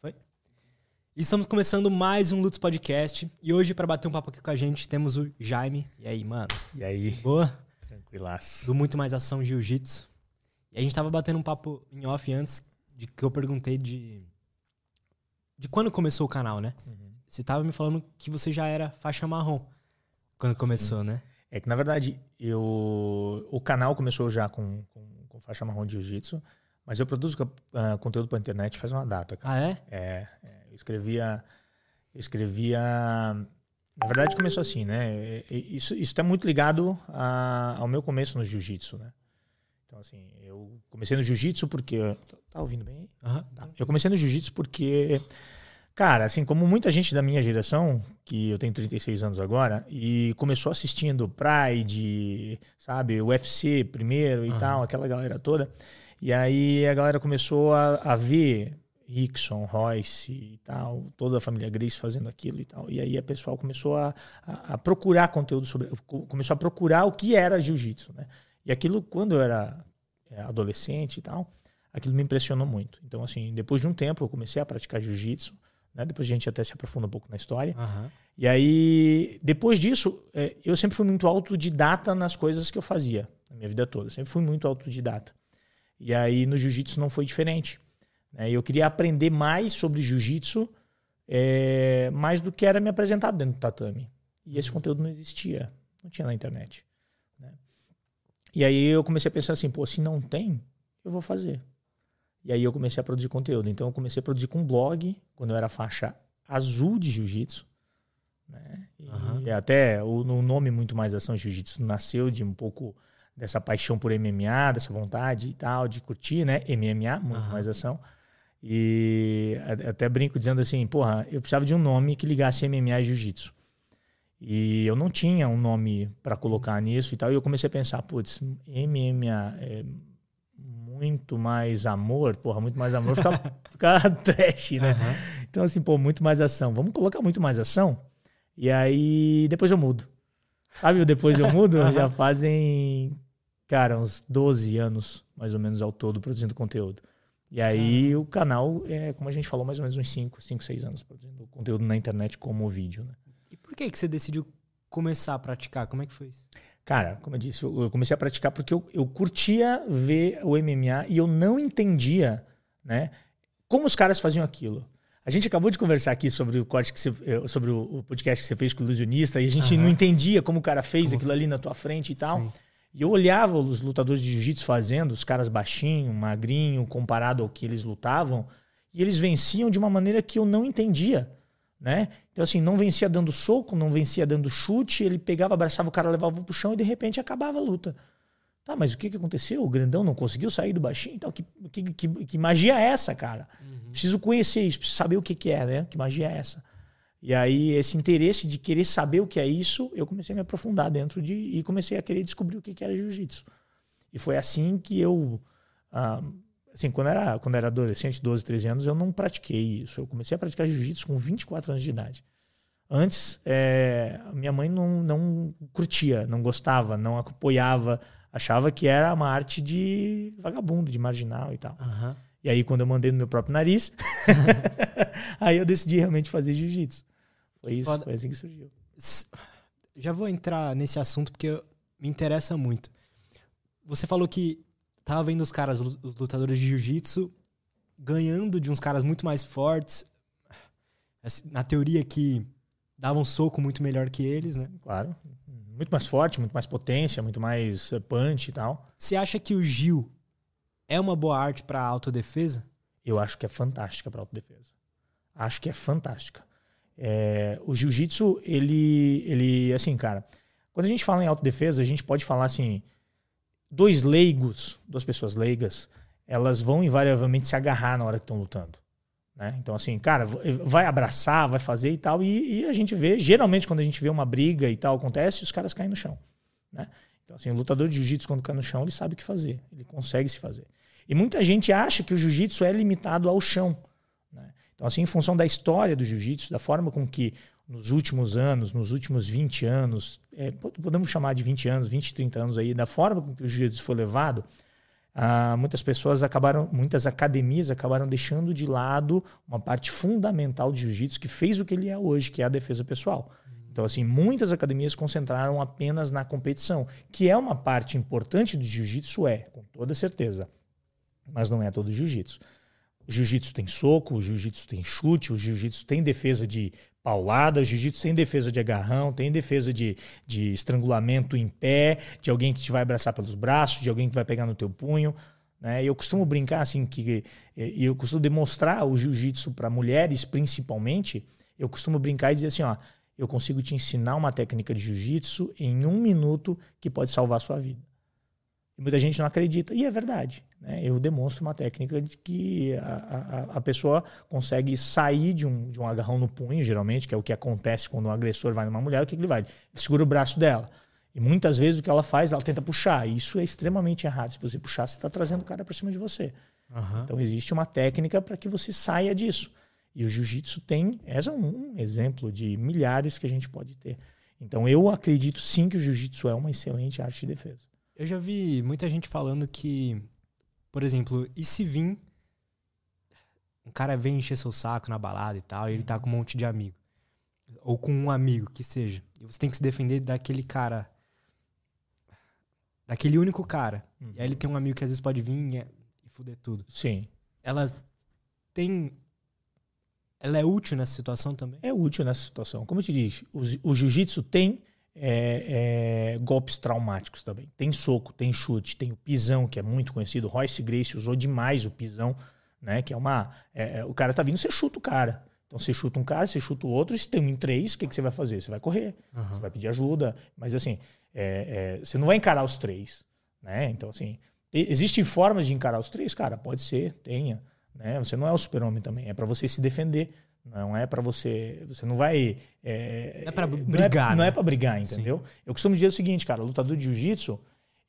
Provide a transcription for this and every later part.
Foi? E estamos começando mais um Lutz Podcast. E hoje, para bater um papo aqui com a gente, temos o Jaime. E aí, mano? E aí? Boa? Tranquilaço. Do Muito Mais Ação Jiu-Jitsu. E a gente tava batendo um papo em off antes de que eu perguntei de. De quando começou o canal, né? Uhum. Você tava me falando que você já era faixa marrom quando começou, né? É que, na verdade, eu o canal começou já com, com, com faixa marrom de jiu-jitsu, mas eu produzo uh, conteúdo para internet faz uma data. Cara. Ah, é? É, é, eu escrevia. Eu escrevia. Na verdade, começou assim, né? Isso está muito ligado a, ao meu começo no jiu-jitsu, né? Então, assim, eu comecei no jiu-jitsu porque. Tá ouvindo bem? Aham. Tá. Eu comecei no jiu-jitsu porque, cara, assim, como muita gente da minha geração, que eu tenho 36 anos agora, e começou assistindo Pride, sabe, UFC primeiro e Aham. tal, aquela galera toda. E aí a galera começou a, a ver Rickson, Royce e tal, toda a família Grace fazendo aquilo e tal. E aí a pessoal começou a, a, a procurar conteúdo sobre. co- Começou a procurar o que era jiu-jitsu, né? E aquilo, quando eu era é, adolescente e tal, aquilo me impressionou muito. Então, assim, depois de um tempo eu comecei a praticar jiu-jitsu, né? Depois a gente até se aprofunda um pouco na história. Aham. E aí, depois disso, é, eu sempre fui muito autodidata nas coisas que eu fazia na minha vida toda. Sempre fui muito autodidata. E aí, no jiu-jitsu não foi diferente. né? Eu queria aprender mais sobre jiu-jitsu, é, mais do que era me apresentado dentro do tatame. E esse conteúdo não existia, não tinha na internet. né? E aí eu comecei a pensar assim, pô, se não tem, eu vou fazer. E aí eu comecei a produzir conteúdo. Então eu comecei a produzir com blog, quando eu era faixa azul de jiu-jitsu. Né? E Aham. até o, o nome Muito Mais Ação Jiu-Jitsu nasceu de um pouco dessa paixão por MMA, dessa vontade e tal, de curtir, né? MMA, Muito Aham. Mais Ação. E até brinco dizendo assim, porra, eu precisava de um nome que ligasse MMA e Jiu-Jitsu. E eu não tinha um nome para colocar nisso e tal. E eu comecei a pensar, putz, MMA é muito mais amor, porra, muito mais amor fica, fica trash, né? Aham. Então, assim, pô, muito mais ação. Vamos colocar muito mais ação? E aí, depois eu mudo. Sabe depois eu mudo? Já fazem, cara, uns 12 anos, mais ou menos, ao todo, produzindo conteúdo. E aí, o canal, é, como a gente falou, mais ou menos uns 5, 5, 6 anos produzindo conteúdo na internet como vídeo, né? E por que, que você decidiu começar a praticar? Como é que foi isso? Cara, como eu disse, eu comecei a praticar porque eu, eu curtia ver o MMA e eu não entendia, né, como os caras faziam aquilo. A gente acabou de conversar aqui sobre o corte que você, eh, sobre o podcast que você fez com o ilusionista e a gente Aham. não entendia como o cara fez Como- aquilo ali na tua frente e tal. Sim. E eu olhava os lutadores de jiu-jitsu fazendo, os caras baixinho, magrinho, comparado ao que eles lutavam, e eles venciam de uma maneira que eu não entendia, né? Então assim, não vencia dando soco, não vencia dando chute, ele pegava, abraçava o cara, levava pro chão e de repente acabava a luta. Tá, mas o que, que aconteceu? O grandão não conseguiu sair do baixinho? Então, que, que, que, que magia é essa, cara? Preciso conhecer isso, preciso saber o que, que é, né? Que magia é essa? E aí, esse interesse de querer saber o que é isso, eu comecei a me aprofundar dentro de. e comecei a querer descobrir o que, era jiu-jitsu. E foi assim que eu. ah, assim, quando era, quando era adolescente, 12, 13 anos, eu não pratiquei isso. Eu comecei a praticar jiu-jitsu com 24 anos de idade. Antes, é, minha mãe não, não curtia, não gostava, não apoiava, achava que era uma arte de vagabundo, de marginal e tal. Aham. E aí, quando eu mandei no meu próprio nariz, aí eu decidi realmente fazer jiu-jitsu. Foi isso, foda. foi assim que surgiu. Já vou entrar nesse assunto porque me interessa muito. Você falou que tava vendo os caras, os lutadores de jiu-jitsu, ganhando de uns caras muito mais fortes. Assim, Na teoria que davam um soco muito melhor que eles, né? Claro. Muito mais forte, muito mais potência, muito mais eh, punch e tal. Você acha que o Gil é uma boa arte pra autodefesa? Eu acho que é fantástica para autodefesa. Acho que é fantástica. É, o jiu-jitsu, ele, ele, assim, cara, quando a gente fala em autodefesa, a gente pode falar assim: dois leigos, duas pessoas leigas, elas vão invariavelmente se agarrar na hora que estão lutando. Né? Então, assim, cara, vai abraçar, vai fazer e tal. E, e a gente vê, geralmente, quando a gente vê uma briga e tal acontece, os caras caem no chão. Né? Então, assim, o lutador de jiu-jitsu, quando cai no chão, ele sabe o que fazer, ele consegue se fazer. E muita gente acha que o jiu-jitsu é limitado ao chão. Né? Então, assim, em função da história do jiu-jitsu, da forma com que nos últimos anos, nos últimos 20 anos, é, podemos chamar de 20 anos, 20, 30 anos aí, da forma com que o jiu-jitsu foi levado, ah, muitas pessoas acabaram, muitas academias acabaram deixando de lado uma parte fundamental de jiu-jitsu que fez o que ele é hoje, que é a defesa pessoal. Então, assim, muitas academias concentraram apenas na competição, que é uma parte importante do jiu-jitsu, é, com toda certeza. Mas não é todo jiu-jitsu. O jiu-jitsu tem soco, o jiu-jitsu tem chute, o jiu-jitsu tem defesa de paulada, o jiu-jitsu tem defesa de agarrão, tem defesa de, de estrangulamento em pé, de alguém que te vai abraçar pelos braços, de alguém que vai pegar no teu punho. Né? Eu costumo brincar assim que eu costumo demonstrar o jiu-jitsu para mulheres principalmente. Eu costumo brincar e dizer assim, ó, eu consigo te ensinar uma técnica de jiu-jitsu em um minuto que pode salvar a sua vida. E muita gente não acredita, e é verdade. Né? Eu demonstro uma técnica de que a, a, a, pessoa consegue sair de um, de um agarrão no punho, geralmente, que é o que acontece quando o agressor vai numa mulher, o que ele vai? Ele segura o braço dela. E muitas vezes o que ela faz, ela tenta puxar. E isso é extremamente errado. Se você puxar, você está trazendo o cara para cima de você. Uhum. Então existe uma técnica para que você saia disso. E o jiu-jitsu tem, esse é um, um exemplo de milhares que a gente pode ter. Então eu acredito sim que o jiu-jitsu é uma excelente arte de defesa. Eu já vi muita gente falando que, por exemplo, e se vir um cara vem encher seu saco na balada e tal, e ele tá com um monte de amigo. Ou com um amigo, que seja. E você tem que se defender daquele cara. Daquele único cara. Uhum. E aí ele tem um amigo que às vezes pode vir e, e fuder tudo. Sim. Ela tem ela é útil nessa situação também? É útil nessa situação. Como eu te disse, o, o jiu-jitsu tem é, é, golpes traumáticos também. Tem soco, tem chute, tem o pisão, que é muito conhecido. Royce Gracie usou demais o pisão, né? Que é uma. É, é, o cara tá vindo, você chuta o cara. Então você chuta um cara, você chuta o outro, se tem um em três, o que, que você vai fazer? Você vai correr, uhum. você vai pedir ajuda. Mas assim, é, é, você não vai encarar os três. Né? Então, assim, existem formas de encarar os três, cara, pode ser, tenha. Né? Você não é o super-homem também, é para você se defender. Não é para você. Você não vai. É, não é para brigar. Não é, né? é para brigar, entendeu? Sim. Eu costumo dizer o seguinte, cara: o lutador de jiu-jitsu,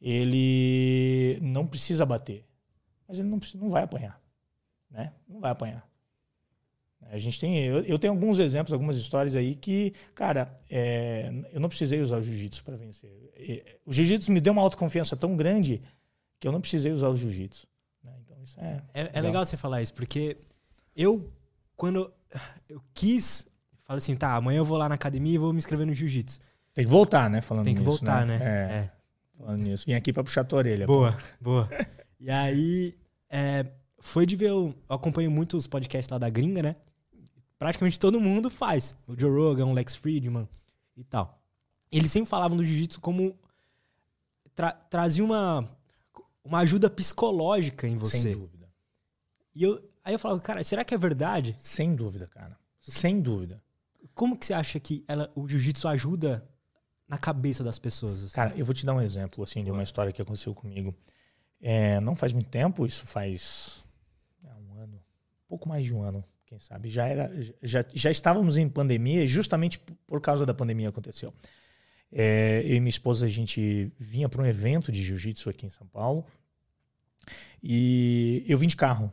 ele não precisa bater. Mas ele não, não vai apanhar. Né? Não vai apanhar. A gente tem. Eu, eu tenho alguns exemplos, algumas histórias aí que, cara, é, eu não precisei usar o jiu-jitsu para vencer. O jiu-jitsu me deu uma autoconfiança tão grande que eu não precisei usar o jiu-jitsu. Isso é, é, legal. é legal você falar isso, porque eu, quando eu quis, falei assim, tá, amanhã eu vou lá na academia e vou me inscrever no jiu-jitsu. Tem que voltar, né? Falando Tem que nisso, voltar, né? né? É. é. Falando nisso. Vim aqui pra puxar a tua orelha. Boa, pô. boa. e aí, é, foi de ver, eu acompanho muitos podcasts lá da gringa, né? Praticamente todo mundo faz. O Joe Rogan, o Lex Friedman e tal. Eles sempre falavam do jiu-jitsu como tra trazia uma uma ajuda psicológica em você. Sem dúvida. E eu, aí eu falava, cara, será que é verdade? Sem dúvida, cara. Sem dúvida. Como que você acha que ela, o jiu-jitsu ajuda na cabeça das pessoas? Assim? Cara, eu vou te dar um exemplo assim de uma história que aconteceu comigo. É, não faz muito tempo, isso faz é, um ano, pouco mais de um ano, quem sabe. Já era, já, já estávamos em pandemia e justamente por causa da pandemia aconteceu. É, eu e minha esposa, a gente vinha para um evento de jiu-jitsu aqui em São Paulo. E eu vim de carro.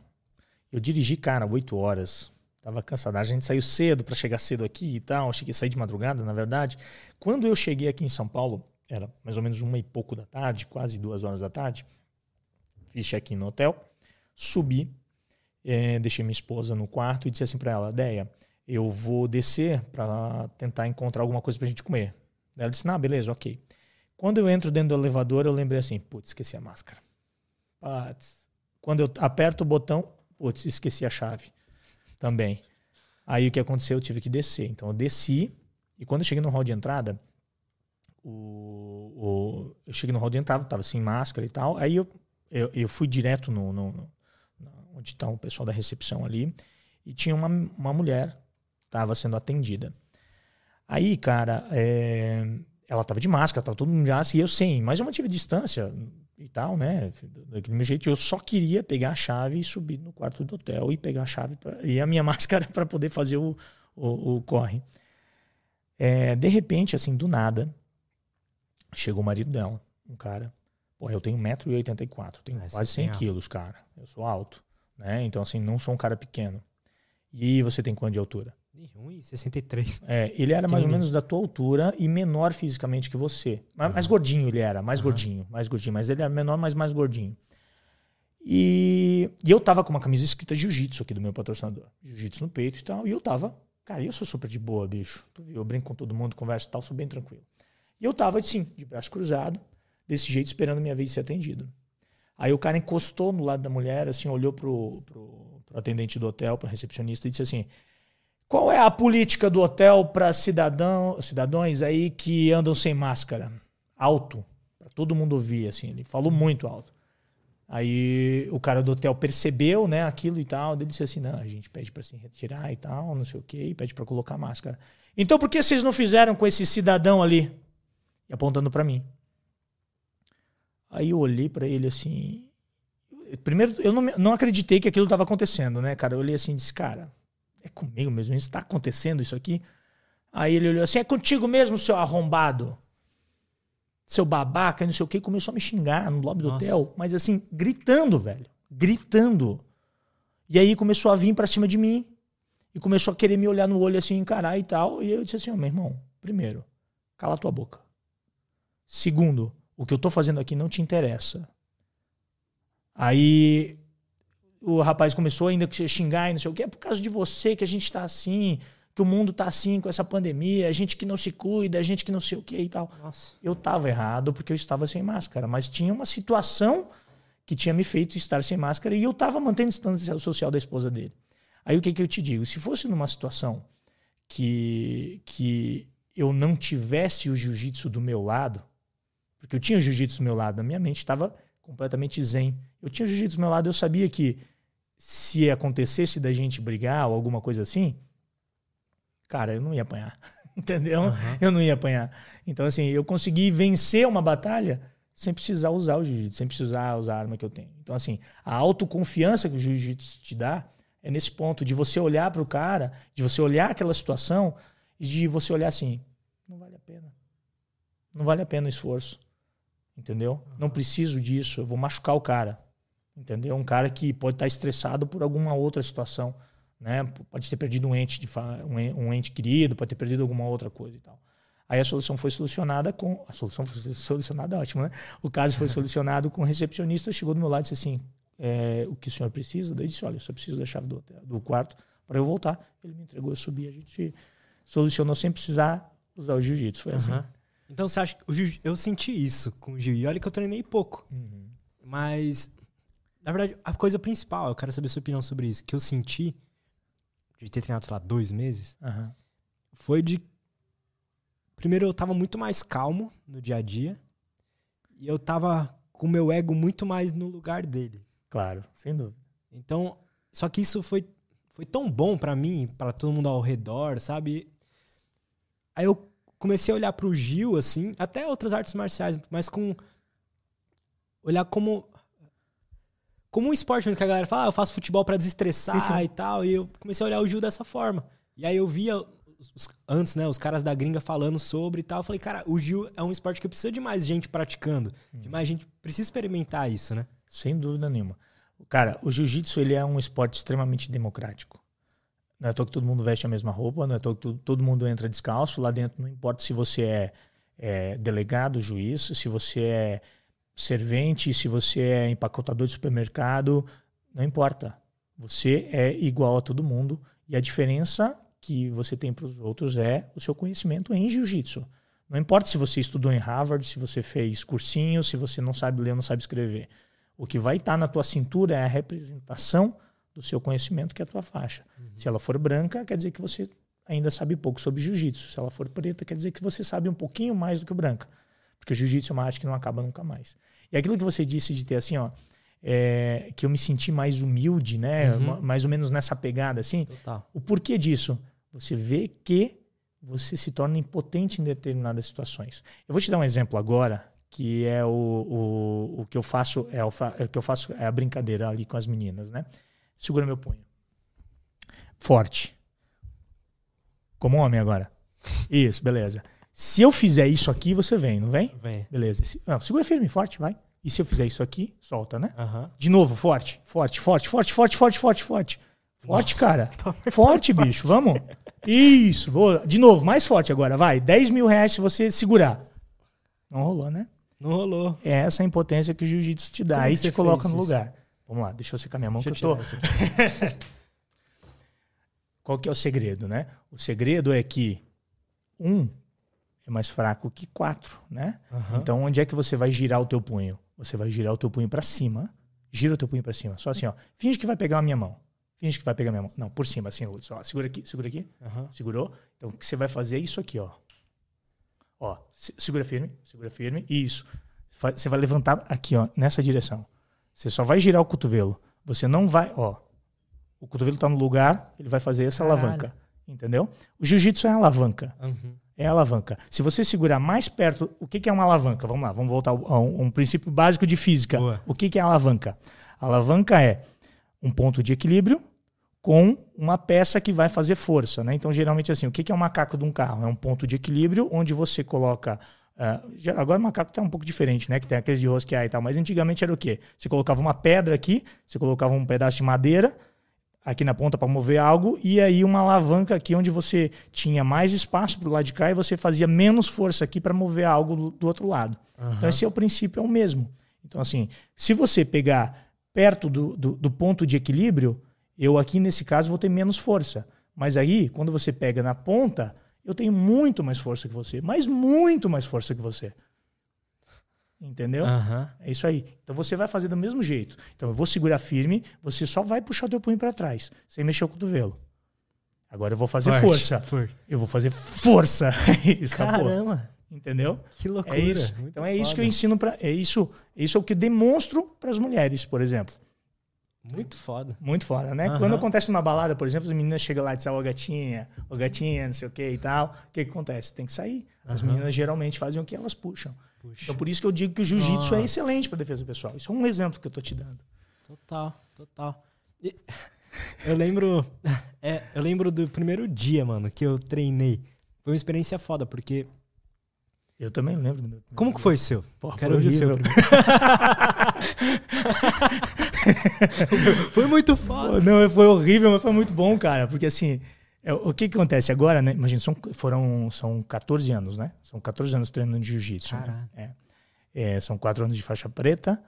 Eu dirigi, cara, oito horas. Tava cansado. A gente saiu cedo para chegar cedo aqui e tal. Cheguei sair de madrugada, na verdade. Quando eu cheguei aqui em São Paulo, era mais ou menos uma e pouco da tarde, quase duas horas da tarde. Fiz check-in no hotel, subi, é, deixei minha esposa no quarto e disse assim para ela: Deia, eu vou descer para tentar encontrar alguma coisa para a gente comer. Ela disse: Não, beleza, ok. Quando eu entro dentro do elevador, eu lembrei assim: Putz, esqueci a máscara. Putz. Quando eu aperto o botão, putz, esqueci a chave também. Aí o que aconteceu? Eu tive que descer. Então eu desci e quando eu cheguei no hall de entrada, o, o eu cheguei no hall de entrada, tava sem máscara e tal. Aí eu, eu, eu fui direto no, no, no onde está o pessoal da recepção ali e tinha uma, uma mulher estava sendo atendida. Aí, cara, é, ela tava de máscara, tava todo mundo máscara, e eu sem, mas eu mantive distância e tal, né? Daquele meu jeito, eu só queria pegar a chave e subir no quarto do hotel e pegar a chave pra, e a minha máscara para poder fazer o, o, o corre. É, de repente, assim, do nada, chegou o marido dela, um cara. Pô, eu tenho 1,84m, tenho ah, quase 100 quilos, cara. Eu sou alto, né? Então, assim, não sou um cara pequeno. E você tem quanto de altura? 1,63. É, ele era mais ou menos da tua altura e menor fisicamente que você. Mais, uhum. mais gordinho ele era, mais gordinho, mais gordinho. Mas ele era menor, mas mais gordinho. E, e eu tava com uma camisa escrita jiu-jitsu aqui do meu patrocinador. Jiu-jitsu no peito e tal. E eu tava, cara, eu sou super de boa, bicho. Eu brinco com todo mundo, converso e tal, sou bem tranquilo. E eu tava, assim, de braço cruzado, desse jeito, esperando minha vez de ser atendido. Aí o cara encostou no lado da mulher, assim, olhou pro, pro, pro atendente do hotel, pro recepcionista, e disse assim: Qual é a política do hotel para cidadão, cidadãos aí que andam sem máscara? Alto. Pra todo mundo ouvir, assim. Ele falou muito alto. Aí o cara do hotel percebeu, né, aquilo e tal. Ele disse assim: não, a gente pede para se retirar e tal, não sei o quê, e pede para colocar máscara. Então por que vocês não fizeram com esse cidadão ali? E apontando para mim. Aí eu olhei para ele assim. Primeiro, eu não, não acreditei que aquilo estava acontecendo, né, cara? Eu olhei assim e disse: cara, é comigo mesmo, está acontecendo isso aqui? Aí ele olhou assim: é contigo mesmo, seu arrombado? seu babaca, não sei o que, começou a me xingar no lobby do Nossa. hotel, mas assim, gritando, velho. Gritando. E aí começou a vir para cima de mim e começou a querer me olhar no olho assim, encarar e tal. E eu disse assim: oh, meu irmão, primeiro, cala tua boca. Segundo, o que eu tô fazendo aqui não te interessa. Aí o rapaz começou ainda a xingar e não sei o que, é por causa de você que a gente tá assim que o mundo tá assim com essa pandemia, a gente que não se cuida, a gente que não sei o que e tal. Nossa. Eu tava errado porque eu estava sem máscara, mas tinha uma situação que tinha me feito estar sem máscara e eu tava mantendo a distância social da esposa dele. Aí o que, que eu te digo? Se fosse numa situação que, que eu não tivesse o jiu-jitsu do meu lado, porque eu tinha o jiu-jitsu do meu lado, a minha mente estava completamente zen. Eu tinha jiu-jitsu do meu lado, eu sabia que se acontecesse da gente brigar ou alguma coisa assim, cara, eu não ia apanhar. Entendeu? Uhum. Eu não ia apanhar. Então, assim, eu consegui vencer uma batalha sem precisar usar o jiu-jitsu, sem precisar usar a arma que eu tenho. Então, assim, a autoconfiança que o jiu-jitsu te dá é nesse ponto de você olhar para o cara, de você olhar aquela situação e de você olhar assim: não vale a pena. Não vale a pena o esforço. Entendeu? Uhum. Não preciso disso, eu vou machucar o cara. Entendeu? Um cara que pode estar estressado por alguma outra situação né? Pode ter perdido um ente, de um ente querido, pode ter perdido alguma outra coisa e tal. Aí a solução foi solucionada com. A solução foi solucionada, ótimo, né? O caso foi solucionado com o recepcionista, chegou do meu lado e disse assim: é, o que o senhor precisa? Daí disse: olha, eu só preciso da chave do, hotel, do quarto para eu voltar. Ele me entregou, eu subi, a gente solucionou sem precisar usar o jiu-jitsu. Foi uhum. assim. Então você acha que. Eu senti isso com o jiu-jitsu. Olha que eu treinei pouco. Uhum. Mas. Na verdade, a coisa principal, eu quero saber sua opinião sobre isso, que eu senti de ter treinado, sei lá, dois meses, uhum. foi de. Primeiro, eu tava muito mais calmo no dia a dia. E eu tava com o meu ego muito mais no lugar dele. Claro, sem dúvida. Então, só que isso foi, foi tão bom para mim, para todo mundo ao redor, sabe? Aí eu comecei a olhar pro Gil, assim, até outras artes marciais, mas com. Olhar como como um esporte mesmo que a galera fala, ah, eu faço futebol para desestressar sim, sim. e tal. E eu comecei a olhar o Gil dessa forma. E aí eu via os, antes, né, os caras da gringa falando sobre e tal. Eu falei, cara, o Gil é um esporte que precisa de mais gente praticando. Hum. De mais gente precisa experimentar isso, né? Sem dúvida nenhuma. Cara, o jiu-jitsu ele é um esporte extremamente democrático. Não é à toa que todo mundo veste a mesma roupa, não é à toa que todo mundo entra descalço. Lá dentro não importa se você é, é delegado, juiz, se você é servente, se você é empacotador de supermercado, não importa. Você é igual a todo mundo e a diferença que você tem para os outros é o seu conhecimento em jiu-jitsu. Não importa se você estudou em Harvard, se você fez cursinho, se você não sabe ler, não sabe escrever. O que vai estar tá na tua cintura é a representação do seu conhecimento, que é a tua faixa. Uhum. Se ela for branca, quer dizer que você ainda sabe pouco sobre jiu-jitsu. Se ela for preta, quer dizer que você sabe um pouquinho mais do que o branca. Porque o jiu-jitsu é uma arte que não acaba nunca mais. E aquilo que você disse de ter assim, ó, é, que eu me senti mais humilde, né? Uhum. Mais ou menos nessa pegada, assim. Total. O porquê disso? Você vê que você se torna impotente em determinadas situações. Eu vou te dar um exemplo agora, que é o, o, o que eu faço, é o, é o que eu faço é a brincadeira ali com as meninas, né? Segura meu punho. Forte. Como homem agora. Isso, beleza. Se eu fizer isso aqui, você vem, não vem? Vem. Beleza. Não, segura firme, forte, vai. E se eu fizer isso aqui, solta, né? Uhum. De novo, forte, forte, forte, forte, forte, forte, forte, forte. Forte, Nossa, cara. Forte, bicho. Vamos? Isso, boa. De novo, mais forte agora, vai. 10 mil reais se você segurar. Não rolou, né? Não rolou. É essa a impotência que o jiu-jitsu te dá. Como Aí te coloca no lugar. Vamos lá, deixa eu secar minha mão Deixa que eu eu tô. isso. Qual que é o segredo, né? O segredo é que um é mais fraco que quatro, né? Aham. Então, onde é que você vai girar o teu punho? Você vai girar o teu punho para cima. Gira o teu punho para cima. Só assim, ó. Finge que vai pegar a minha mão. Finge que vai pegar a minha mão. Não, por cima, assim, Lutz. Ó, segura aqui, segura aqui. Aham. Segurou? Então, o que você vai fazer é isso aqui, ó. Ó, se- segura firme, segura firme. Isso. Você vai levantar aqui, ó, nessa direção. Você só vai girar o cotovelo. Você não vai, ó. O cotovelo tá no lugar, ele vai fazer essa Caralho. alavanca. Entendeu? O jiu-jitsu é alavanca. Uhum. É alavanca. Se você segurar mais perto, o que que é uma alavanca? Vamos lá, vamos voltar a um, um princípio básico de física. Boa. O que que é alavanca? Alavanca é um ponto de equilíbrio com uma peça que vai fazer força. Né? Então, geralmente, assim, o que que é o macaco de um carro? É um ponto de equilíbrio onde você coloca. geral- agora o macaco está um pouco diferente, né? Que tem aqueles de rosquear e tal. Mas antigamente era o quê? Você colocava uma pedra aqui, você colocava um pedaço de madeira aqui na ponta para mover algo e aí uma alavanca aqui onde você tinha mais espaço para o lado de cá e você fazia menos força aqui para mover algo do, outro lado. Então esse é o princípio, é o mesmo. Então assim, se você pegar perto do, do, do ponto de equilíbrio, eu aqui nesse caso vou ter menos força. Mas aí, quando você pega na ponta, eu tenho muito mais força que você, mas muito mais força que você. Entendeu? Aham. É isso aí. Então você vai fazer do mesmo jeito. Então eu vou segurar firme, você só vai puxar o teu punho para trás, sem mexer o cotovelo. Agora eu vou fazer Forte, força. forte. Eu vou fazer força. Escapou. Caramba, Entendeu? que loucura. É isso. Muito Então é isso que eu foda. ensino para é isso, isso é o que eu demonstro para as mulheres, por exemplo. Muito foda. Muito foda, né? Aham. Quando acontece numa balada, por exemplo, as meninas chegam lá e dizem, ó, gatinha, ô gatinha, não sei o que e tal. O que, que acontece? Tem que sair. As Aham. meninas geralmente fazem o que elas puxam. Puxa. Então por isso que eu digo que o jiu-jitsu é excelente para defesa pessoal. Isso é um exemplo que eu tô te dando. Total, total. E- eu lembro. É, eu lembro do primeiro dia, mano, que eu treinei. Foi uma experiência foda, porque. Eu também lembro do meu. Como que foi o seu? Porra, Quero foi ouvir o seu primeiro. Foi muito foda. Não, foi horrível, mas foi muito bom, cara. Porque assim, é, o que, que acontece agora, né? Imagina, são, foram, são 14 anos, né? São 14 anos treinando de jiu-jitsu. né? É. É, são 4 anos de faixa preta.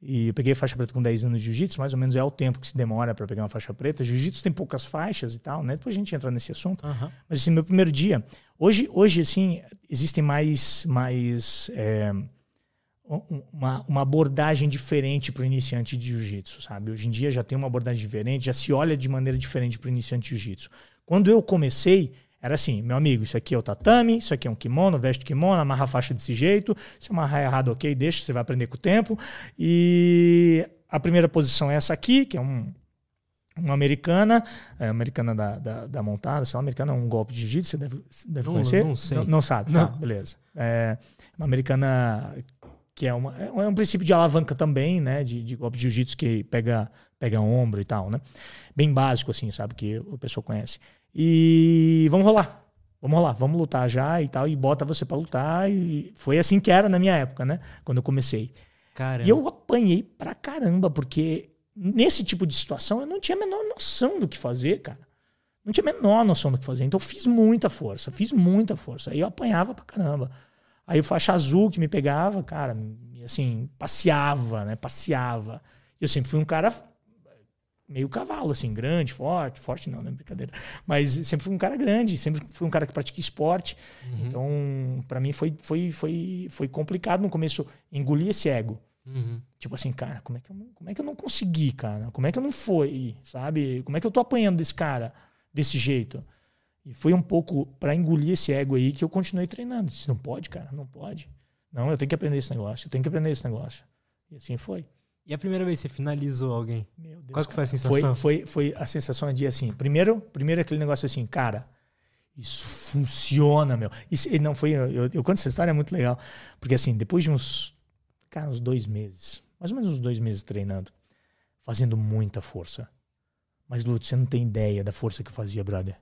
E eu peguei faixa preta com 10 anos de jiu-jitsu, mais ou menos é o tempo que se demora para pegar uma faixa preta. Jiu-jitsu tem poucas faixas e tal, né? Depois a gente entra nesse assunto. Aham. Mas assim, meu primeiro dia. Hoje, hoje assim, existem mais, mais é, uma, uma abordagem diferente para o iniciante de jiu-jitsu, sabe? Hoje em dia já tem uma abordagem diferente, já se olha de maneira diferente para o iniciante de jiu-jitsu. Quando eu comecei, era assim, meu amigo, isso aqui é o tatame, isso aqui é um kimono, veste o kimono, amarra a faixa desse jeito. Se amarrar errado, ok, deixa, você vai aprender com o tempo. E a primeira posição é essa aqui, que é um, uma americana, é, americana da, da, da montada, sei lá, americana é um golpe de jiu-jitsu, você deve, deve Não- conhecer? não sei. Não, não sabe, Não. tá, beleza. É uma americana que é, uma, é um princípio de alavanca também, né, de, de golpe de jiu-jitsu que pega, pega ombro e tal, né? Bem básico, assim, sabe, que o pessoal conhece. E vamos rolar. Vamos rolar, vamos lutar já e tal, e bota você pra lutar. E foi assim que era na minha época, né? Quando eu comecei. Caramba. E eu apanhei pra caramba, porque nesse tipo de situação eu não tinha a menor noção do que fazer, cara. Não tinha a menor noção do que fazer. Então eu fiz muita força, fiz muita força. Aí eu apanhava pra caramba. Aí o faixa azul que me pegava, cara, assim, passeava, né? Passeava. Eu sempre fui um cara meio cavalo, assim, grande, forte. Forte não, né? Brincadeira. Mas sempre fui um cara grande, sempre fui um cara que pratica esporte. Uhum. Então, pra mim foi, foi, foi, foi complicado no começo engolir esse ego. Uhum. Tipo assim, cara, como é, que eu não, como é que eu não consegui, cara? Como é que eu não fui, sabe? Como é que eu tô apanhando desse cara desse jeito? E foi um pouco pra engolir esse ego aí que eu continuei treinando. Disse, não pode, cara, não pode. Não, eu tenho que aprender esse negócio, eu tenho que aprender esse negócio. E assim foi. E a primeira vez que você finalizou alguém? Meu Deus. Qual que foi a sensação? Foi, foi, foi a sensação de assim, primeiro, primeiro aquele negócio assim, cara, isso funciona, meu. Isso, e não foi, eu, eu conto essa história, é muito legal. Porque assim, depois de uns, cara, uns dois meses, mais ou menos uns dois meses treinando, fazendo muita força. Mas, Lúcio, você não tem ideia da força que eu fazia, brother.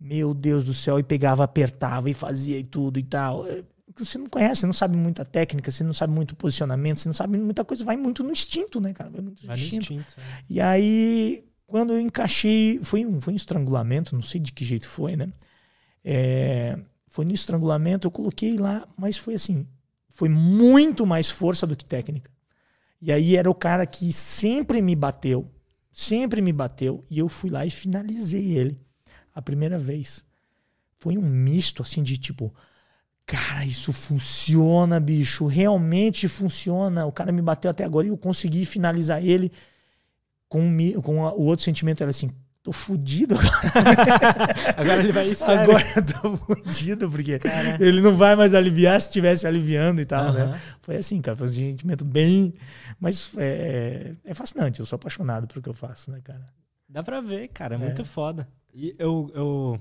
Meu Deus do céu, e pegava, apertava e fazia e tudo e tal. É, Você não conhece, você não sabe muita técnica, você não sabe muito posicionamento, você não sabe muita coisa, vai muito no instinto, né, cara? Vai muito no Vai no instinto. instinto. né? E aí, quando eu encaixei, foi um, foi um estrangulamento, não sei de que jeito foi, né? É, foi no estrangulamento, eu coloquei lá, mas foi assim, foi muito mais força do que técnica. E aí era o cara que sempre me bateu, sempre me bateu, e eu fui lá e finalizei ele a primeira vez. Foi um misto assim de tipo, cara, isso funciona, bicho, realmente funciona. O cara me bateu até agora e eu consegui finalizar ele com, com o outro sentimento era assim, tô fudido agora. agora ele vai sério. Agora eu tô fudido, porque ele não vai mais aliviar se estivesse aliviando e tal, né? Foi assim, cara, foi um sentimento bem. Mas é, é fascinante, eu sou apaixonado pelo que eu faço, né, cara? Dá pra ver, cara, é muito foda. E eu. eu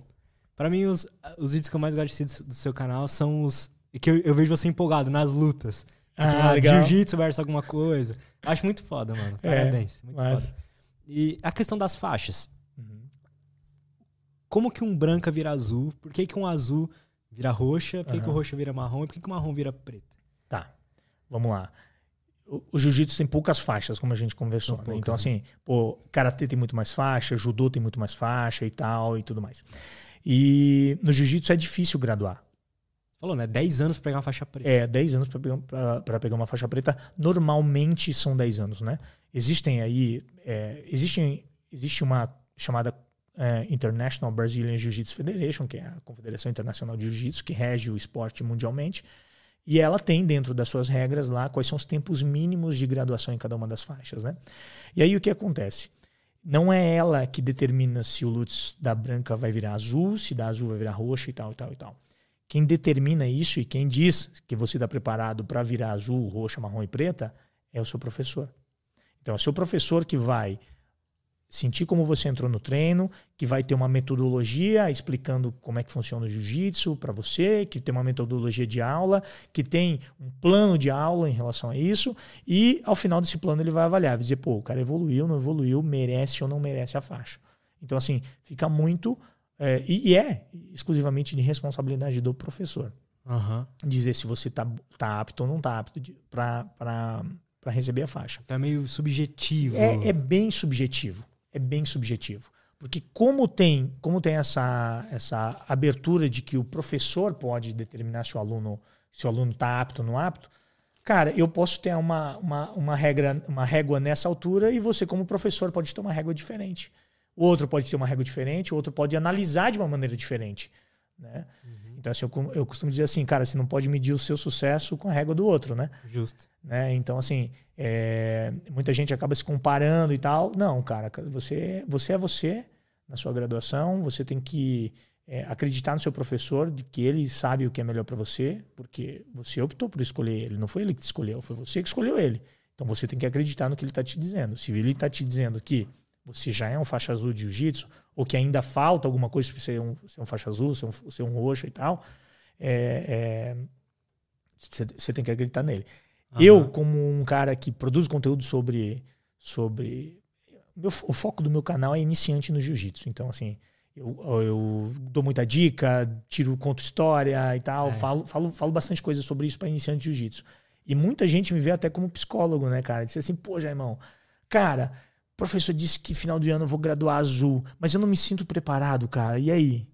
pra mim, os, os vídeos que eu mais gosto de do seu canal são os. que eu, eu vejo você empolgado nas lutas. Ah, legal. Jiu-jitsu versus alguma coisa. Acho muito foda, mano. É, Parabéns. É, muito mas... foda. E a questão das faixas. Uhum. Como que um branca vira azul? Por que, que um azul vira roxa? Por que, uhum. que o roxo vira marrom? E por que, que o marrom vira preto? Tá. Vamos lá. O, o jiu-jitsu tem poucas faixas, como a gente conversou. Né? Então, assim, pô, karatê tem muito mais faixa, judô tem muito mais faixa e tal e tudo mais. E no jiu-jitsu é difícil graduar. Falou, né? 10 anos para pegar uma faixa preta. É, 10 anos para pegar, pegar uma faixa preta. Normalmente são 10 anos, né? Existem aí. É, existem, existe uma chamada é, International Brazilian Jiu-Jitsu Federation, que é a Confederação Internacional de Jiu-Jitsu, que rege o esporte mundialmente. E ela tem dentro das suas regras lá quais são os tempos mínimos de graduação em cada uma das faixas, né? E aí o que acontece? Não é ela que determina se o Lutz da branca vai virar azul, se da azul vai virar roxa e tal, e tal, e tal. Quem determina isso e quem diz que você está preparado para virar azul, roxa, marrom e preta é o seu professor. Então, é o seu professor que vai sentir como você entrou no treino, que vai ter uma metodologia explicando como é que funciona o jiu-jitsu para você, que tem uma metodologia de aula, que tem um plano de aula em relação a isso, e ao final desse plano ele vai avaliar, vai dizer, pô, o cara evoluiu, não evoluiu, merece ou não merece a faixa. Então, assim, fica muito é, e, é exclusivamente de responsabilidade do professor. Uhum. Dizer se você está tá apto ou não está apto para receber a faixa. Tá meio subjetivo. É, é, bem subjetivo. É bem subjetivo. Porque como tem, como tem essa, essa abertura de que o professor pode determinar se o aluno se o aluno está apto ou não apto, cara, eu posso ter uma, uma, uma, regra, uma régua nessa altura e você, como professor, pode ter uma régua diferente. O outro pode ter uma régua diferente, o outro pode analisar de uma maneira diferente. Né? Uhum. Então, assim, eu, eu, costumo dizer assim, cara, você não pode medir o seu sucesso com a régua do outro, né? Justo. Né? Então, assim, é, muita gente acaba se comparando e tal. Não, cara, você, você é você na sua graduação, você tem que é, acreditar no seu professor de que ele sabe o que é melhor para você, porque você optou por escolher ele, não foi ele que te escolheu, foi você que escolheu ele. Então você tem que acreditar no que ele está te dizendo. Se ele está te dizendo que você já é um faixa azul de jiu-jitsu, ou que ainda falta alguma coisa para ser um, ser um faixa azul, ser um, ser um roxo e tal, é, você é, tem que acreditar nele. Uhum. Eu, como um cara que produz conteúdo sobre. sobre meu, o foco do meu canal é iniciante no jiu-jitsu. Então, assim, eu, eu, dou muita dica, tiro, conto história e tal, é. falo, falo, falo bastante coisa sobre isso para iniciante de jiu-jitsu. E muita gente me vê até como psicólogo, né, cara? Diz assim, pô, Jaimão, cara, o professor disse que final do ano eu vou graduar azul, mas eu não me sinto preparado, cara. E aí?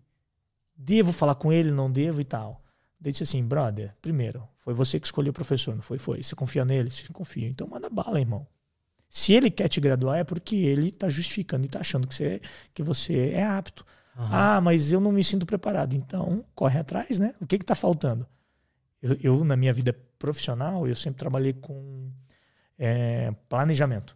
Devo falar com ele, não devo e tal? Daí disse assim, brother, primeiro, foi você que escolheu o professor, não foi? Foi. Você confia nele? Você confia. Então manda bala, irmão. Se ele quer te graduar é porque ele está justificando e está achando que você, que você é apto. Uhum. Ah, mas eu não me sinto preparado. Então, corre atrás, né? O que está faltando? Eu, eu, na minha vida profissional, eu sempre trabalhei com é, planejamento.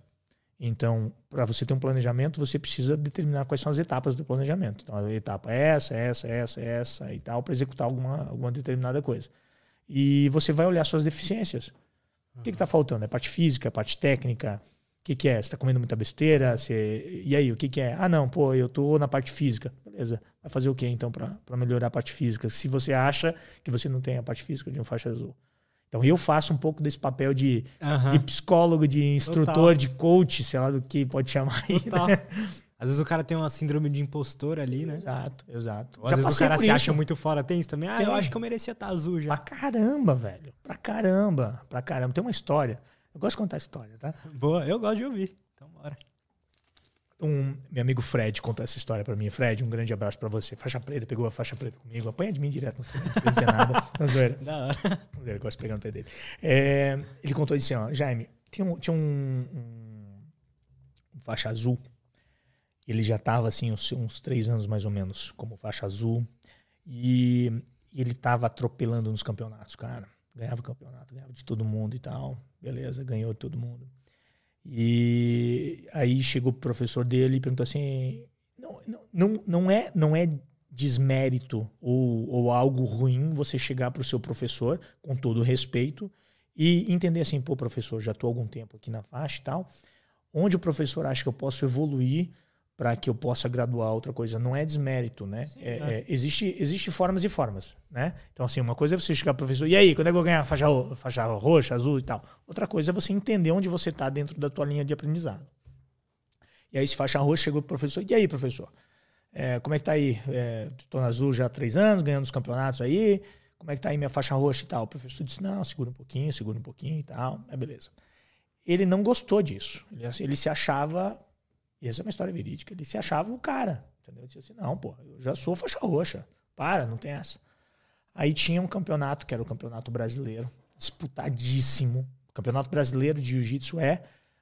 Então, para você ter um planejamento, você precisa determinar quais são as etapas do planejamento. Então, a etapa é essa, essa, essa, essa e tal, para executar alguma, alguma determinada coisa. E você vai olhar suas deficiências. O que está faltando? É parte física, é parte técnica? O que, que é? Você está comendo muita besteira? Você... E aí, o que, que é? Ah, não, pô, eu estou na parte física. Beleza. Vai fazer o que então para melhorar a parte física? Se você acha que você não tem a parte física de um faixa azul. Então eu faço um pouco desse papel de, uhum. de psicólogo, de instrutor, Total. de coach, sei lá do que pode chamar aí. Né? Às vezes o cara tem uma síndrome de impostor ali, né? Exato, exato. Ou às vezes o cara se isso. acha muito fora. Tem isso também? Ah, tem. eu acho que eu merecia estar azul já. Pra caramba, velho. Pra caramba. Pra caramba. Tem uma história. Eu gosto de contar história, tá? Boa, eu gosto de ouvir. Então bora um meu amigo Fred contou essa história para mim. Fred, um grande abraço para você. Faixa preta, pegou a faixa preta comigo. Apanha de mim direto, não sei dizer nada. Não zoeira. Da hora. Não zoeira, gosto pegar no pé dele. É, ele contou assim, ó, Jaime, Tinha um, tinha um, um, um faixa azul. Ele já estava assim, uns, uns três anos mais ou menos, como faixa azul. E, e ele estava atropelando nos campeonatos, cara. Ganhava campeonato, ganhava de todo mundo e tal. Beleza, ganhou de todo mundo. E aí chegou o professor dele e perguntou assim: não, não, não, é, não é desmérito ou, ou algo ruim você chegar para o seu professor, com todo respeito, e entender assim: pô, professor, já estou há algum tempo aqui na faixa e tal. Onde o professor acha que eu posso evoluir para que eu possa graduar outra coisa. Não é desmérito, né? Sim, é, é. É, existe, existe formas e formas, né? Então, assim, uma coisa é você chegar pro professor, e aí, quando é que eu vou ganhar faixa, faixa roxa, azul e tal? Outra coisa é você entender onde você está dentro da tua linha de aprendizado. E aí, se faixa roxa, chegou pro professor, e aí, professor? É, como é que tá aí? Estou é, na azul já há três anos, ganhando os campeonatos aí. Como é que tá aí minha faixa roxa e tal? O professor disse, não, segura um pouquinho, segura um pouquinho e tal. É beleza. Ele não gostou disso. Ele, ele se achava e essa é uma história verídica. Ele se achava o cara. Entendeu? Ele disse assim: não, pô, eu já sou faixa roxa. Para, não tem essa. Aí tinha um campeonato, que era o Campeonato Brasileiro, disputadíssimo. O Campeonato Brasileiro de Jiu-Jitsu é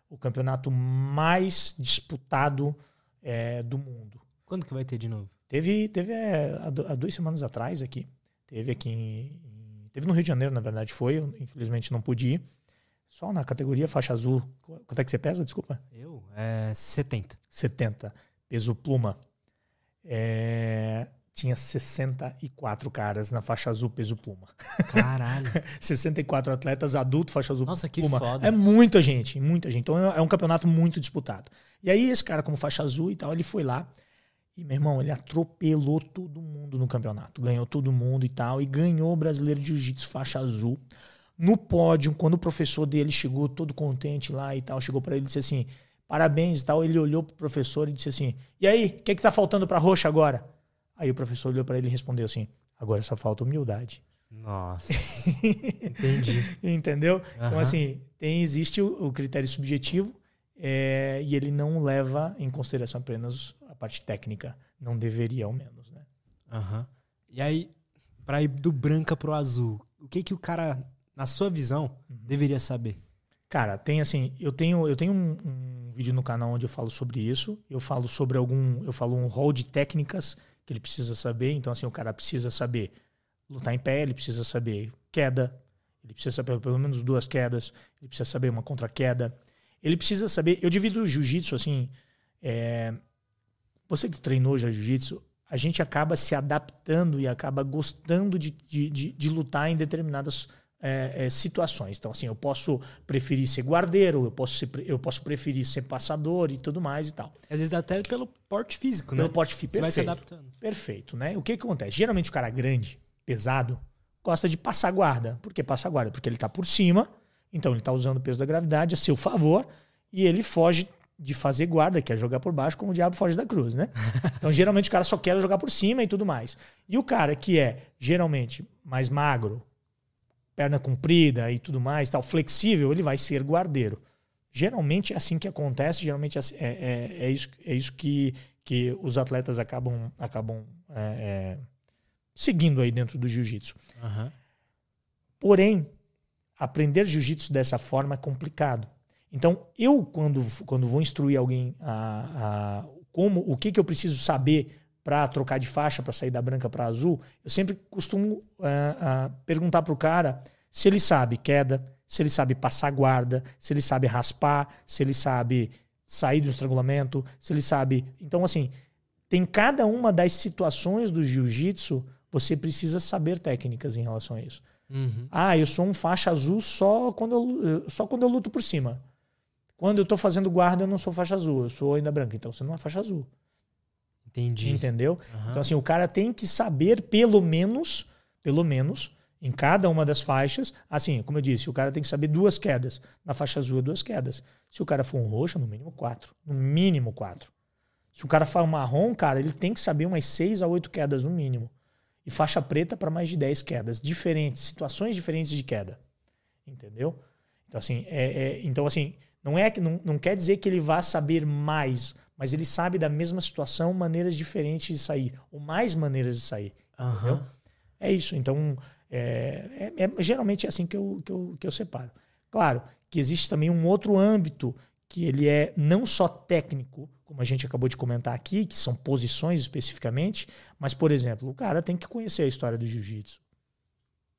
o campeonato mais disputado é, do mundo. Quando que vai ter de novo? Teve, teve é, há duas semanas atrás aqui. Teve aqui em, Teve no Rio de Janeiro, na verdade, foi. Eu, infelizmente não pude ir. Só na categoria faixa azul. Quanto é que você pesa? Desculpa. Eu? É 70. 70. Peso pluma. É, tinha 64 caras na faixa azul peso pluma. Caralho. 64 atletas adultos, faixa azul Nossa, que pluma. foda. É muita gente, muita gente. Então é um campeonato muito disputado. E aí esse cara como faixa azul e tal, ele foi lá e, meu irmão, ele atropelou todo mundo no campeonato. Ganhou todo mundo e tal. E ganhou o brasileiro de jiu-jitsu faixa azul no pódio, quando o professor dele chegou todo contente lá e tal, chegou para ele e disse assim: parabéns e tal. Ele olhou pro professor e disse assim: e aí, o que, é que tá faltando pra roxa agora? Aí o professor olhou para ele e respondeu assim: agora só falta humildade. Nossa. Entendi. Entendeu? Uhum. Então, assim, tem, existe o, o critério subjetivo é, e ele não leva em consideração apenas a parte técnica. Não deveria, ao menos, né? Uhum. E aí, para ir do branca pro azul, o que que o cara na sua visão, uhum. deveria saber? Cara, tem assim, eu tenho, eu tenho um, um, vídeo no canal onde eu falo sobre isso. Eu falo sobre algum, eu falo um rol de técnicas que ele precisa saber. Então, assim, o cara precisa saber lutar em pé, ele precisa saber queda, ele precisa saber pelo menos duas quedas, ele precisa saber uma contra-queda. Ele precisa saber. Eu divido o jiu-jitsu assim. É, você que treinou já jiu-jitsu, a gente acaba se adaptando e acaba gostando de, de, de, de lutar em determinadas é, é, situações. Então, assim, eu posso preferir ser guardeiro, eu posso, ser, eu posso preferir ser passador e tudo mais e tal. Às vezes até pelo porte físico, pelo né? Pelo porte físico. Você vai se adaptando. Perfeito, né? O que, que acontece? Geralmente o cara grande, pesado, gosta de passar guarda. Por que passar guarda? Porque ele está por cima, então ele está usando o peso da gravidade a seu favor e ele foge de fazer guarda, que é jogar por baixo, como o diabo foge da cruz, né? Então, geralmente, o cara só quer jogar por cima e tudo mais. E o cara que é, geralmente, mais magro, perna comprida e tudo mais, tal, flexível, ele vai ser guardeiro. Geralmente é assim que acontece, geralmente é, é, é, é isso, é isso que, que os atletas acabam, acabam é, é seguindo aí dentro do jiu-jitsu. Uhum. Porém, aprender jiu-jitsu dessa forma é complicado. Então, eu, quando, quando vou instruir alguém a, a como o que, que eu preciso saber para trocar de faixa, para sair da branca para azul, eu sempre costumo uh, uh, perguntar para o cara se ele sabe queda, se ele sabe passar guarda, se ele sabe raspar, se ele sabe sair do estrangulamento, se ele sabe. Então, assim, tem cada uma das situações do jiu-jitsu, você precisa saber técnicas em relação a isso. Uhum. Ah, eu sou um faixa azul só quando eu, só quando eu luto por cima. Quando eu estou fazendo guarda, eu não sou faixa azul, eu sou ainda branca. Então você não é faixa azul. Entendi. Entendeu? Uhum. Então, assim, o cara tem que saber, pelo menos, pelo menos, em cada uma das faixas, assim, como eu disse, o cara tem que saber duas quedas. Na faixa azul, duas quedas. Se o cara for um roxo, no mínimo quatro. No mínimo quatro. Se o cara for um marrom, cara, ele tem que saber umas seis a oito quedas no mínimo. E faixa preta para mais de dez quedas. Diferentes, situações diferentes de queda. Entendeu? Então, assim, é, é então, assim não, é que, não, não quer dizer que ele vá saber mais mas ele sabe da mesma situação maneiras diferentes de sair, ou mais maneiras de sair. Uhum. É isso. Então, é, é, é, geralmente é assim que eu, que, eu, que eu separo. Claro que existe também um outro âmbito que ele é não só técnico, como a gente acabou de comentar aqui, que são posições especificamente, mas, por exemplo, o cara tem que conhecer a história do jiu-jitsu.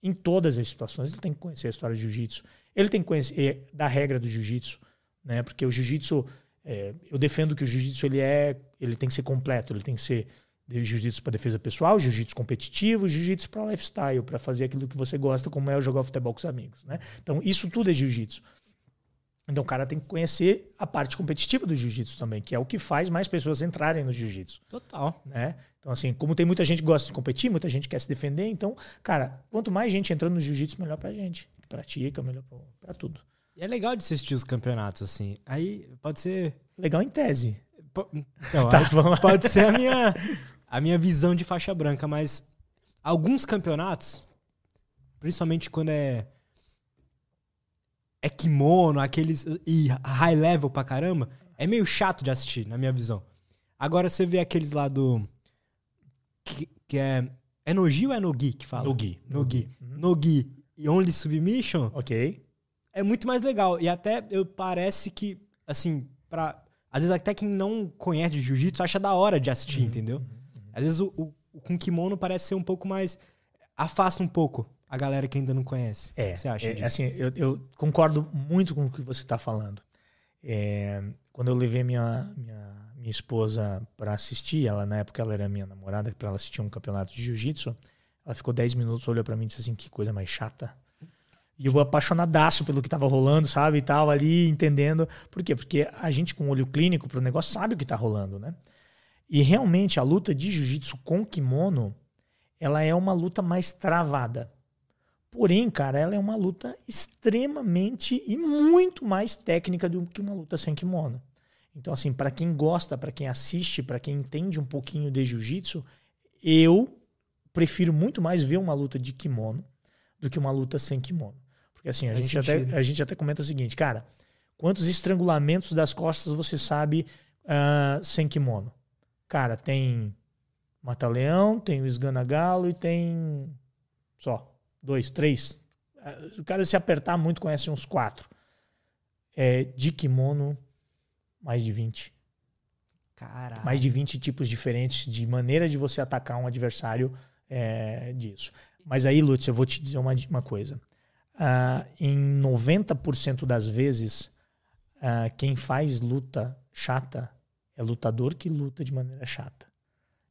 Em todas as situações, ele tem que conhecer a história do jiu-jitsu. Ele tem que conhecer é, da regra do jiu-jitsu, né? Porque o jiu-jitsu, é, eu defendo que o jiu-jitsu ele é, ele tem que ser completo, ele tem que ser jiu-jitsu para defesa pessoal, jiu-jitsu competitivo, jiu-jitsu para lifestyle, para fazer aquilo que você gosta, como é jogar futebol com os amigos, né? Então, isso tudo é jiu-jitsu. Então o cara tem que conhecer a parte competitiva do jiu-jitsu também, que é o que faz mais pessoas entrarem no jiu-jitsu. Total. Né? Então, assim, como tem muita gente que gosta de competir, muita gente quer se defender, então, cara, quanto mais gente entrando no jiu-jitsu, melhor pra gente. Pratica, melhor pra, pra tudo. E é legal de assistir os campeonatos, assim. Aí pode ser. Legal em tese. Então, tá, pode ser a minha, a minha visão de faixa branca, mas alguns campeonatos, principalmente quando é é kimono, aqueles. e high level pra caramba, é meio chato de assistir, na minha visão. Agora você vê aqueles lá do. Que, que é. É Nogi ou é Nogi que fala? Nogi. Nogi. Uhum. Nogi e Only Submission. Ok. É muito mais legal. E até eu parece que, assim, pra. Às vezes até quem não conhece de jiu-jitsu acha da hora de assistir, uhum. entendeu? Uhum. Às vezes o, o, o com kimono parece ser um pouco mais. Afasta um pouco a galera que ainda não conhece. É, o que você acha é, disso? Assim, eu, eu, concordo muito com o que você está falando. É, quando eu levei minha, minha, minha esposa para assistir, ela na época ela era minha namorada, para ela assistir um campeonato de jiu-jitsu, ela ficou 10 minutos, olhou para mim e disse assim: que coisa mais chata. E eu apaixonadaço pelo que estava rolando, sabe? E tal, ali entendendo. Por quê? Porque a gente com olho clínico para o negócio sabe o que está rolando, né? E realmente a luta de jiu-jitsu com kimono, ela é uma luta mais travada. Porém, cara, ela é uma luta extremamente e muito mais técnica do que uma luta sem kimono. Então, assim, para quem gosta, para quem assiste, para quem entende um pouquinho de jiu-jitsu, eu prefiro muito mais ver uma luta de kimono do que uma luta sem kimono. Assim, a, gente até, a gente até comenta o seguinte, cara, quantos estrangulamentos das costas você sabe uh, sem kimono? Cara, tem Mata-Leão, tem o Esgana Galo e tem só dois, três. O cara se apertar muito conhece uns quatro. É, de kimono, mais de 20. Caralho. Mais de 20 tipos diferentes de maneira de você atacar um adversário é, disso. Mas aí, Lutz, eu vou te dizer uma, uma coisa. Uh, em 90% das vezes, uh, quem faz luta chata é lutador que luta de maneira chata.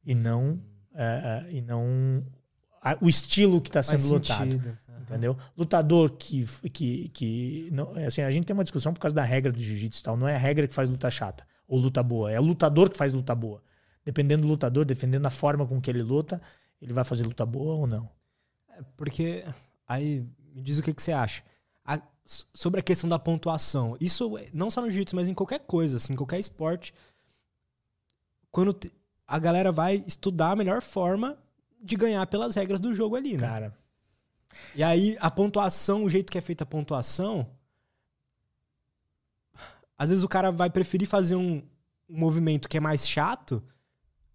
E não, uh, e não o estilo que está sendo lutado. Entendeu? Lutador que. que, que não, assim, a gente tem uma discussão por causa da regra do jiu-jitsu e tal. Não é a regra que faz luta chata ou luta boa. É o lutador que faz luta boa. Dependendo do lutador, dependendo da forma com que ele luta, ele vai fazer luta boa ou não. É porque. Aí, me diz o que, que você acha. A, sobre a questão da pontuação. Isso não só no jiu-jitsu, mas em qualquer coisa, assim, em qualquer esporte. Quando a galera vai estudar a melhor forma de ganhar pelas regras do jogo ali, né? Cara. E aí, a pontuação, o jeito que é feita a pontuação. Às vezes o cara vai preferir fazer um, um movimento que é mais chato,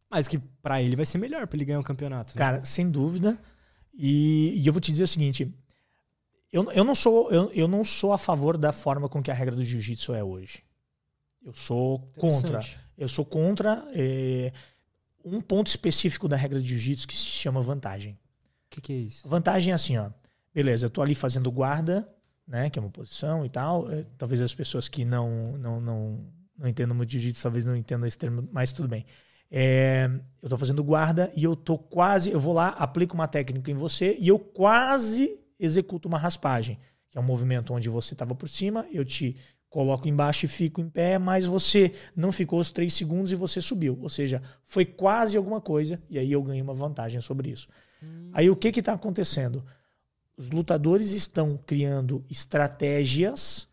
mas que para ele vai ser melhor para ele ganhar um campeonato. Né? Cara, sem dúvida. E, e, eu vou te dizer o seguinte: eu, eu, não sou, eu, eu não sou a favor da forma com que a regra do jiu-jitsu é hoje. Eu sou contra. Eu sou contra. Eh, um ponto específico da regra de jiu-jitsu que se chama vantagem. O que, que, é isso? Vantagem é assim, ó. Beleza, eu tô ali fazendo guarda, né? Que é uma posição e tal. É, talvez as pessoas que não, não, não, não entendam muito jiu-jitsu talvez não entendam esse termo, mas tudo bem. É, eu tô fazendo guarda e eu tô quase. Eu vou lá, aplico uma técnica em você e eu quase executo uma raspagem, que é um movimento onde você estava por cima, eu te coloco embaixo e fico em pé, mas você não ficou os três segundos e você subiu. Ou seja, foi quase alguma coisa e aí eu ganhei uma vantagem sobre isso. Hum. Aí o que está acontecendo? Os lutadores estão criando estratégias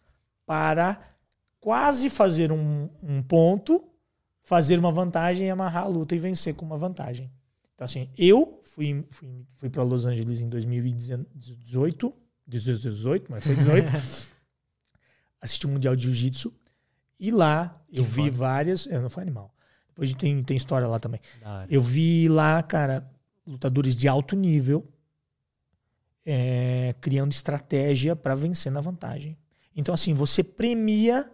para quase fazer um, um ponto, fazer uma vantagem, amarrar a luta e vencer com uma vantagem. Então, assim, eu fui, fui, fui para Los Angeles em 2018, 18, mas foi 18. assisti o Mundial de Jiu-Jitsu. E lá eu vi foda. várias. Eu não foi animal. Depois tem, tem história lá também. Eu vi lá, cara, lutadores de alto nível é, criando estratégia para vencer na vantagem. Então, assim, você premia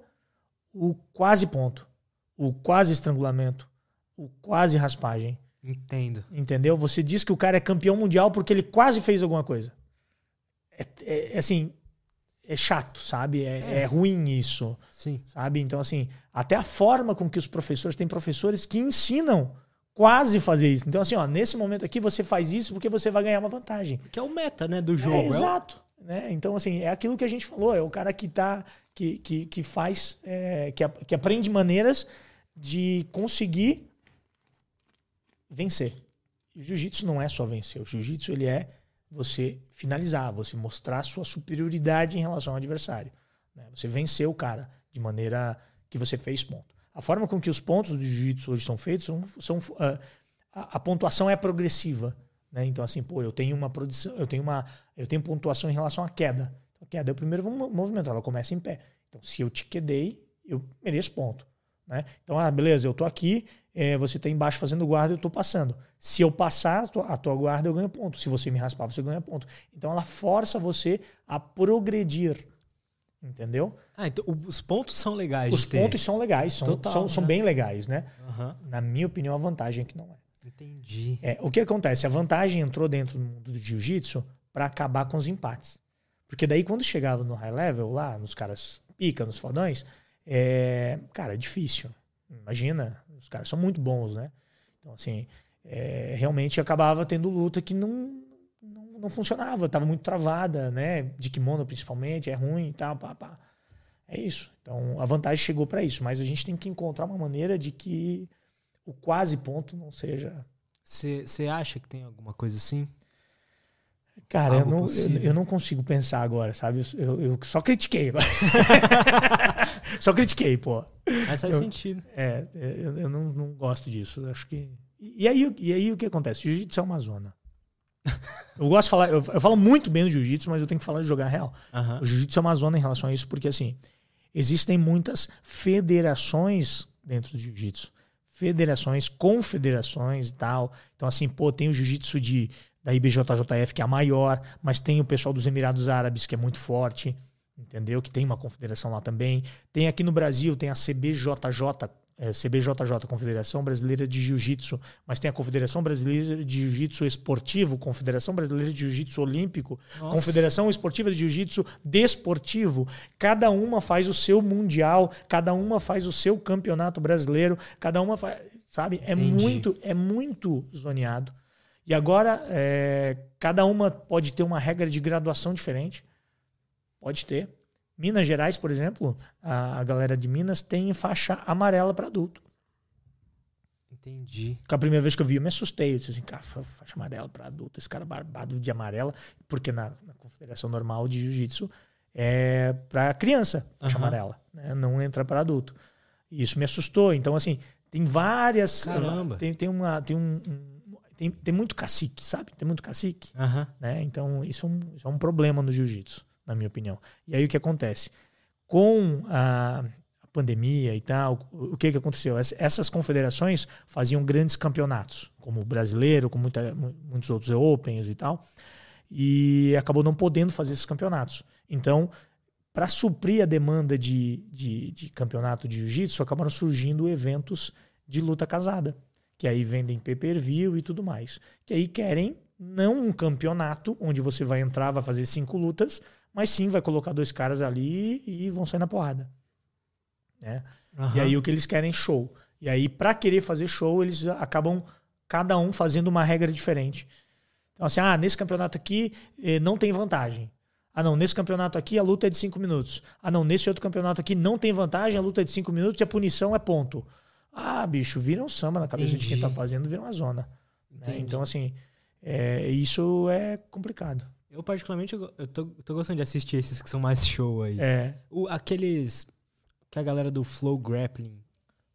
o quase ponto, o quase estrangulamento, o quase raspagem. Entendo. Entendeu? Você diz que o cara é campeão mundial porque ele quase fez alguma coisa. É, é- é assim, é chato, sabe? É, É. é ruim isso, Sim. sabe? Então, assim, até a forma com que os professores, tem professores que ensinam quase fazer isso. Então, assim, ó, nesse momento aqui você faz isso porque você vai ganhar uma vantagem. Que é o meta, né, do jogo. É, É o- exato. Né? Então, assim, é aquilo que a gente falou, é o cara que tá. que, que, que faz. é, que, que aprende maneiras de conseguir vencer. Jiu-jitsu não é só vencer. O jiu-jitsu ele é você finalizar, você mostrar sua superioridade em relação ao adversário. né? Você vencer o cara de maneira que você fez ponto. A forma com que os pontos do jiu-jitsu hoje são feitos são, são ah, a, a pontuação é progressiva. Né? Então, assim, pô, eu tenho uma produção, eu tenho uma. Eu tenho pontuação em relação à queda. A queda é o primeiro mo- movimento, ela começa em pé. Então, se eu te quedei, eu mereço ponto. Né? Então, ah, beleza, eu tô aqui, eh, você tá embaixo fazendo guarda, eu tô passando. Se eu passar a tua, a tua guarda, eu ganho ponto. Se você me raspar, você ganha ponto. Então, ela força você a progredir. Entendeu? Ah, então os pontos são legais Os de ter. pontos são legais, são, Total, são, são né? bem legais, né? Aham. Na minha opinião, a vantagem é que não é. Entendi. É, o que acontece? A vantagem entrou dentro do mundo do jiu-jitsu para acabar com os empates. Porque daí, quando chegava no high level, lá, nos caras pica, nos fodões, é, cara, é difícil. Imagina, os caras são muito bons, né? Então, assim, é, realmente acabava tendo luta que não, não, não funcionava, estava muito travada, né? De kimono, principalmente, é ruim e tal, pá, pá. É isso. Então, a vantagem chegou para isso, mas a gente tem que encontrar uma maneira de que o quase ponto não seja Você acha que tem alguma coisa assim? Cara, eu não, eu, eu não consigo pensar agora, sabe? Eu, eu só critiquei agora. só critiquei, pô. Mas faz sentido. É, eu, eu não, não gosto disso. Acho que. E aí, e aí o que acontece? Jiu-jitsu é uma zona. Eu gosto de falar, eu, falo muito bem do jiu-jitsu, mas eu tenho que falar de jogar real. Aham. O jiu-jitsu é uma zona em relação a isso, porque assim, existem muitas federações dentro do jiu-jitsu. Federações, confederações e tal. Então, assim, pô, tem o jiu-jitsu de da IBJJF, que é a maior, mas tem o pessoal dos Emirados Árabes, que é muito forte, entendeu? Que tem uma confederação lá também. Tem aqui no Brasil, tem a CBJJ, é, CBJJ, Confederação Brasileira de Jiu-Jitsu, mas tem a Confederação Brasileira de Jiu-Jitsu Esportivo, Confederação Brasileira de Jiu-Jitsu Olímpico, Nossa. Confederação Esportiva de Jiu-Jitsu Desportivo. Cada uma faz o seu mundial, cada uma faz o seu campeonato brasileiro, cada uma faz, sabe? É Entendi. muito, é muito zoneado. E agora, é, cada uma pode ter uma regra de graduação diferente. Pode ter. Minas Gerais, por exemplo, a, a galera de Minas tem faixa amarela para adulto. Entendi. Com a primeira vez que eu vi, eu me assustei. Eu disse assim, cara, fa- faixa amarela para adulto, esse cara barbado de amarela, porque na, na confederação normal de jiu-jitsu é para criança, faixa Aham. amarela, né? não entra para adulto. E isso me assustou. Então, assim, tem várias. Caramba. Tem, tem, uma, tem, um, um- tem, tem muito cacique, sabe? Tem muito cacique. Né? Então, isso é, um, isso é um problema no jiu-jitsu, na minha opinião. E aí o que acontece? Com a, pandemia e tal, o, que, que aconteceu? Ess- Essas confederações faziam grandes campeonatos, como o brasileiro, como muita- mu- muitos outros Opens e tal, e acabou não podendo fazer esses campeonatos. Então, para suprir a demanda de, de, de campeonato de jiu-jitsu, acabaram surgindo eventos de luta casada, que aí vendem pay-per-view e tudo mais. Que aí querem não um campeonato onde você vai entrar, vai fazer cinco lutas, mas sim vai colocar dois caras ali e vão sair na porrada. Né? E aham. aí o que eles querem é show. E aí, para querer fazer show, eles acabam cada um fazendo uma regra diferente. Então, assim, ah, nesse campeonato aqui eh, não tem vantagem. Ah, não, nesse campeonato aqui a luta é de cinco minutos. Ah, não, nesse outro campeonato aqui não tem vantagem, a luta é de cinco minutos e a punição é ponto. Ah, bicho, vira um samba na cabeça de quem tá Entendi. fazendo, vira uma zona. né? Entendi. Então, assim, é, isso é complicado. Eu, particularmente, eu, tô, tô gostando de assistir esses que são mais show aí. É, O, aqueles que a galera do Flow Grappling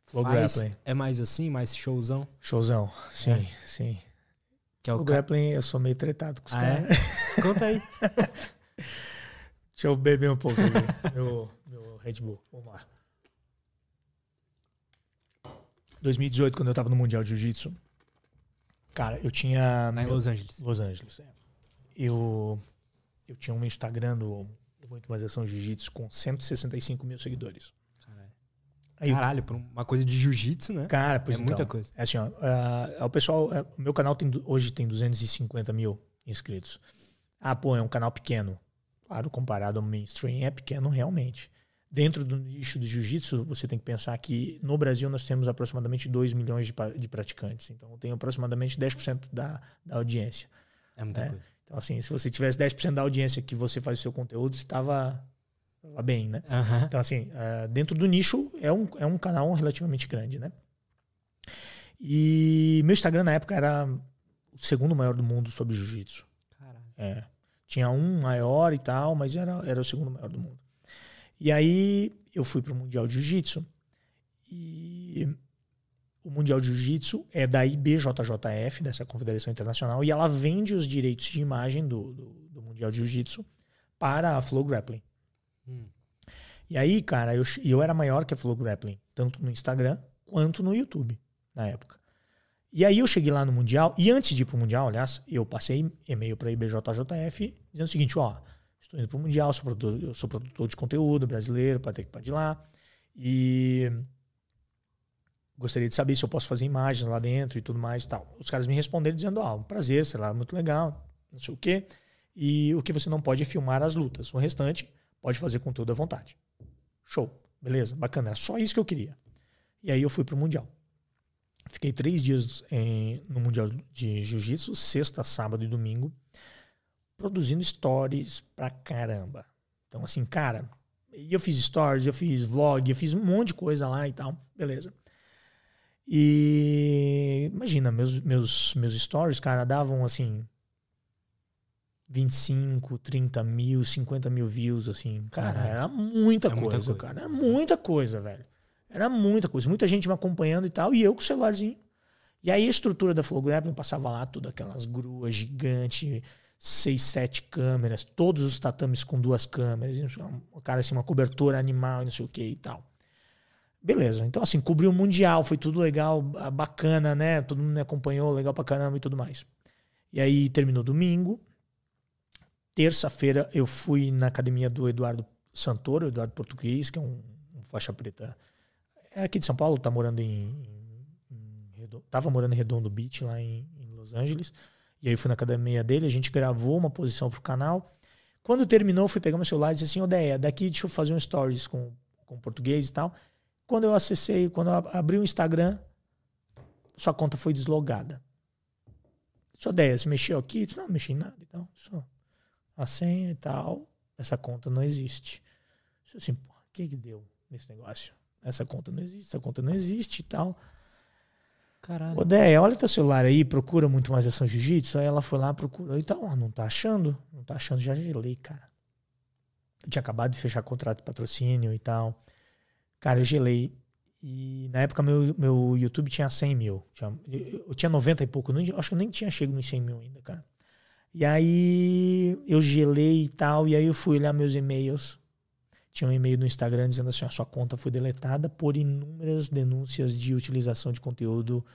Flow faz, Grappling. é mais assim, mais showzão? showzão. Sim, É. sim. Que é O grappling, eu sou meio tretado com os Ah, caras. é? Conta aí. Deixa eu beber um pouco meu, meu Red Bull. Vamos lá. 2018, quando eu tava no Mundial de Jiu-Jitsu, cara, eu tinha. Lá em meu- Los Angeles. Los Angeles, é. Eu, eu tinha um Instagram do, do muito mais ação jiu-jitsu com 165 mil seguidores. Aí, Caralho, por uma coisa de jiu-jitsu, né? Cara, pois é então, muita coisa. É assim, ó, uh, o pessoal, uh, o meu canal tem, hoje tem 250 mil inscritos. Ah, pô, é um canal pequeno. Claro, comparado ao mainstream, é pequeno realmente. Dentro do nicho do jiu-jitsu, você tem que pensar que no Brasil nós temos aproximadamente 2 milhões de, de praticantes. Então, tem aproximadamente 10% da, da audiência. É muita é. coisa. Então, assim, se você tivesse 10% da audiência que você faz o seu conteúdo, estava bem, né? Uhum. Então, assim, uh, dentro do nicho, é um, é um canal relativamente grande, né? E meu Instagram na época era o segundo maior do mundo sobre jiu-jitsu. É. Tinha um maior e tal, mas era, era o segundo maior do mundo. E aí eu fui para o Mundial de Jiu-Jitsu. E o Mundial de Jiu-Jitsu é da IBJJF, dessa Confederação Internacional, e ela vende os direitos de imagem do, do, do Mundial de Jiu-Jitsu para a Flow Grappling. Hum. E aí, cara, eu, eu era maior que a Flow Grappling, tanto no Instagram quanto no YouTube, na época. E aí eu cheguei lá no Mundial, e antes de ir pro Mundial, aliás, eu passei e-mail para a IBJJF dizendo o seguinte, ó, estou indo pro Mundial, sou produtor, eu sou produtor de conteúdo brasileiro, para ter que ir lá, e gostaria de saber se eu posso fazer imagens lá dentro e tudo mais e tal. Os caras me responderam dizendo, ó, um prazer, sei lá, muito legal, não sei o quê, e o que você não pode é filmar as lutas. O restante, pode fazer conteúdo à vontade. Show, beleza, bacana, era só isso que eu queria. E aí eu fui pro Mundial. Fiquei três dias em, no Mundial de Jiu-Jitsu, sexta, sábado e domingo, produzindo stories pra caramba. Então, assim, cara, eu fiz stories, eu fiz vlog, eu fiz um monte de coisa lá e tal, beleza. E imagina, meus, meus, meus stories, cara, davam assim 25, 30 mil, 50 mil views, assim. Cara, era muita, é coisa, muita coisa, cara. Era muita coisa, velho. Era muita coisa, muita gente me acompanhando e tal, e eu com o celularzinho. E aí a estrutura da Flow Grappling passava lá, tudo aquelas gruas gigantes, seis, sete câmeras, todos os tatames com duas câmeras, um cara assim, uma cobertura animal, não sei o que e tal. Beleza, então assim, cobriu o Mundial, foi tudo legal, bacana, né? Todo mundo me acompanhou, legal pra caramba e tudo mais. E aí terminou domingo. Terça-feira eu fui na academia do Eduardo Santoro, Eduardo Português, que é um, um faixa preta é aqui de São Paulo, tá morando em, em, em tava morando em Redondo Beach, lá em, em, Los Angeles. E aí fui na academia dele, a gente gravou uma posição pro canal. Quando terminou, fui pegar meu celular e disse assim, Odeia, daqui deixa eu fazer um stories com, com português e tal. Quando eu acessei, quando eu abri o Instagram, sua conta foi deslogada. Sua ideia, você mexeu aqui? Disse, não, não mexi em nada. Então, só a senha e tal, essa conta não existe. Disse assim, o que que deu nesse negócio? Essa conta não existe, essa conta não existe e tal. Caralho. Odeia, olha teu celular aí, procura muito mais ação jiu-jitsu. Aí ela foi lá, procurou e tal. Não tá achando? Não tá achando, já gelei, cara. Eu tinha acabado de fechar contrato de patrocínio e tal. Cara, eu gelei. E na época meu, meu YouTube tinha 100 mil. Tinha, eu tinha 90 e pouco. Não, acho que eu nem tinha chegado nos 100 mil ainda, cara. E aí eu gelei e tal. E aí eu fui olhar meus e-mails tinha um e-mail no Instagram dizendo assim: a sua conta foi deletada por inúmeras denúncias de utilização de conteúdo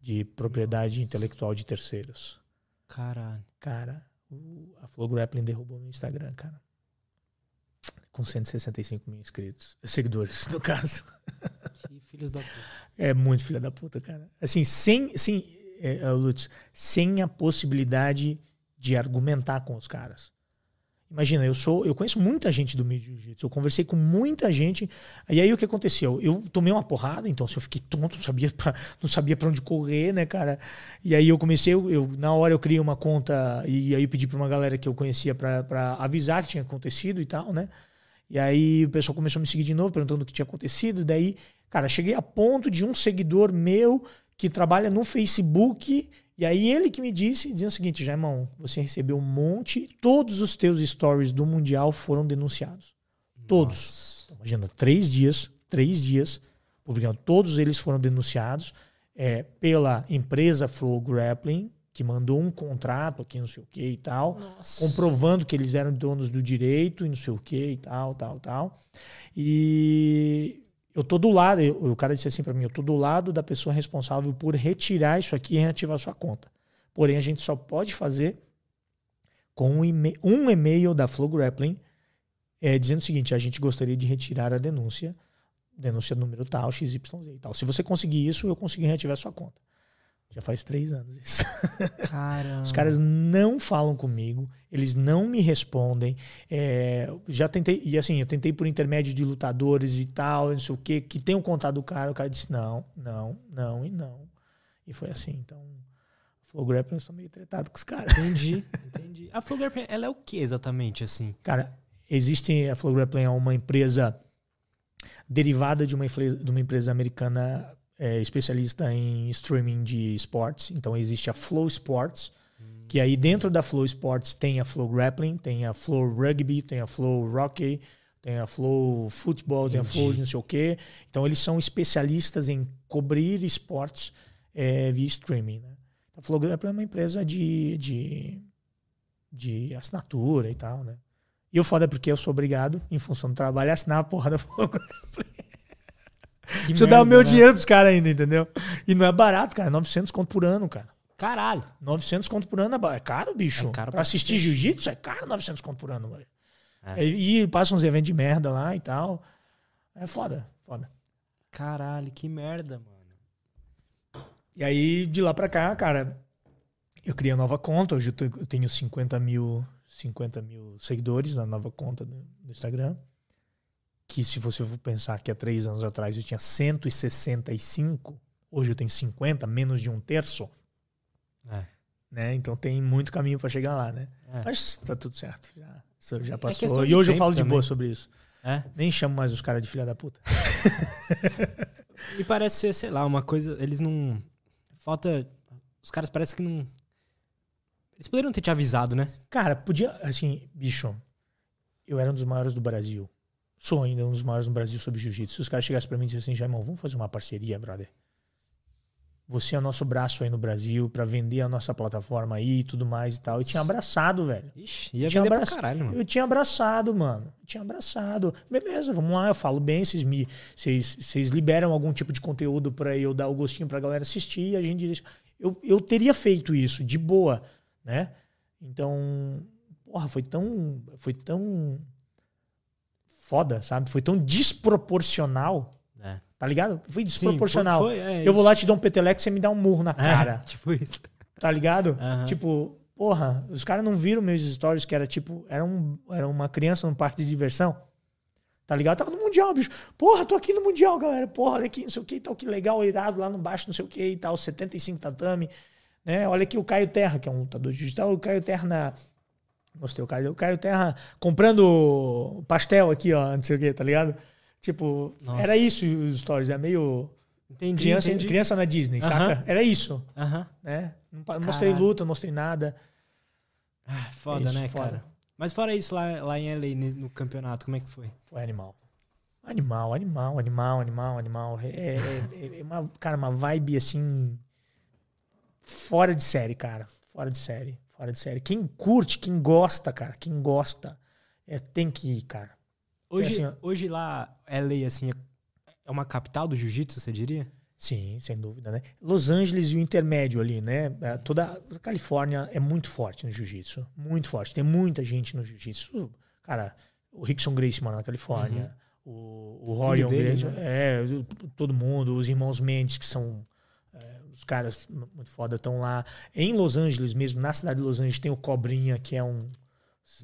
de propriedade Nossa. intelectual de terceiros. Caralho. Cara, a Flow Grappling derrubou meu Instagram, cara. Com 165 mil inscritos. Seguidores, no caso. Que filhos da puta. É muito filha da puta, cara. Assim, sem, sem, é, Lutz, sem a possibilidade de argumentar com os caras. Imagina, eu sou, eu conheço muita gente do meio de jiu-jitsu, eu conversei com muita gente. E aí o que aconteceu? Eu tomei uma porrada, então assim, eu fiquei tonto, não sabia pra, não sabia para onde correr, né, cara? E aí eu comecei, eu, eu, na hora eu criei uma conta e aí eu pedi para uma galera que eu conhecia para avisar que tinha acontecido e tal, né? E aí o pessoal começou a me seguir de novo, perguntando o que tinha acontecido. Daí, cara, cheguei a ponto de um seguidor meu que trabalha no Facebook e aí ele que me disse, dizendo o seguinte, Jaimão, você recebeu um monte, todos os teus stories do Mundial foram denunciados. Todos. Então, imagina, três dias, três dias, publicando, todos eles foram denunciados é, pela empresa Flow Grappling, que mandou um contrato aqui, não sei o que e tal, Nossa. comprovando que eles eram donos do direito e não sei o que e tal, tal, tal. E eu tô do lado, eu, o cara disse assim para mim, eu tô do lado da pessoa responsável por retirar isso aqui e reativar sua conta. Porém, a gente só pode fazer com um e-mail, um da Flow Grappling é, dizendo o seguinte: a gente gostaria de retirar a denúncia, denúncia número tal, XYZ e tal. Se você conseguir isso, eu consegui reativar sua conta. Já faz três anos isso. Caramba. Os caras não falam comigo, eles não me respondem. É, já tentei, e assim, eu tentei por intermédio de lutadores e tal, não sei o que, que tenham contado o cara, o cara disse não, não, não e não. E foi assim, então. Flow Grappling eu sou meio tretado com os caras. Entendi, entendi. A Flow Grappling, ela é o que exatamente, assim? Cara, existe, a Flow Grappling é uma empresa derivada de uma, de uma empresa americana é, especialista em streaming de esportes. Então existe a Flow Sports, que aí dentro da Flow Sports tem a Flow Grappling, tem a Flow Rugby, tem a Flow Rocky, tem a Flow Football, tem a Flow não sei o quê. Então eles são especialistas em cobrir esportes é, via streaming. Né? A Flow Grappling é uma empresa de, de, de assinatura e tal, né? E o foda é porque eu sou obrigado, em função do trabalho, a assinar a porra da Flow Grappling. Que Preciso dar o meu né? dinheiro pros caras ainda, entendeu? E não é barato, cara. 900 conto por ano, cara. Caralho. 900 conto por ano é é caro, bicho. É caro pra pra assistir jiu-jitsu é caro 900 conto por ano, velho. É. E, e passa uns eventos de merda lá e tal. É foda, foda. Caralho, que merda, mano. E aí, de lá pra cá, cara, eu criei a nova conta. Hoje eu, tô- eu tenho 50 mil, 50 mil seguidores na nova conta do, do Instagram. Que se você for pensar que há três anos atrás eu tinha 165, hoje eu tenho 50, menos de um terço. É. Né? Então tem muito caminho pra chegar lá, né? É. Mas tá tudo certo. Já, já questão passou. de e hoje eu falo de também. boa sobre isso. É. Nem chamo mais os caras de filha da puta. E parece ser, sei lá, uma coisa. Eles não. Falta. Os caras parecem que não. Eles poderiam ter te avisado, né? Cara, podia, assim, bicho, eu era um dos maiores do Brasil. Sou ainda um dos maiores no Brasil sobre jiu-jitsu. Se os caras chegassem pra mim e dissessem assim, Jaimão, vamos fazer uma parceria, brother. Você é o nosso braço aí no Brasil pra vender a nossa plataforma aí e tudo mais e tal. E tinha abraçado, velho. Ixi, ia Tinha vender pra abraço. caralho, mano. Eu tinha abraçado, mano. Eu tinha abraçado. Beleza, vamos lá, eu falo bem, vocês me. Vocês, vocês liberam algum tipo de conteúdo pra eu dar o gostinho pra galera assistir e a gente. Eu, eu teria feito isso, de boa, né? Então, porra, foi tão. Foi tão. Foda, sabe? Foi tão desproporcional. É. Tá ligado? Foi Sim, desproporcional. foi- foi, é eu vou isso. lá te dar um peteleco e você me dá um murro na cara. É, tipo isso. Tá ligado? Aham. Tipo, porra, os caras não viram meus stories que era tipo, era, um, era uma criança num parque de diversão. Tá ligado? Tava no Mundial, bicho. Porra, tô aqui no Mundial, galera. Porra, olha aqui, não sei o que e tal, que legal, irado lá no baixo, não sei o que e tal, 75 tatame. Né? Olha aqui o Caio Terra, que é um lutador digital, o Caio Terra na. Mostrei o Caio, o Caio Terra comprando pastel aqui, ó, não sei o que, tá ligado? Tipo, Nossa. era isso os stories, é meio Entendi. criança, entendi. criança na Disney, Aham. saca? Era isso, Aham. né? Não não mostrei luta, não mostrei nada. Ah, foda, É isso, né, foda. cara? Mas fora isso, lá, lá em LA, no campeonato, como é que foi? Foi animal. Animal, animal, animal, animal, animal. É, é- é uma, cara, uma vibe assim. Fora de série, cara. Fora de série. Fora de série. Quem curte, quem gosta, cara, quem gosta, é, tem que ir, cara. Hoje, assim, hoje lá, LA, assim, é uma capital do jiu-jitsu, você diria? Sim, sem dúvida, né? Los Angeles e o intermédio ali, né? É, Toda a Califórnia é muito forte no jiu-jitsu. Muito forte. Tem muita gente no jiu-jitsu. Cara, o Rickson Gracie mora na Califórnia. O, o Rorion Gracie. né? É, todo mundo. Os irmãos Mendes, que são é, os caras muito foda, estão lá. Em Los Angeles mesmo, na cidade de Los Angeles, tem o Cobrinha, que é um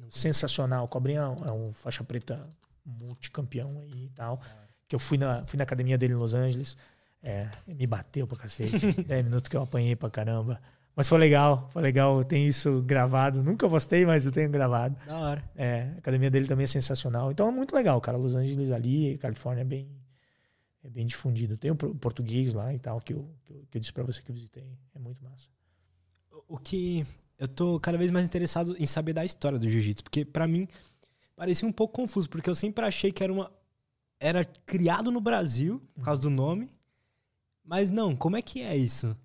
sensacional. O Cobrinha é um- é um faixa preta multicampeão aí e tal. Que eu fui na, fui na academia dele em Los Angeles. É, me bateu pra cacete. 10 minutos que eu apanhei pra caramba. Mas foi legal, foi legal. Eu tenho isso gravado. Nunca postei, mas eu tenho gravado. Da hora. É, a academia dele também é sensacional. Então é muito legal, cara. Los Angeles ali, Califórnia é bem, é bem difundido. Tem o português lá e tal, que eu, que eu, que eu disse pra você que eu visitei. É muito massa. O que eu tô cada vez mais interessado em saber da história do jiu-jitsu, porque pra mim parecia um pouco confuso, porque eu sempre achei que era uma era criado no Brasil por causa do nome. Mas não, como é que é isso?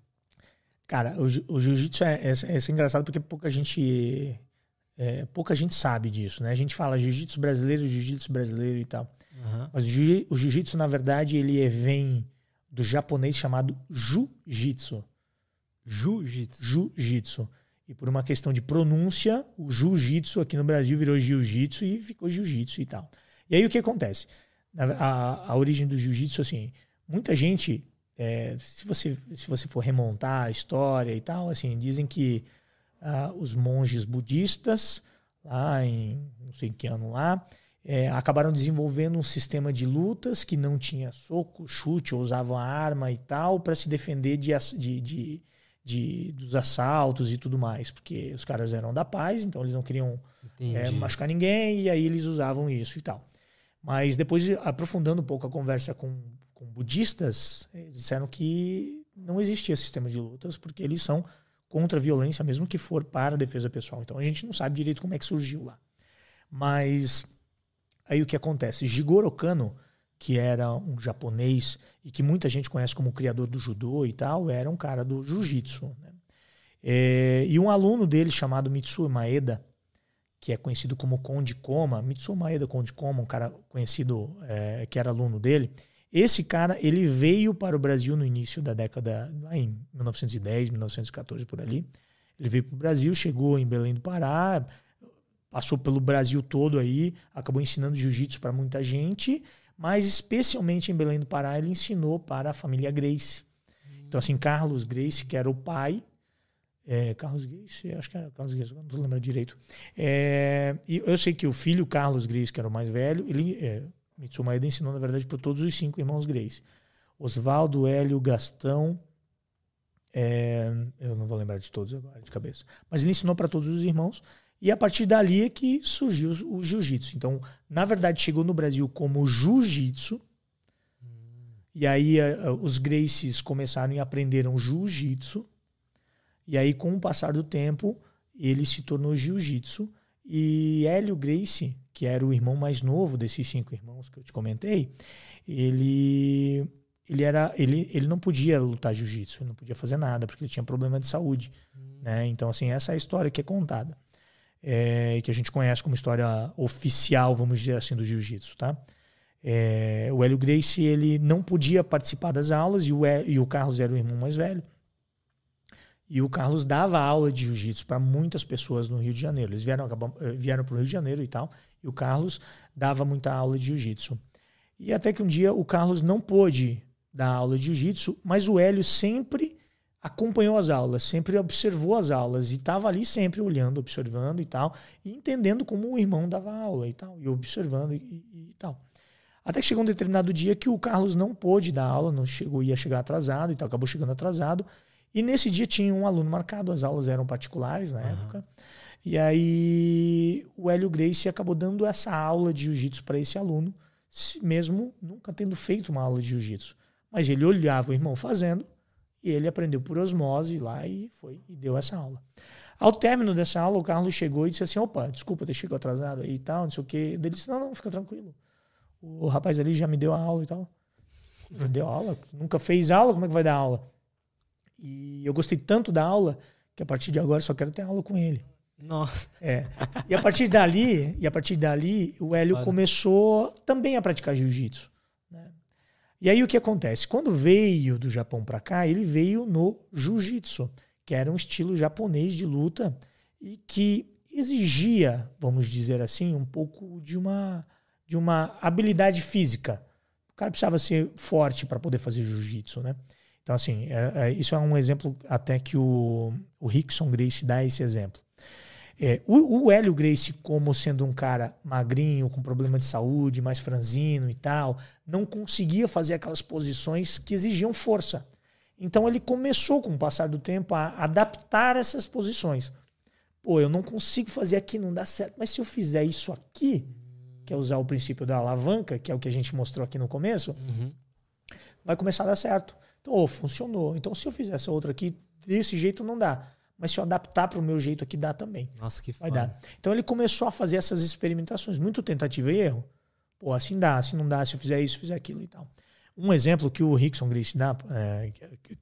Cara, o, o jiu-jitsu é, é, é engraçado porque pouca gente. É, pouca gente sabe disso, né? A gente fala jiu-jitsu brasileiro, jiu-jitsu brasileiro e tal. Aham. Mas o jiu- o jiu-jitsu, na verdade, ele é- vem do japonês chamado jiu-jitsu. Jiu-jitsu. Jiu-jitsu. E por uma questão de pronúncia, o jiu-jitsu aqui no Brasil virou jiu-jitsu e ficou jiu-jitsu e tal. E aí o que acontece? A, a origem do jiu-jitsu, assim, muita gente, é, se, você, se você for remontar a história e tal, assim, dizem que ah, os monges budistas, lá em não sei que ano lá, é, acabaram desenvolvendo um sistema de lutas que não tinha soco, chute, ou usavam arma e tal, para se defender de, de, de de, dos assaltos e tudo mais, porque os caras eram da paz, então eles não queriam é, machucar ninguém, e aí eles usavam isso e tal. Mas depois, aprofundando um pouco a conversa com, com budistas, eles disseram que não existia sistema de lutas, porque eles são contra a violência, mesmo que for para a defesa pessoal. Então a gente não sabe direito como é que surgiu lá. Mas aí o que acontece? Jigoro Kano, que era um japonês e que muita gente conhece como criador do judô e tal, era um cara do jiu-jitsu. Né? É, e um aluno dele chamado Mitsuo Maeda, que é conhecido como Konde Koma, Mitsuo Maeda Konde Koma, um cara conhecido é, que era aluno dele, esse cara ele veio para o Brasil no início da década, lá em 1910, 1914 por ali. Ele veio para o Brasil, chegou em Belém do Pará, passou pelo Brasil todo aí, acabou ensinando jiu-jitsu para muita gente mas especialmente em Belém do Pará, ele ensinou para a família Grace. Então, assim, Carlos Grace, que era o pai, é, Carlos Grace, acho que era Carlos Grace, não lembrando direito. É, e eu sei que o filho Carlos Grace, que era o mais velho, ele, é, Mitsumaeda ensinou, na verdade, para todos os cinco irmãos Grace. Oswaldo, Hélio, Gastão, é, eu não vou lembrar de todos agora, de cabeça. Mas ele ensinou para todos os irmãos. E a partir dali é que surgiu o jiu-jitsu. Então, na verdade, chegou no Brasil como jiu-jitsu. E aí uh, os Gracies começaram e aprenderam jiu-jitsu. E aí, com o passar do tempo, ele se tornou jiu-jitsu. E Hélio Gracie, que era o irmão mais novo desses cinco irmãos que eu te comentei, ele ele era ele, ele não podia lutar jiu-jitsu, ele não podia fazer nada porque ele tinha problema de saúde, hum. né? Então assim, essa é a história que é contada é, que a gente conhece como história oficial, vamos dizer assim, do jiu-jitsu, tá? É, o Hélio Gracie ele não podia participar das aulas e o, e o Carlos era o irmão mais velho. E o Carlos dava aula de jiu-jitsu para muitas pessoas no Rio de Janeiro. Eles vieram, eh, vieram para o Rio de Janeiro e tal, e o Carlos dava muita aula de jiu-jitsu. E até que um dia o Carlos não pôde dar aula de jiu-jitsu, mas o Hélio sempre acompanhou as aulas, sempre observou as aulas e estava ali sempre olhando, observando e tal, e entendendo como o irmão dava aula e tal, e observando e, e, e tal. Até que chegou um determinado dia que o Carlos não pôde dar aula, não chegou, ia chegar atrasado e tal, acabou chegando atrasado. E nesse dia tinha um aluno marcado, as aulas eram particulares na uhum. época. E aí o Hélio Grace acabou dando essa aula de jiu-jitsu para esse aluno, mesmo nunca tendo feito uma aula de jiu-jitsu. Mas ele olhava o irmão fazendo e ele aprendeu por osmose lá e foi e deu essa aula. Ao término dessa aula, o Carlos chegou e disse assim: opa, desculpa ter chegado atrasado aí e tal, não sei o quê. Ele disse: não, não, fica tranquilo. O rapaz ali já me deu a aula e tal. Já deu aula? Nunca fez aula? Como é que vai dar aula? E eu gostei tanto da aula que a partir de agora só quero ter aula com ele. Nossa. É. E a partir dali, e a partir dali, o Hélio começou também a praticar jiu-jitsu. E aí o que acontece? Quando veio do Japão para cá, ele veio no jiu-jitsu, que era um estilo japonês de luta e que exigia, vamos dizer assim, um pouco de uma de uma habilidade física. O cara precisava ser forte para poder fazer jiu-jitsu, né? Então, assim, é, é, isso é um exemplo até que o, o Rickson Grace dá esse exemplo. É, o, o Hélio Grace, como sendo um cara magrinho, com problema de saúde, mais franzino e tal, não conseguia fazer aquelas posições que exigiam força. Então ele começou, com o passar do tempo, a adaptar essas posições. Pô, eu não consigo fazer aqui, não dá certo. Mas se eu fizer isso aqui, que é usar o princípio da alavanca, que é o que a gente mostrou aqui no começo, uhum. vai começar a dar certo. Então, oh, funcionou. Então, se eu fizer essa outra aqui, desse jeito não dá mas se eu adaptar para o meu jeito aqui, dá também. Nossa, que Vai dar. Então ele começou a fazer essas experimentações, muito tentativa e erro. Pô, assim dá, assim não dá, se eu fizer isso, fizer aquilo e tal. Um exemplo que o Rickson Grace dá, é,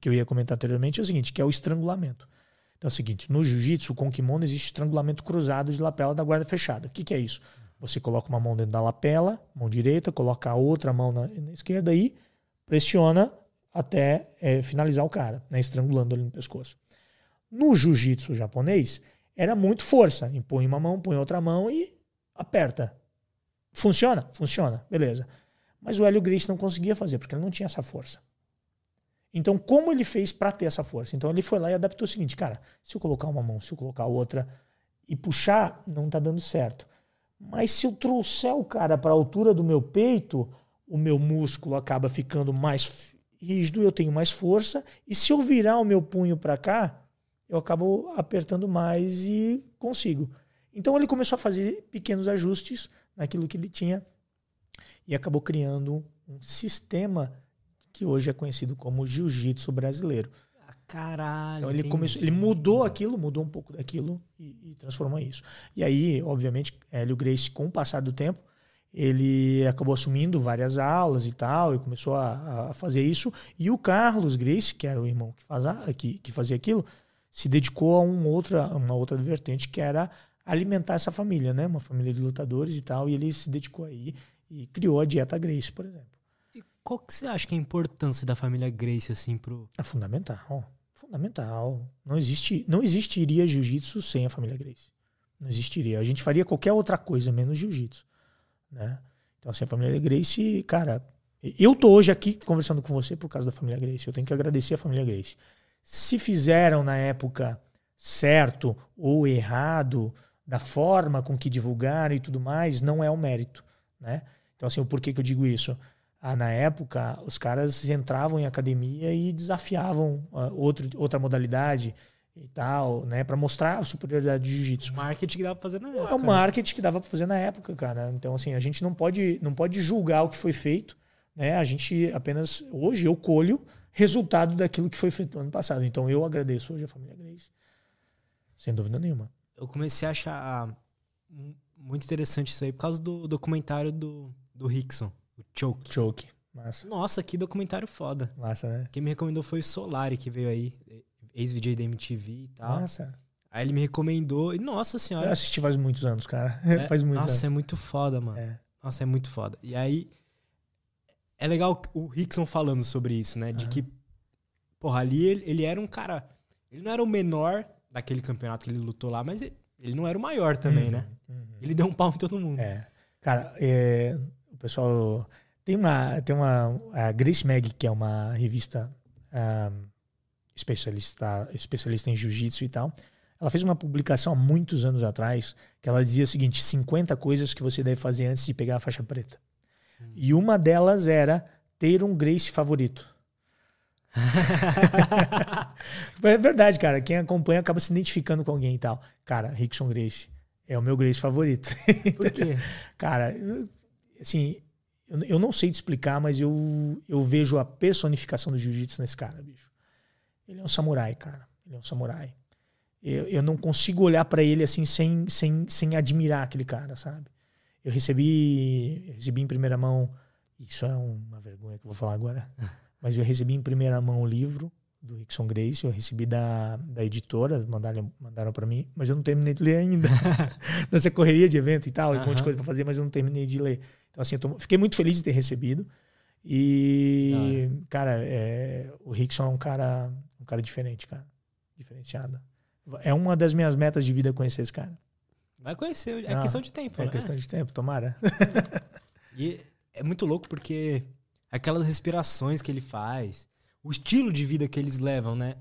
que eu ia comentar anteriormente, é o seguinte, que é o estrangulamento. Então é o seguinte, no jiu-jitsu, com kimono, existe estrangulamento cruzado de lapela da guarda fechada. O que, que é isso? Você coloca uma mão dentro da lapela, mão direita, coloca a outra mão na, na esquerda e pressiona até é, finalizar o cara, né, estrangulando ali no pescoço. No jiu-jitsu japonês, era muito força. Impõe uma mão, põe outra mão e aperta. Funciona? Funciona. Beleza. Mas o Hélio Gracie não conseguia fazer, porque ele não tinha essa força. Então, como ele fez para ter essa força? Então, ele foi lá e adaptou o seguinte: cara, se eu colocar uma mão, se eu colocar outra e puxar, não tá dando certo. Mas se eu trouxer o cara para a altura do meu peito, o meu músculo acaba ficando mais rígido, eu tenho mais força. E se eu virar o meu punho para cá, eu acabo apertando mais e consigo. Então ele começou a fazer pequenos ajustes naquilo que ele tinha e acabou criando um sistema que hoje é conhecido como jiu-jitsu brasileiro. Ah, caralho. Então ele começou, ele mudou aquilo, mudou um pouco daquilo e, e transformou isso. E aí, obviamente, Hélio Grace, com o passar do tempo, ele acabou assumindo várias aulas e tal, e começou a, a, fazer isso. E o Carlos Grace, que era o irmão que, faz, que, que fazia aquilo, se dedicou a um outra, uma outra vertente que era alimentar essa família, né? Uma família de lutadores e tal. E ele se dedicou aí e criou a dieta Grace, por exemplo. E qual que você acha que é a importância da família Grace assim pro? É fundamental, fundamental. Não existe, não existiria jiu-jitsu sem a família Grace. Não existiria. A gente faria qualquer outra coisa menos jiu-jitsu, né? Então assim, a família Grace, cara, eu tô hoje aqui conversando com você por causa da família Grace. Eu tenho que agradecer a família Grace. Se fizeram na época certo ou errado, da forma com que divulgaram e tudo mais, não é o mérito, né? Então, assim, o porquê que eu digo isso? Ah, na época, os caras entravam em academia e desafiavam uh, outro, outra modalidade e tal, né? para mostrar a superioridade do jiu-jitsu. O marketing que dava pra fazer na época. É o né? marketing que dava pra fazer na época, cara. Então, assim, a gente não pode, não pode julgar o que foi feito, né? A gente apenas, hoje, eu colho resultado daquilo que foi feito no ano passado. Então, eu agradeço hoje a família Grace. Sem dúvida nenhuma. Eu comecei a achar muito interessante isso aí por causa do documentário do, do Rickson, o Choke. Choke. Massa. Nossa, que documentário foda. Massa, né? Quem me recomendou foi o Solari, que veio aí, ex-VJ da MTV e tal. Massa. Aí ele me recomendou e, nossa senhora. Eu assisti faz muitos anos, cara. É, faz muitos nossa, anos. é muito foda, mano. É. Nossa, é muito foda. E aí, é legal o Rickson falando sobre isso, né? De uhum. que, porra, ali ele, ele, era um cara. Ele não era o menor daquele campeonato que ele lutou lá, mas ele, ele não era o maior também, né? uhum, né? Uhum. Ele deu um pau em todo mundo. É. Cara, é, o pessoal. Tem uma. Tem uma. A Grace Mag, que é uma revista um, especialista, especialista em jiu-jitsu e tal. Ela fez uma publicação há muitos anos atrás que ela dizia o seguinte: 50 coisas que você deve fazer antes de pegar a faixa preta. Hum. E uma delas era ter um Grace favorito. é verdade, cara. Quem acompanha acaba se identificando com alguém e tal. Cara, Rickson Grace é o meu Grace favorito. Por quê? cara, assim, eu não sei te explicar, mas eu, eu vejo a personificação do jiu-jitsu nesse cara, bicho. Ele é um samurai, cara. Ele é um samurai. Eu, eu não consigo olhar para ele assim sem, sem, sem admirar aquele cara, sabe? Eu recebi, recebi em primeira mão. Isso é uma vergonha que eu vou falar agora. mas eu recebi em primeira mão o livro do Rickson Grace, eu recebi da, da editora, mandaram, mandaram para mim, mas eu não terminei de ler ainda. Nessa correria de evento e tal, uhum. um monte de coisa para fazer, mas eu não terminei de ler. Então, assim, eu tô, fiquei muito feliz de ter recebido. E, ah. cara, é, o Rickson é um cara, um cara diferente, cara. Diferenciado. É uma das minhas metas de vida conhecer esse cara. Vai conhecer, é ah, questão de tempo, É né? questão de tempo, tomara. e é muito louco porque aquelas respirações que ele faz, o estilo de vida que eles levam, né?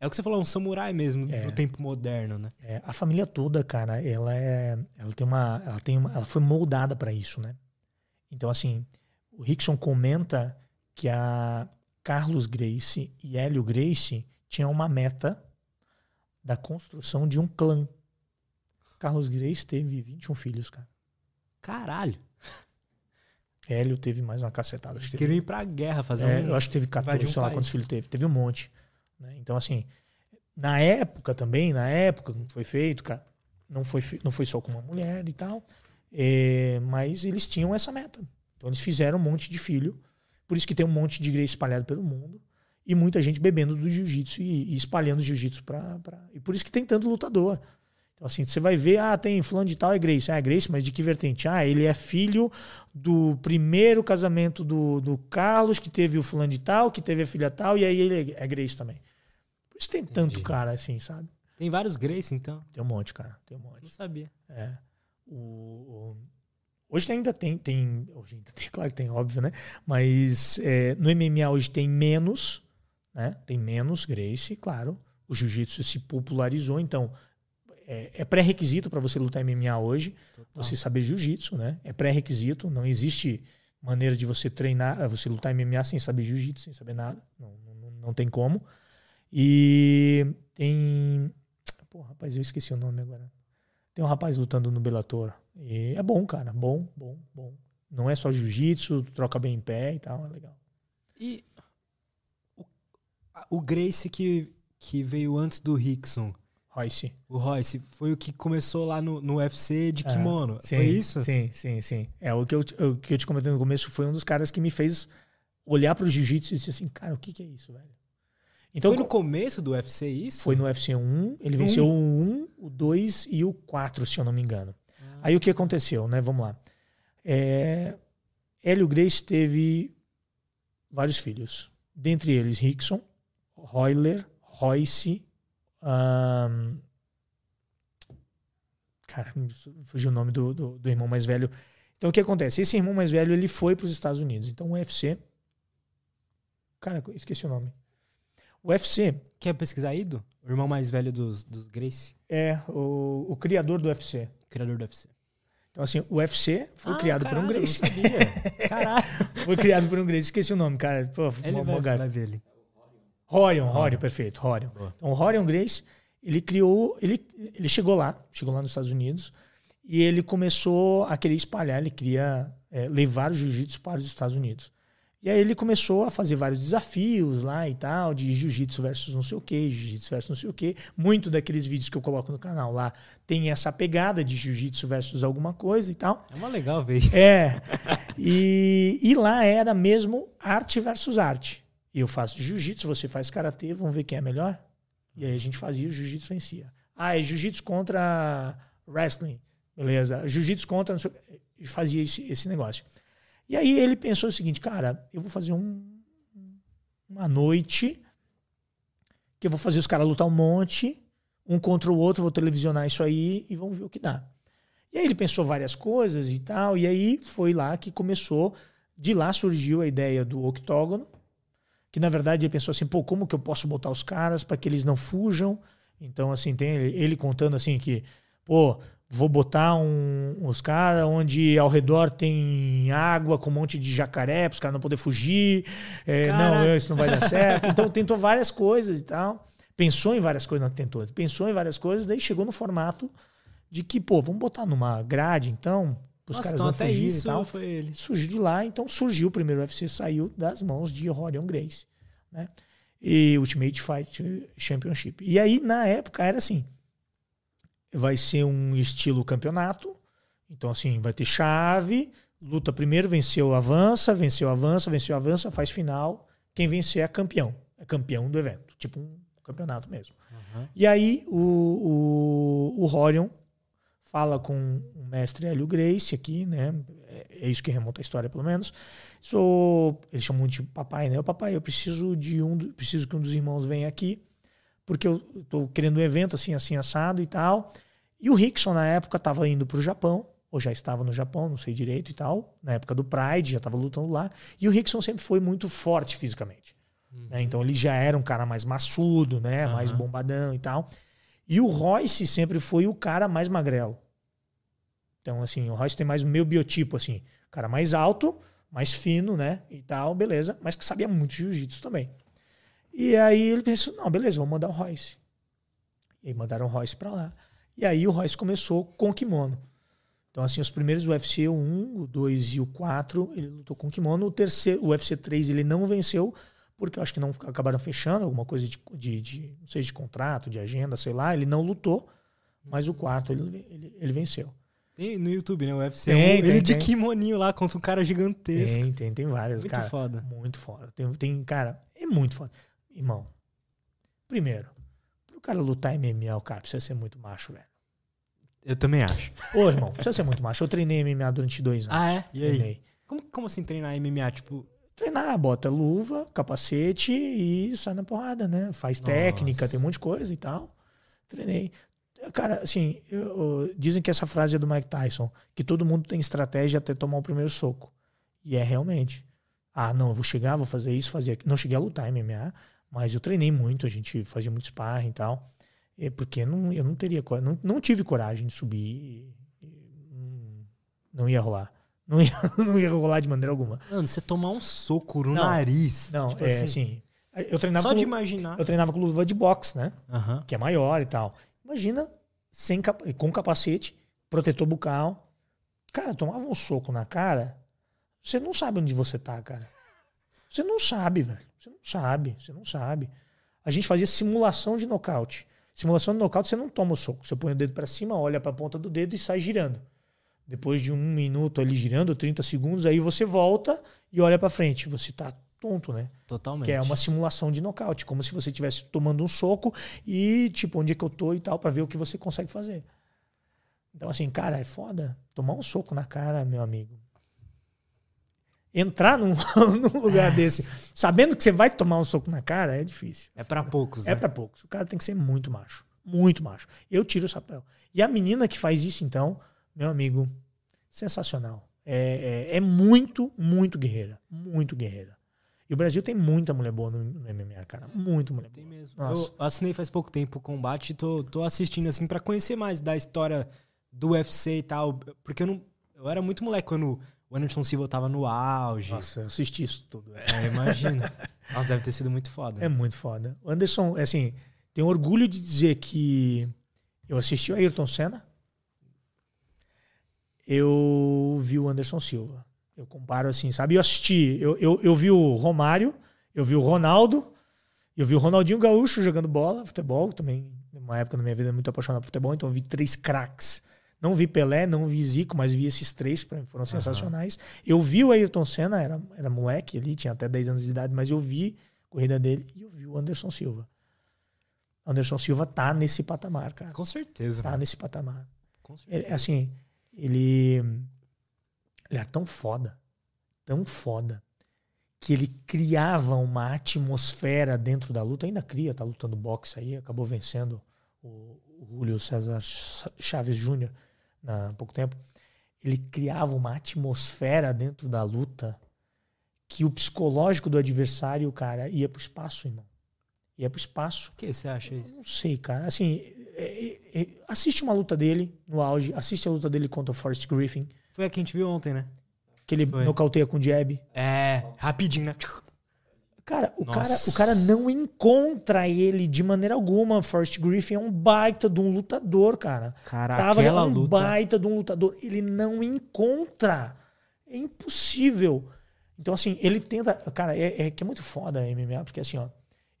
É o que você falou, um samurai mesmo, é. no tempo moderno, né? É, a família toda, cara, ela é. Ela tem uma. Ela, tem uma, ela foi moldada para isso, né? Então, assim, o Rickson comenta que a Carlos Grace e Hélio Grace tinham uma meta da construção de um clã. Carlos Grace teve 21 filhos, cara. Caralho. Hélio teve mais uma cacetada. Acho que Queriam ir pra guerra fazer é, um. Eu acho que teve 14, um sei lá quantos filhos teve. Teve um monte. Né? Então, assim, na época também, na época que foi feito, cara, não foi, não foi só com uma mulher e tal, é, mas eles tinham essa meta. Então, eles fizeram um monte de filho. Por isso que tem um monte de igreja espalhado pelo mundo. E muita gente bebendo do jiu-jitsu e, e, espalhando jiu-jitsu pra, pra. E por isso que tem tanto lutador. Então, assim, você vai ver, ah, tem fulano de tal, é Grace. Ah, é Grace, mas de que vertente? Ah, ele é filho do primeiro casamento do, do Carlos, que teve o fulano de tal, que teve a filha tal, e aí ele é Grace também. Por isso tem tanto cara assim, sabe? Tem vários Grace, então? Tem um monte, cara. Tem um Não monte. sabia. É. O, o- Hoje ainda tem, tem. Hoje ainda tem, claro que tem, óbvio, né? Mas é, no MMA hoje tem menos, né? Tem menos Grace, claro. O jiu-jitsu se popularizou, então é, é pré-requisito para você lutar MMA hoje, Total. você saber jiu-jitsu, né? É pré-requisito, não existe maneira de você treinar, eh, você lutar MMA sem saber jiu-jitsu, sem saber nada. Não, não, não tem como. E tem. Pô, rapaz, eu esqueci o nome agora. Tem um rapaz lutando no Bellator. E é bom, cara. Bom, bom, bom. Não é só jiu-jitsu, troca bem em pé e tal, é legal. E o, o Grace que, que veio antes do Rickson, Royce. o Royce, foi o que começou lá no, no UFC de Ah, kimono. Sim, foi isso? Sim, sim, sim. É, o que eu, te- o que eu te comentei no começo foi um dos caras que me fez olhar pro jiu-jitsu e dizer assim, cara, o que, que é isso, velho? Então, foi no co- começo do UFC isso? foi no UFC 1, ele venceu o 1, o 2 e o 4, se eu não me engano. Aí o que aconteceu, né? Vamos lá. É, Hélio Grace teve vários filhos. Dentre eles, Rickson, Royler, Royce. ahn, cara, fugiu o nome do, do, do irmão mais velho. Então o que acontece? Esse irmão mais velho ele foi para os Estados Unidos. Então o UFC. Cara, esqueci o nome. O UFC Quer pesquisar Ido? O irmão mais velho dos, dos Grace, é o, o criador do UFC. criador do UFC. Então, assim, o UFC foi Ah, criado por um caralho, eu sabia. Caralho. Foi criado por um Grace. Esqueci o nome, cara. Pô, Ele mó vai, vai ver ele. Horion, Horion, perfeito, Horion. Boa. Então, o Horion Grace, ele criou, ele, ele chegou lá, chegou lá nos Estados Unidos, e ele começou a querer espalhar, ele queria é, levar o jiu-jitsu para os Estados Unidos. E aí ele começou a fazer vários desafios lá e tal, de jiu-jitsu versus não sei o que, jiu-jitsu versus não sei o que. Muito daqueles vídeos que eu coloco no canal lá tem essa pegada de jiu-jitsu versus alguma coisa e tal. É uma legal ver. É. E, e lá era mesmo arte versus arte. Eu faço jiu-jitsu, você faz karatê, vamos ver quem é melhor? E aí a gente fazia, o jiu-jitsu vencia. Ah, é jiu-jitsu contra wrestling. Beleza. Jiu-jitsu contra. não sei o quê. E fazia esse, esse negócio. E aí ele pensou o seguinte, cara, eu vou fazer um, uma noite que eu vou fazer os caras lutar um monte, um contra o outro, vou televisionar isso aí e vamos ver o que dá. E aí ele pensou várias coisas e tal, e aí foi lá que começou, de lá surgiu a ideia do octógono, que na verdade ele pensou assim, pô, como que eu posso botar os caras para que eles não fujam? Então, assim, tem ele, ele contando assim que, pô, vou botar um, uns caras onde ao redor tem água com um monte de jacaré para os caras não poder fugir. É, não, isso não vai dar certo. Então tentou várias coisas e tal. Pensou em várias coisas, não tentou. Pensou em várias coisas, daí chegou no formato de que, pô, vamos botar numa grade, então, os caras então não até fugirem isso e tal. foi ele. Surgiu de lá, então surgiu o primeiro UFC, saiu das mãos de Rorion Grace, né? E Ultimate Fight Championship. E aí, na época, era assim, vai ser um estilo campeonato, então assim, vai ter chave, luta primeiro, venceu, avança, venceu, avança, venceu, avança, faz final, quem vencer é campeão, é campeão do evento, tipo um campeonato mesmo. Uhum. E aí o, o, o Horion fala com o mestre Hélio Grace aqui, né? É, é isso que remonta a história, pelo menos. Sou, eles chamam muito de papai, né? O papai, eu preciso de um, preciso que um dos irmãos venha aqui, porque eu estou querendo um evento assim, assim, assado e tal. E o Rickson, na época, estava indo para o Japão, ou já estava no Japão, não sei direito e tal, na época do Pride, já estava lutando lá. E o Rickson sempre foi muito forte fisicamente. né? Então ele já era um cara mais maçudo, né? Mais Aham. bombadão e tal. E o Royce sempre foi o cara mais magrelo. Então, assim, o Royce tem mais o meu biotipo, assim. Cara mais alto, mais fino, né? E tal, beleza. Mas que sabia muito de jiu-jitsu também. E aí ele pensou, não, beleza, vamos mandar o Royce. E aí mandaram o Royce pra lá. E aí o Royce começou com o kimono. Então, assim, os primeiros UFC, o 1, o 2 e o 4, ele lutou com kimono. O terceiro, o UFC 3, ele não venceu, porque eu acho que não acabaram fechando alguma coisa de, de, de não sei, de contrato, de agenda, sei lá. Ele não lutou, mas o quarto ele, ele, ele venceu. Tem no YouTube, né? O UFC. Tem, um- tem, ele de tem. kimoninho lá contra um cara gigantesco. Tem, tem, tem várias, Muito cara. foda. Muito foda. Tem, tem, cara, é muito foda. Irmão, primeiro, pro cara lutar MMA, o cara precisa ser muito macho, velho. Eu também acho. Ô, irmão, precisa ser muito macho. Eu treinei MMA durante dois anos. Ah, é? E aí? Treinei. Como, como assim treinar MMA? Tipo, treinar, bota luva, capacete e sai na porrada, né? Faz técnica, Nossa. tem um monte de coisa e tal. Treinei. Cara, assim, eu- eu- dizem que essa frase é do Mike Tyson, que todo mundo tem estratégia até tomar o primeiro soco. E é realmente. Ah, não, eu vou chegar, vou fazer isso, fazer aquilo. Não cheguei a lutar MMA, mas eu treinei muito, a gente fazia muito sparring e tal. É porque não, eu não teria não, não tive coragem de subir. não- ia rolar. Não ia, não ia rolar de maneira alguma. Mano, você tomar um soco no Não. nariz. Não, tipo é assim. Eu treinava, Só com, de imaginar. eu treinava com luva de boxe, né? Aham. Que é maior e tal. Imagina sem com capacete, protetor bucal. Cara, tomava um soco na cara. Você não sabe onde você tá, cara. Você não sabe, velho. Você não sabe. Você não sabe. A gente fazia simulação de nocaute. Simulação de nocaute, você não toma o soco. Você põe o dedo pra cima, olha pra ponta do dedo e sai girando. Depois de um minuto ali girando, 30 segundos, aí você volta e olha pra frente. Você tá tonto, né? Totalmente. Que é uma simulação de nocaute, como se você estivesse tomando um soco e, tipo, onde é que eu tô e tal, pra ver o que você consegue fazer. Então, assim, cara, é foda. Tomar um soco na cara, meu amigo. Entrar num, num lugar desse, sabendo que você vai tomar um soco na cara, é difícil. É pra poucos, né? É pra poucos. O cara tem que ser muito macho. Muito macho. Eu tiro o chapéu. E a menina que faz isso, então, meu amigo, sensacional. É, é, é muito, muito guerreira. Muito guerreira. E o Brasil tem muita mulher boa no, no MMA, cara. Muito mulher Tem boa. mesmo. Nossa. Eu assinei faz pouco tempo o combate e tô, tô assistindo, assim, pra conhecer mais da história do UFC e tal. Porque eu não. Eu era muito moleque quando o Anderson Silva tava no auge. Nossa, eu assisti isso tudo. É, É, imagina. Nossa, deve ter sido muito foda. é muito foda. O Anderson, assim, tenho orgulho de dizer que eu assisti o Ayrton Senna. Eu vi o Anderson Silva. Eu comparo assim, sabe? Eu assisti, eu, eu, eu vi o Romário, eu vi o Ronaldo, eu vi o Ronaldinho Gaúcho jogando bola, futebol, também, numa época da minha vida muito apaixonado por futebol, então eu vi três craques. Não vi Pelé, não vi Zico, mas vi esses três que foram sensacionais. Eu vi o Ayrton Senna, era, era moleque ali, tinha até 10 anos de idade, mas eu vi a corrida dele e eu vi o Anderson Silva. Anderson Silva tá nesse patamar, cara. Com certeza. Tá mano. nesse patamar. Com certeza. Ele, assim, ele, ele era tão foda, tão foda, que ele criava uma atmosfera dentro da luta, ainda cria, tá lutando boxe aí, acabou vencendo o, o Julio César Chaves Júnior há pouco tempo. Ele criava uma atmosfera dentro da luta que o psicológico do adversário, cara, ia pro espaço, irmão. Ia pro espaço. O que você acha isso? Não sei, cara. Assim, é- é- é- assiste uma luta dele no auge, assiste a luta dele contra o Forrest Griffin, Foi a que a gente viu ontem, né? que ele Foi. nocauteia com jab. É, rapidinho, né? Cara, o Nossa. cara, o cara não encontra ele de maneira alguma. Forrest Griffin é um baita de um lutador, cara. Cara, Tava aquela um luta. baita de um lutador. Ele não encontra. É impossível. Então, assim, ele tenta. Cara, é, é que é muito foda a MMA, porque assim, ó.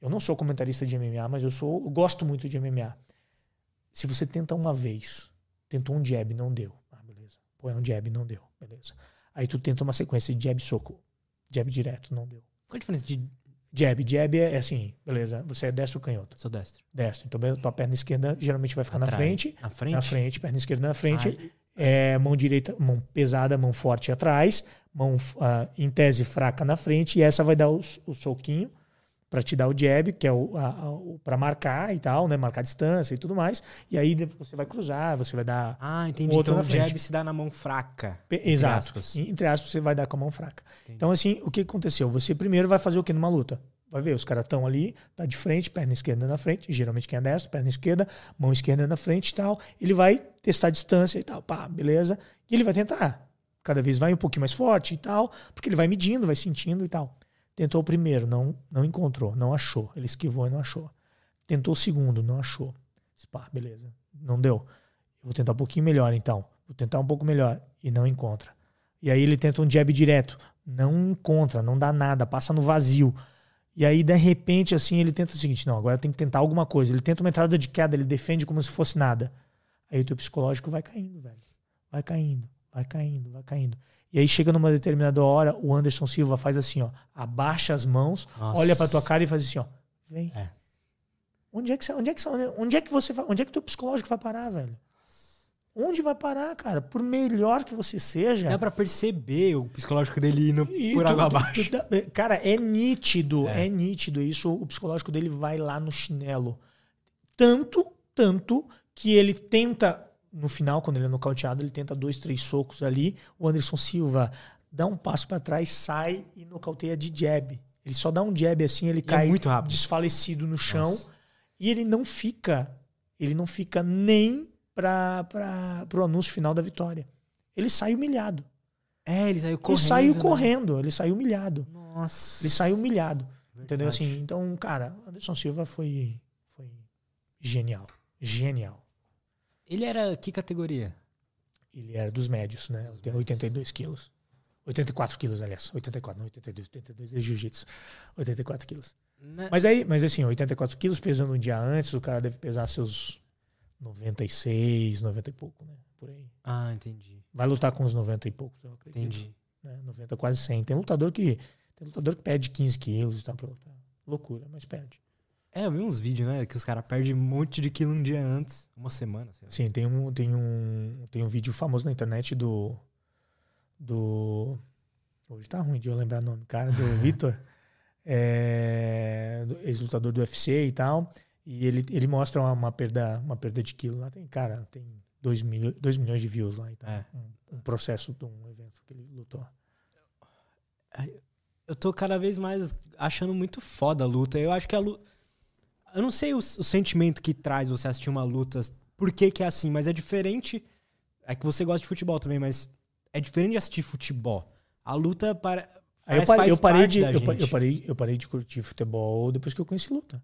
Eu não sou comentarista de MMA, mas eu sou. Eu gosto muito de MMA. Se você tenta uma vez, tentou um jab, não deu. Ah, beleza. Pô, é um jab, não deu. Beleza. Aí tu tenta uma sequência de jab soco. Jab direto, não deu. Qual a diferença de. Jab, jab é assim, beleza. Você é destro ou canhoto? Sou destro. Destro. Então, tua perna esquerda geralmente vai ficar na frente. Na frente? Na frente, perna esquerda na frente. Ai, É, mão direita, mão pesada, mão forte atrás. Mão, ah, em tese, fraca na frente. E essa vai dar o, o soquinho para te dar o jab, que é o, para marcar e tal, né? Marcar distância e tudo mais. E aí depois você vai cruzar, você vai dar. Ah, entendi. O outro então o jab se dá na mão fraca. Pe- entre Exato. aspas. Entre aspas, você vai dar com a mão fraca. Entendi. Então, assim, o que aconteceu? Você primeiro vai fazer o que numa luta? Vai ver, os caras estão ali, tá de frente, perna esquerda na frente, geralmente quem é destro, perna esquerda, mão esquerda na frente e tal. Ele vai testar a distância e tal, pá, beleza. E ele vai tentar. Cada vez vai um pouquinho mais forte e tal, porque ele vai medindo, vai sentindo e tal. Tentou o primeiro, não, não encontrou, não achou. Ele esquivou e não achou. Tentou o segundo, não achou. Pá, beleza, não deu. Eu vou tentar um pouquinho melhor então. Vou tentar um pouco melhor. E não encontra. E aí ele tenta um jab direto. Não encontra, não dá nada, passa no vazio. E aí, de repente, assim, ele tenta o seguinte: não, agora tem que tentar alguma coisa. Ele tenta uma entrada de queda, ele defende como se fosse nada. Aí o teu psicológico vai caindo, velho. Vai caindo, vai caindo, vai caindo. E aí chega numa determinada hora, o Anderson Silva faz assim, ó, abaixa as mãos, Nossa. olha pra tua cara e faz assim, ó, vem. É. Onde é que você, onde é que você, onde é que você vai, onde é que teu psicológico vai parar, velho? Onde vai parar, cara? Por melhor que você seja. Dá pra perceber o psicológico dele indo E por tu- água tu- abaixo. tu dá- cara, é nítido, É. é. nítido isso. O psicológico dele vai lá no chinelo. Tanto, tanto que ele tenta, no final, quando ele é nocauteado, ele tenta dois, três socos ali. O Anderson Silva dá um passo pra trás, sai e nocauteia de jab. Ele só dá um jab assim, ele E é cai muito rápido. desfalecido no chão. Nossa. E ele não fica, ele não fica nem para o anúncio final da vitória. Ele sai humilhado. É, ele saiu correndo. ele saiu né? correndo, ele saiu humilhado. Nossa. Ele saiu humilhado. Entendeu? Verdade. Assim, então, cara, Anderson Silva foi, foi genial. Genial. Ele era que categoria? Ele era dos médios, né? Tem 82 quilos. 84 quilos, aliás. 84, não 82. 82 é jiu-jitsu. 84 quilos. Na- Mas aí, mas assim, 84 quilos pesando um dia antes, o cara deve pesar seus 96, 90 e pouco, né? Por aí. Ah, entendi. Vai lutar com os 90 e poucos, eu acredito. Entendi. Né? 90, quase 100. Tem lutador que tem lutador que perde 15 quilos e tá lutar. Loucura, mas perde. É, eu vi uns vídeos, né? Que os caras perdem um monte de quilo um dia antes. Uma semana, sei lá. Sim, tem um, tem um, tem um vídeo famoso na internet do. Do. Hoje tá ruim de eu lembrar o nome, cara, do Vitor. É, do ex-lutador do UFC e tal. E ele, ele mostra uma, uma perda, uma perda de quilo lá. Tem, cara, tem 2 milho, dois milhões de views lá e tal. É. Um, um processo de um evento que ele lutou. Eu tô cada vez mais achando muito foda a luta. Eu acho que a luta. Eu não sei o, o sentimento que traz você assistir uma luta, por que, que é assim, mas é diferente. É que você gosta de futebol também, mas é diferente de assistir futebol. A luta para. Aí eu parei, eu, parei de, eu, eu parei, eu parei de curtir futebol depois que eu conheci luta.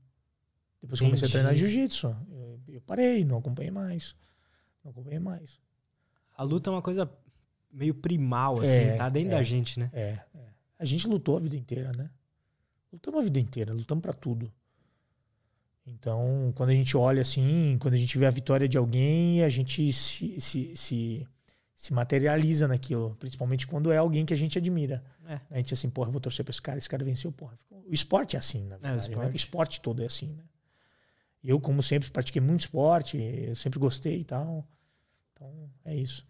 Depois que eu comecei a treinar jiu-jitsu. Eu, eu parei, não acompanhei mais. Não acompanhei mais. A luta é uma coisa meio primal, assim, É, tá dentro é. da gente, né? É, é. A gente lutou a vida inteira, né? Lutamos a vida inteira, lutamos pra tudo. Então, quando a gente olha assim, quando a gente vê a vitória de alguém, a gente se, se, se, se materializa naquilo. Principalmente quando é alguém que a gente admira. É. A gente assim, porra, eu vou torcer pra esse cara, esse cara venceu, porra. O esporte é assim, na verdade. né? esporte. O esporte todo é assim, né? Eu, como sempre, pratiquei muito esporte, eu sempre gostei e tal. Então, é isso.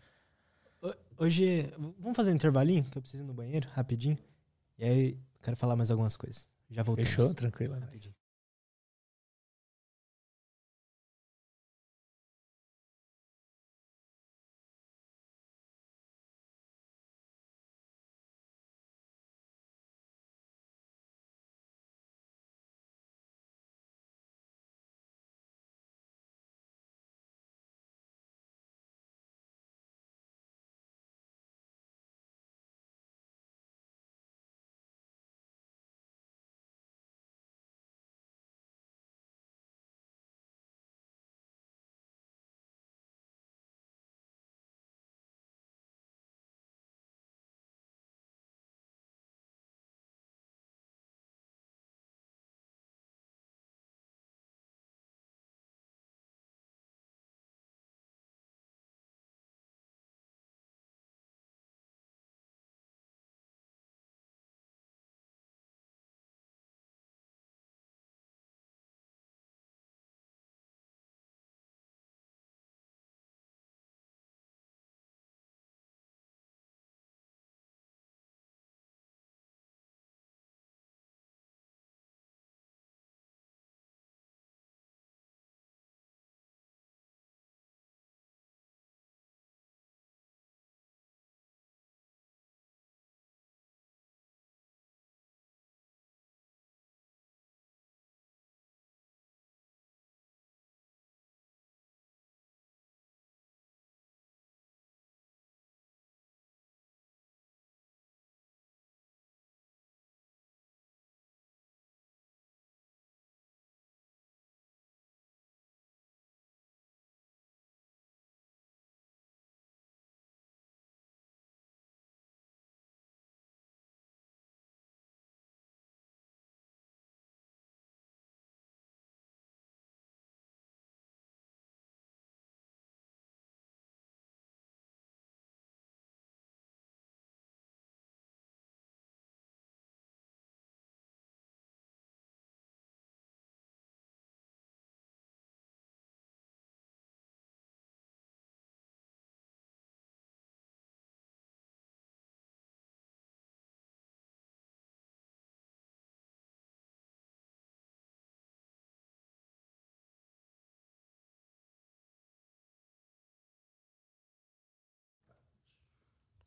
Hoje, vamos fazer um intervalinho, que eu preciso ir no banheiro, rapidinho. E aí, quero falar mais algumas coisas. Já voltamos. Fechou? Tranquilo. é. Rapidinho.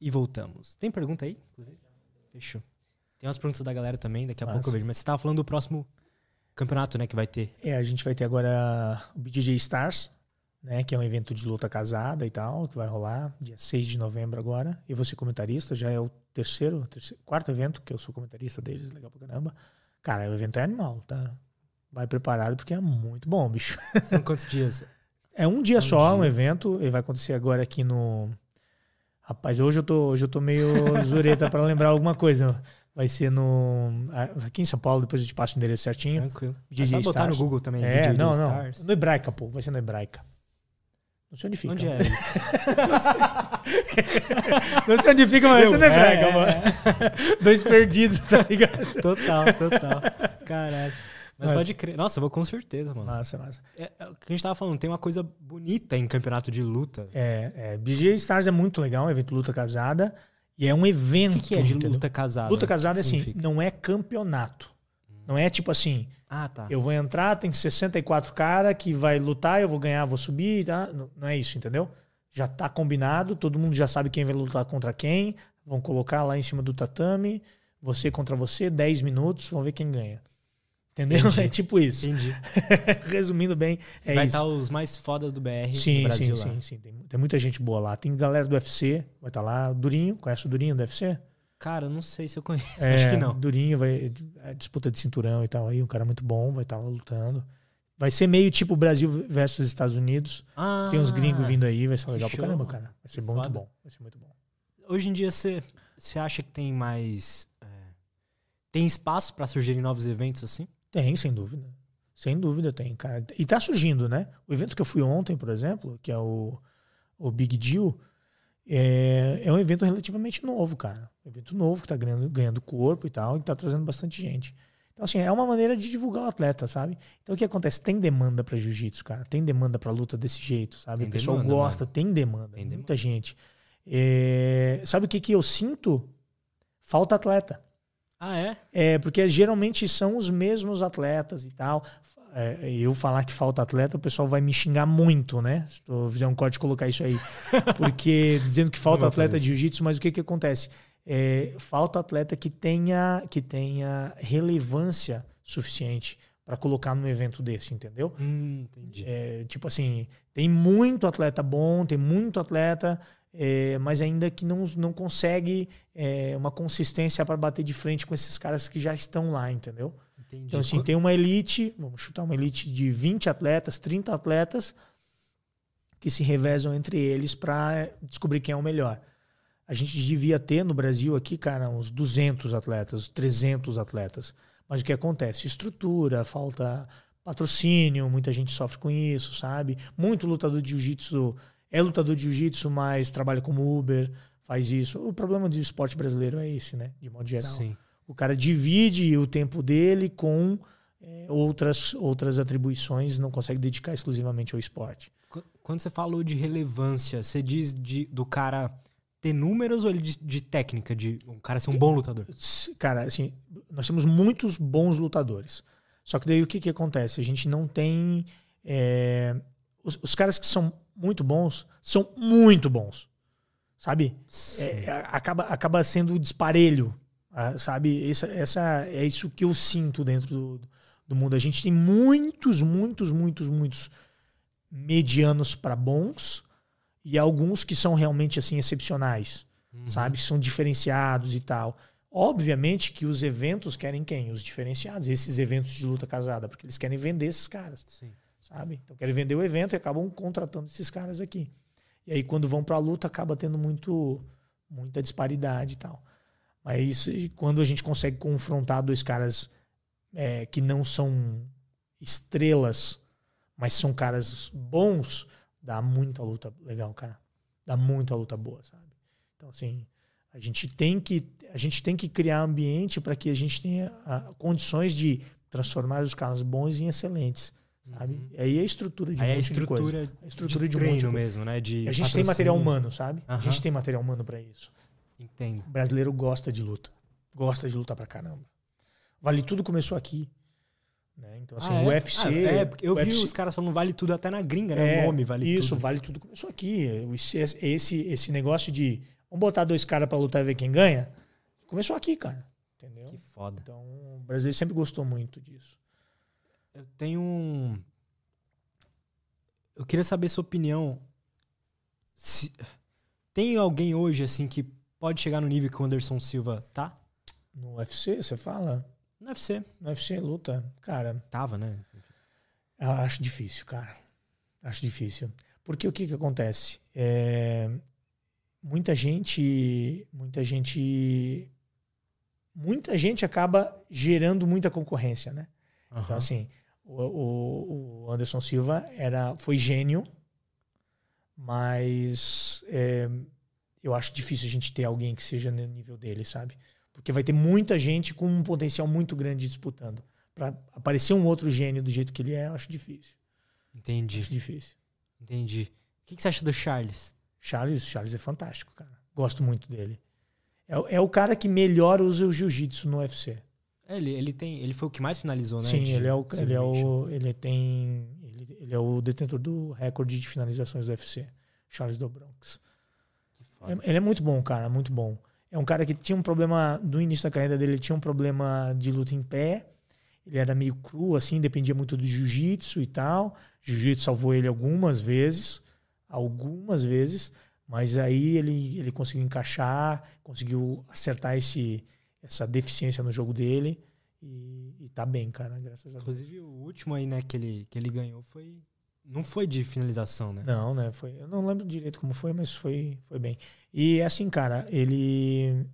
E voltamos. Tem pergunta aí? Inclusive? Fechou. Tem umas perguntas da galera também, daqui a Massa. pouco eu vejo. Mas você tava falando do próximo campeonato, né, que vai ter. É, a gente vai ter agora o BJJ Stars, né, que é um evento de luta casada e tal, que vai rolar dia 6 de novembro agora. Eu vou ser comentarista, já é o terceiro, terceiro quarto evento que eu sou comentarista deles, legal pra caramba. Cara, o evento é animal, tá? Vai preparado porque é muito bom, bicho. São quantos dias? É um dia É um só, dia. um evento, e vai acontecer agora aqui no. Rapaz, hoje eu tô, hoje eu tô meio zureta para lembrar alguma coisa. Vai ser no. Aqui em São Paulo, depois eu te passo o endereço certinho. Tranquilo. É DJ botar Stars. no Google também. É, DJ não, não. Stars. No Hebraica, pô. Vai ser no Hebraica. Não sei onde fica. Onde é? Não sei onde fica, mas vai ser no É, Hebraica, é, mano. Dois perdidos, tá ligado? Total, total. Caralho. Mas Mas- pode crer. Nossa, eu vou com certeza, mano. Massa, massa. É, é o que a gente tava falando, tem uma coisa bonita em campeonato de luta. É, é, BJ Stars é muito legal, um evento luta casada. E é um evento. O que, que é de entendeu? luta casada? Luta casada é assim, significa? não é campeonato. Não é tipo assim, Ah, tá. eu vou entrar, tem 64 cara que vai lutar, eu vou ganhar, vou subir, tá? Não, não é isso, entendeu? Já tá combinado, todo mundo já sabe quem vai lutar contra quem, vão colocar lá em cima do tatame, você contra você, 10 minutos, vão ver quem ganha. Entendeu? Entendi. É tipo isso. Entendi. Resumindo bem, é vai isso. estar os mais fodas do BR Sim, do Brasil sim, lá. sim, sim. Tem, tem muita gente boa lá. Tem galera do UFC, vai estar lá. Durinho, conhece o Durinho do UFC? Cara, não sei se eu conheço. É, Acho que não. Durinho vai é, disputa de cinturão e tal aí, um cara muito bom, vai estar lá lutando. Vai ser meio tipo Brasil versus Estados Unidos. Ah, Tem uns gringos vindo aí, vai ser legal pra show, caramba, mano. cara. Vai ser muito Foda. bom. Vai ser muito bom. Hoje em dia, você acha que tem mais... é, tem espaço pra surgirem novos eventos assim? Tem, sem dúvida. Sem dúvida tem, cara. E tá surgindo, né? O evento que eu fui ontem, por exemplo, que é o, o Big Deal, é, é um evento relativamente novo, cara. Um evento novo que tá ganhando, ganhando corpo e tal, e tá trazendo bastante gente. Então, assim, é uma maneira de divulgar o atleta, sabe? Então, o que acontece? Tem demanda pra jiu-jitsu, cara. Tem demanda pra luta desse jeito, sabe? Tem o pessoal demanda, gosta, tem demanda. Tem muita gente. É, sabe o que, que eu sinto? Falta atleta. Ah, é? É, porque geralmente são os mesmos atletas e tal. É, eu falar que falta atleta, o pessoal vai me xingar muito, né? Se eu fizer um corte e colocar isso aí. Porque dizendo que falta atleta de jiu-jitsu, mas o que, que acontece? É, falta atleta que tenha, que tenha relevância suficiente para colocar num evento desse, entendeu? Hum, entendi. É, tipo assim, tem muito atleta bom, tem muito atleta, é, mas ainda que não, não consegue é, uma consistência para bater de frente com esses caras que já estão lá, entendeu? entendi. Então, assim, tem uma elite, vamos chutar uma elite de 20 atletas, 30 atletas, que se revezam entre eles para descobrir quem é o melhor. A gente devia ter no Brasil aqui, cara, uns 200 atletas, 300 atletas. Mas o que acontece? Estrutura, falta patrocínio, muita gente sofre com isso, sabe? Muito lutador de jiu-jitsu é lutador de jiu-jitsu, mas trabalha como Uber, faz isso. O problema do esporte brasileiro é esse, né? De modo geral. Sim. O cara divide o tempo dele com é, outras, outras atribuições, não consegue dedicar exclusivamente ao esporte. Qu- Quando você falou de relevância, você diz de, do cara ter números ou ele de, de técnica, de um cara ser um bom lutador? Cara, assim, nós temos muitos bons lutadores. Só que daí o que, que acontece? A gente não tem. é, os, os caras que são muito bons são muito bons. Sabe? É, é, acaba, acaba sendo disparelho. ah, sabe? Essa, essa, é isso que eu sinto dentro do, do mundo. A gente tem muitos, muitos, muitos, muitos medianos para bons e alguns que são realmente assim excepcionais, Uhum. sabe? Que são diferenciados e tal. Obviamente que os eventos querem quem? Os diferenciados, esses eventos de luta casada, porque eles querem vender esses caras Sim. Sabe? Então querem vender o evento e acabam contratando esses caras aqui. E aí quando vão para a luta acaba tendo muito muita disparidade e tal. Mas quando a gente consegue confrontar dois caras é, que não são estrelas, mas são caras bons, dá muita luta legal, cara. Dá muita luta boa, sabe? Então assim, a gente tem que a gente tem que criar ambiente para que a gente tenha ah, condições de transformar os caras bons em excelentes sabe? Uhum. Aí é a estrutura de um Aí é a monte de coisa. estrutura, A estrutura de, de um de treino mesmo, né? De a gente tem material humano, sabe? A Aham. gente tem material humano para isso. Entendo. O brasileiro gosta de luta. Gosta de lutar pra caramba. Vale Tudo começou aqui. Né? Então, assim, Ah, o é? UFC. Ah, é, porque eu o vi UFC os caras falando vale tudo até na gringa, né? é, o nome vale isso, tudo. Vale Tudo começou aqui. Esse, esse negócio de Vamos botar dois caras pra lutar e ver quem ganha? Começou aqui, cara. Entendeu? Que foda. Então, o brasileiro sempre gostou muito disso. Eu tenho um. Eu queria saber sua opinião. Se... Tem alguém hoje, assim, que pode chegar no nível que o Anderson Silva tá? No UFC, você fala? No UFC. No UFC, luta. Cara, Tava, né? eu acho difícil, cara. Acho difícil. Porque o que que acontece? É, muita gente, muita gente, muita gente acaba gerando muita concorrência, né? Então, assim, o, o- o Anderson Silva era, foi gênio, mas é, eu acho difícil a gente ter alguém que seja no nível dele, sabe? Porque vai ter muita gente com um potencial muito grande disputando. Para aparecer um outro gênio do jeito que ele é, eu acho difícil. Entendi. Acho difícil. Entendi. O que, que você acha do Charles? Charles, Charles é fantástico, cara. Gosto muito dele. É, é o cara que melhor usa o jiu-jitsu no UFC. É, Ele, ele, tem, ele foi o que mais finalizou, né? Sim, de ele é o, ele é o, ele tem, ele, ele é o detentor do recorde de finalizações do UFC, Charles do Bronx. Que foda. É- Ele é muito bom, cara, muito bom. É um cara que tinha um problema no início da carreira dele, ele tinha um problema de luta em pé. Ele era meio cru, assim, dependia muito do jiu-jitsu e tal. Jiu-jitsu salvou ele algumas vezes, algumas vezes, mas aí ele, ele conseguiu encaixar, conseguiu acertar esse, essa deficiência no jogo dele e, e tá bem, cara, graças a Deus. Inclusive, o último aí, né, que ele, que ele ganhou foi. Não foi de finalização, né? Não, né? Foi, eu não lembro direito como foi, mas foi, foi bem. E assim, cara, ele.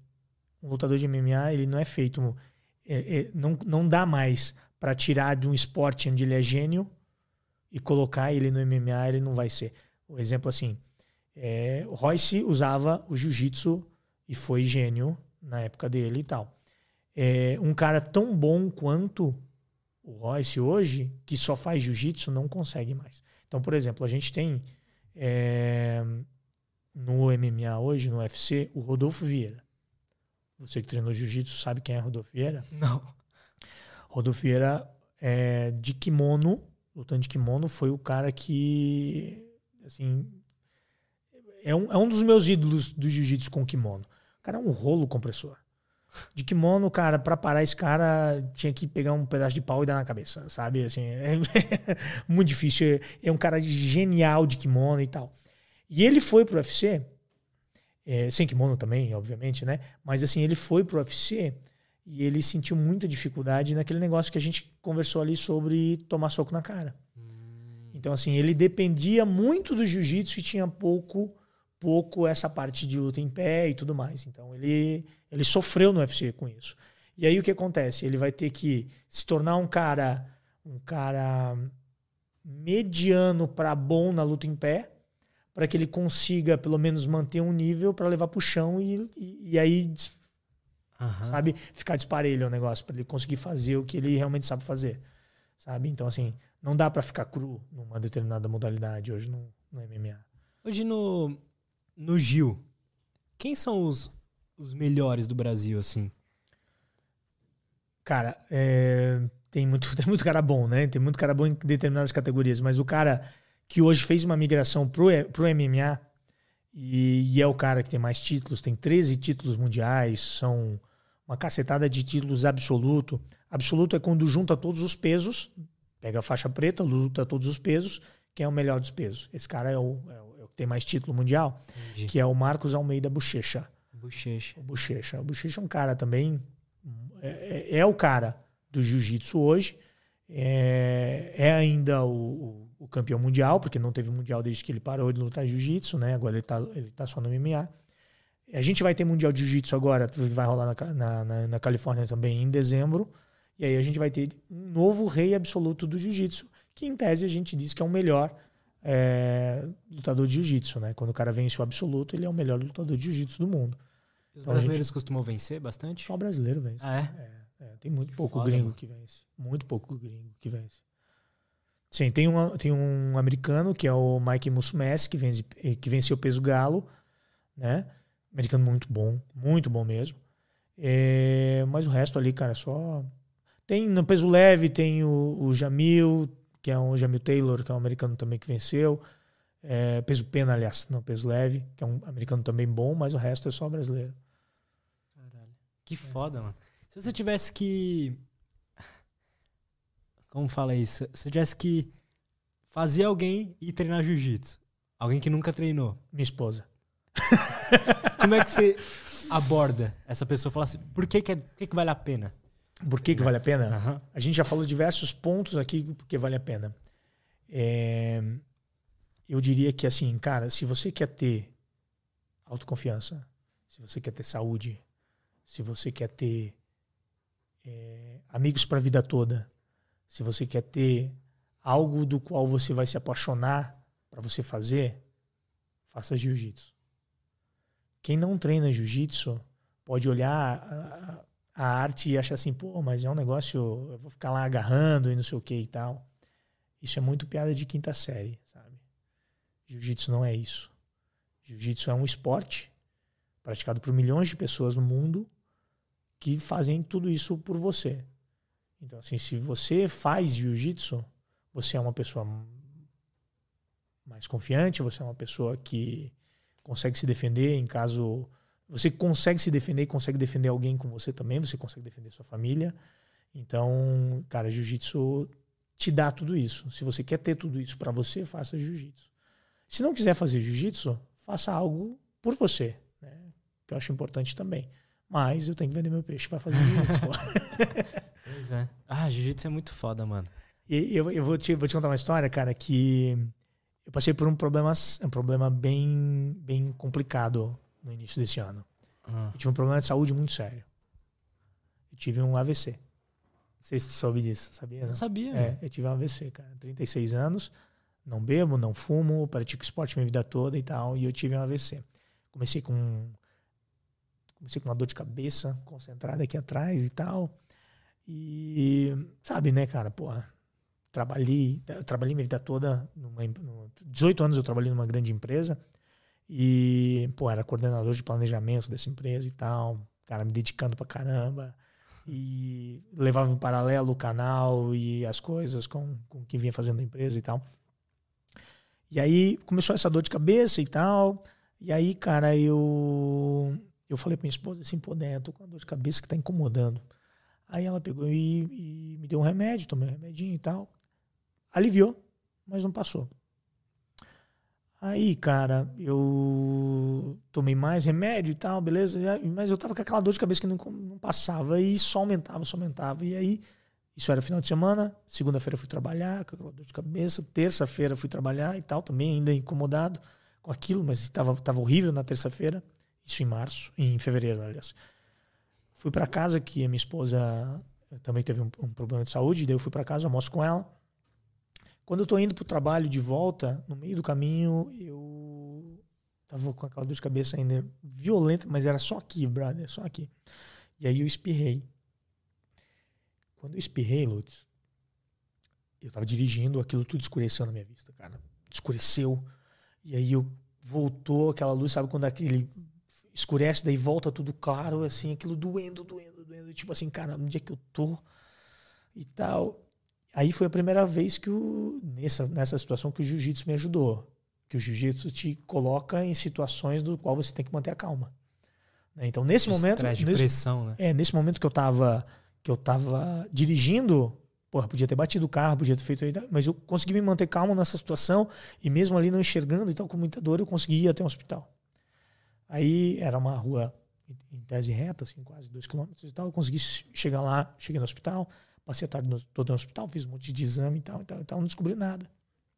Um lutador de MMA, ele não é feito. é- é- não, não dá mais pra tirar de um esporte onde ele é gênio e colocar ele no MMA, ele não vai ser. O exemplo assim. É, o Royce usava o jiu-jitsu e foi gênio na época dele e tal. É, um cara tão bom quanto o Royce hoje, que só faz jiu-jitsu, não consegue mais. Então, por exemplo, a gente tem é, no MMA hoje, no UFC, o Rodolfo Vieira. Você que treinou jiu-jitsu sabe quem é Rodolfo Vieira? Não. Rodolfo Vieira, é, de kimono, lutando de kimono, foi o cara que, assim, é um, é um dos meus ídolos do jiu-jitsu com kimono. O cara é um rolo compressor. De kimono, cara, pra parar esse cara, tinha que pegar um pedaço de pau e dar na cabeça, sabe? Assim, é muito difícil. É, é um cara genial de kimono e tal. E ele foi pro UFC, é, sem kimono também, obviamente, né? Mas assim, ele foi pro UFC e ele sentiu muita dificuldade naquele negócio que a gente conversou ali sobre tomar soco na cara. Então, assim, ele dependia muito do jiu-jitsu e tinha pouco, pouco essa parte de luta em pé e tudo mais. Então, ele, ele sofreu no UFC com isso. E aí o que acontece? Ele vai ter que se tornar um cara, um cara mediano para bom na luta em pé, para que ele consiga pelo menos manter um nível para levar para o chão e, e, e aí Aham. sabe? Ficar disparelho o negócio, para ele conseguir fazer o que ele realmente sabe fazer, sabe? Então, assim, não dá para ficar cru numa determinada modalidade hoje no, no MMA. Hoje no, no Gil, quem são os, os melhores do Brasil, assim? Cara, é, tem, muito, tem muito cara bom, né? Tem muito cara bom em determinadas categorias, mas o cara que hoje fez uma migração pro, pro MMA e, e é o cara que tem mais títulos, tem 13 títulos mundiais, são uma cacetada de títulos absoluto. Absoluto é quando junta todos os pesos, pega a faixa preta, luta todos os pesos, quem é o melhor dos pesos. Esse cara é o, é o, é tem mais título mundial, Entendi. que é o Marcos Almeida Bochecha. Bochecha. O Bochecha. O Bochecha é um cara também. É, é- é o cara do jiu-jitsu hoje. É, é ainda o, o- o campeão mundial, porque não teve mundial desde que ele parou de lutar jiu-jitsu, né? Agora ele tá, ele tá só no MMA. A gente vai ter mundial de jiu-jitsu agora, vai rolar na, na, na, na Califórnia também em dezembro. E aí a gente vai ter um novo rei absoluto do jiu-jitsu, que em tese a gente diz que é o melhor é, lutador de jiu-jitsu, né? Quando o cara vence o absoluto, ele é o melhor lutador de jiu-jitsu do mundo. Os Então, brasileiros costumam vencer bastante? Só o brasileiro vence. Ah, é? É, é, tem muito Que pouco foda, gringo mano. que vence. Muito pouco gringo que vence. Sim, tem, uma, tem um americano que é o Mike Musumeci, que, vence, que venceu o peso galo, né? Americano muito bom, muito bom mesmo. É, mas o resto ali, cara, só. Tem no peso leve, tem o, o Jamil, que é um Jamil Taylor, que é um americano também que venceu. É, peso pena, aliás, não peso leve, que é um americano também bom, mas o resto é só brasileiro. Caralho. Que foda, mano. Se você tivesse que. Como fala isso? Se você tivesse que fazer alguém ir treinar jiu-jitsu. Alguém que nunca treinou. Minha esposa. Como é que você aborda essa pessoa? Fala assim, por que, que, é, por que, que vale a pena? Por que, que vale a pena? Aham. A gente já falou diversos pontos aqui porque vale a pena. É, eu diria que assim, cara, se você quer ter autoconfiança, se você quer ter saúde, se você quer ter é, amigos para a vida toda, se você quer ter algo do qual você vai se apaixonar para você fazer, faça jiu-jitsu. Quem não treina jiu-jitsu pode olhar a, arte e achar assim, pô, mas é um negócio, eu vou ficar lá agarrando e não sei o que e tal. Isso é muito piada de quinta série, sabe? Jiu-jitsu não é isso. Jiu-jitsu é um esporte praticado por milhões de pessoas no mundo que fazem tudo isso por você. Então, assim, se você faz jiu-jitsu, você é uma pessoa mais confiante, você é uma pessoa que consegue se defender em caso. Você consegue se defender consegue defender alguém com você também, você consegue defender sua família. Então, cara, jiu-jitsu te dá tudo isso. Se você quer ter tudo isso para você, faça jiu-jitsu. Se não quiser fazer jiu-jitsu, faça algo por você, né? Que eu acho importante também. Mas eu tenho que vender meu peixe para fazer jiu-jitsu. Pois é. Ah, jiu-jitsu é muito foda, mano. E eu, eu vou, te, vou te contar uma história, cara, que eu passei por um problema, um problema bem, bem complicado no início desse ano. Ah. Eu tive um problema de saúde muito sério. Eu tive um AVC. Não sei se tu soube disso, sabia? Não não? sabia, É, eu tive um AVC, cara. 36 anos, não bebo, não fumo, pratico esporte minha vida toda e tal, e eu tive um AVC. Comecei com comecei com uma dor de cabeça concentrada aqui atrás e tal. E sabe, né, cara, porra, trabalhei, eu trabalhei minha vida toda numa em- no, 18 anos eu trabalhei numa grande empresa e, pô, era coordenador de planejamento dessa empresa e tal, cara, me dedicando pra caramba e levava em paralelo o canal e as coisas com, com o que vinha fazendo a empresa e tal. E aí começou essa dor de cabeça e tal. E aí, cara, eu eu falei pra minha esposa assim, pô, né, tô com uma dor de cabeça que tá incomodando. Aí ela pegou e, e me deu um remédio, tomei um remedinho e tal. Aliviou, mas não passou. Aí, cara, eu tomei mais remédio e tal, beleza. Mas eu tava com aquela dor de cabeça que não, não passava e só aumentava, só aumentava. E aí, isso era final de semana. Segunda-feira fui trabalhar com aquela dor de cabeça. Terça-feira fui trabalhar e tal, também ainda incomodado com aquilo, mas estava tava horrível na terça-feira. Isso em março, em fevereiro, aliás. Fui para casa, que a minha esposa também teve um, um problema de saúde, daí eu fui para casa, almoço com ela. Quando eu tô indo pro trabalho de volta, no meio do caminho, eu tava com aquela dor de cabeça ainda violenta, mas era só aqui, brother, só aqui. E aí eu espirrei. Quando eu espirrei, Lutz, eu tava dirigindo, aquilo tudo escureceu na minha vista, cara. Escureceu. E aí eu voltou aquela luz, sabe quando aquele escurece, daí volta tudo claro, assim, aquilo doendo, doendo, doendo. Tipo assim, cara, onde é que eu tô? E tal. Aí foi a primeira vez que o, nessa, nessa situação que o jiu-jitsu me ajudou. Que o jiu-jitsu te coloca em situações do qual você tem que manter a calma. Né? Então, nesse momento. Estresse de nesse- pressão, né? é, nesse momento que eu tava, que eu tava dirigindo, porra, podia ter batido o carro, podia ter feito. Mas eu consegui me manter calmo nessa situação e mesmo ali não enxergando e tal, com muita dor, eu consegui ir até o hospital. Aí era uma rua em tese reta, assim, quase dois quilômetros e tal. Eu consegui chegar lá, cheguei no hospital, passei a tarde no, no hospital, fiz um monte de exame e tal, e tal, e tal, não descobri nada.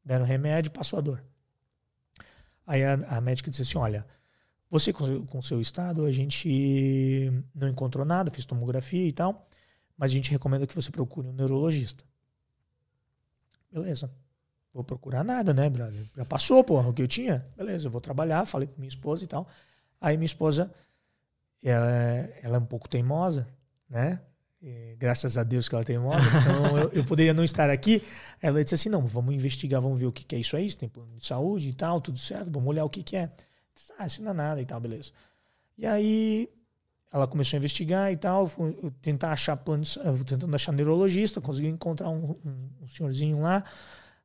Deram remédio, passou a dor. Aí a, a médica disse assim: olha, você com, com seu estado, a gente não encontrou nada, fiz tomografia e tal, mas a gente recomenda que você procure um neurologista. Beleza. Vou procurar nada, né, brother? Já passou, porra, o que eu tinha? Beleza, eu vou trabalhar, falei com minha esposa e tal. Aí minha esposa, ela, ela é um pouco teimosa, né? E graças a Deus que ela é teimosa, então eu, eu poderia não estar aqui. Ela disse assim: não, vamos investigar, vamos ver o que, que é isso aí, se tem plano de saúde e tal, tudo certo, vamos olhar o que, que é. Ah, isso não é nada e tal, beleza. E aí ela começou a investigar e tal, tentar achar plano, de sa- eu tentando achar neurologista, consegui encontrar um, um- um senhorzinho lá.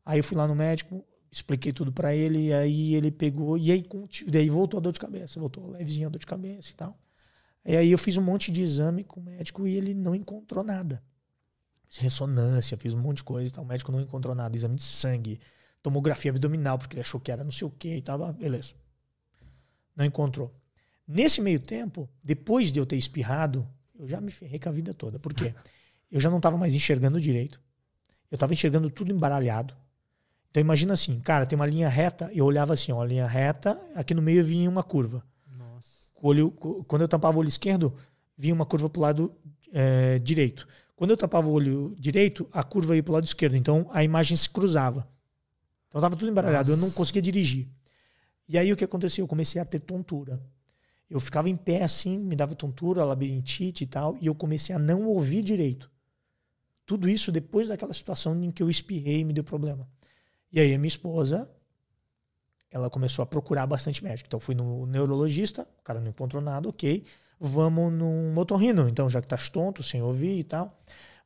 Aí eu fui lá no médico, expliquei tudo para ele, e aí ele pegou, e aí, daí voltou a dor de cabeça, voltou levezinha a dor de cabeça e tal. E aí eu fiz um monte de exame com o médico e ele não encontrou nada. Fiz ressonância, fiz um monte de coisa e tal. O médico não encontrou nada. Exame de sangue, tomografia abdominal, porque ele achou que era não sei o que e tal. Beleza. Não encontrou. Nesse meio tempo, depois de eu ter espirrado, eu já me ferrei com a vida toda. Por quê? Eu já não estava mais enxergando direito. Eu estava enxergando tudo embaralhado. Então imagina assim, cara, tem uma linha reta, eu olhava assim, ó, linha reta, aqui no meio vinha uma curva. Olho, quando eu tampava o olho esquerdo, vinha uma curva para o lado é, direito. Quando eu tapava o olho direito, a curva ia para o lado esquerdo. Então a imagem se cruzava. Então estava tudo embaralhado, Nossa. eu não conseguia dirigir. E aí o que aconteceu? Eu comecei a ter tontura. Eu ficava em pé assim, me dava tontura, labirintite e tal, e eu comecei a não ouvir direito. Tudo isso depois daquela situação em que eu espirrei e me deu problema. E aí a minha esposa, ela começou a procurar bastante médico. Então fui no neurologista, o cara não encontrou nada, ok. Vamos num otorrino, então já que tá tonto, sem ouvir e tal.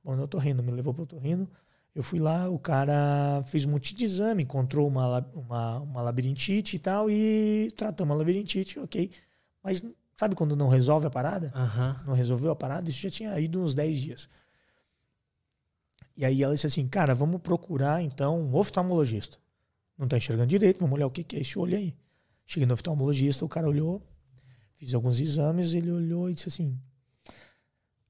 Vamos no otorrino, me levou pro otorrino. Eu fui lá, o cara fez um monte de exame, encontrou uma, uma, uma labirintite e tal, e tratamos a labirintite, ok. Mas sabe quando não resolve a parada? Uhum. Não resolveu a parada? Isso já tinha ido uns 10 dias. E aí ela disse assim, cara, vamos procurar então um oftalmologista. Não está enxergando direito, vamos olhar o que, que é esse olho aí. Cheguei no oftalmologista, o cara olhou, fiz alguns exames, ele olhou e disse assim,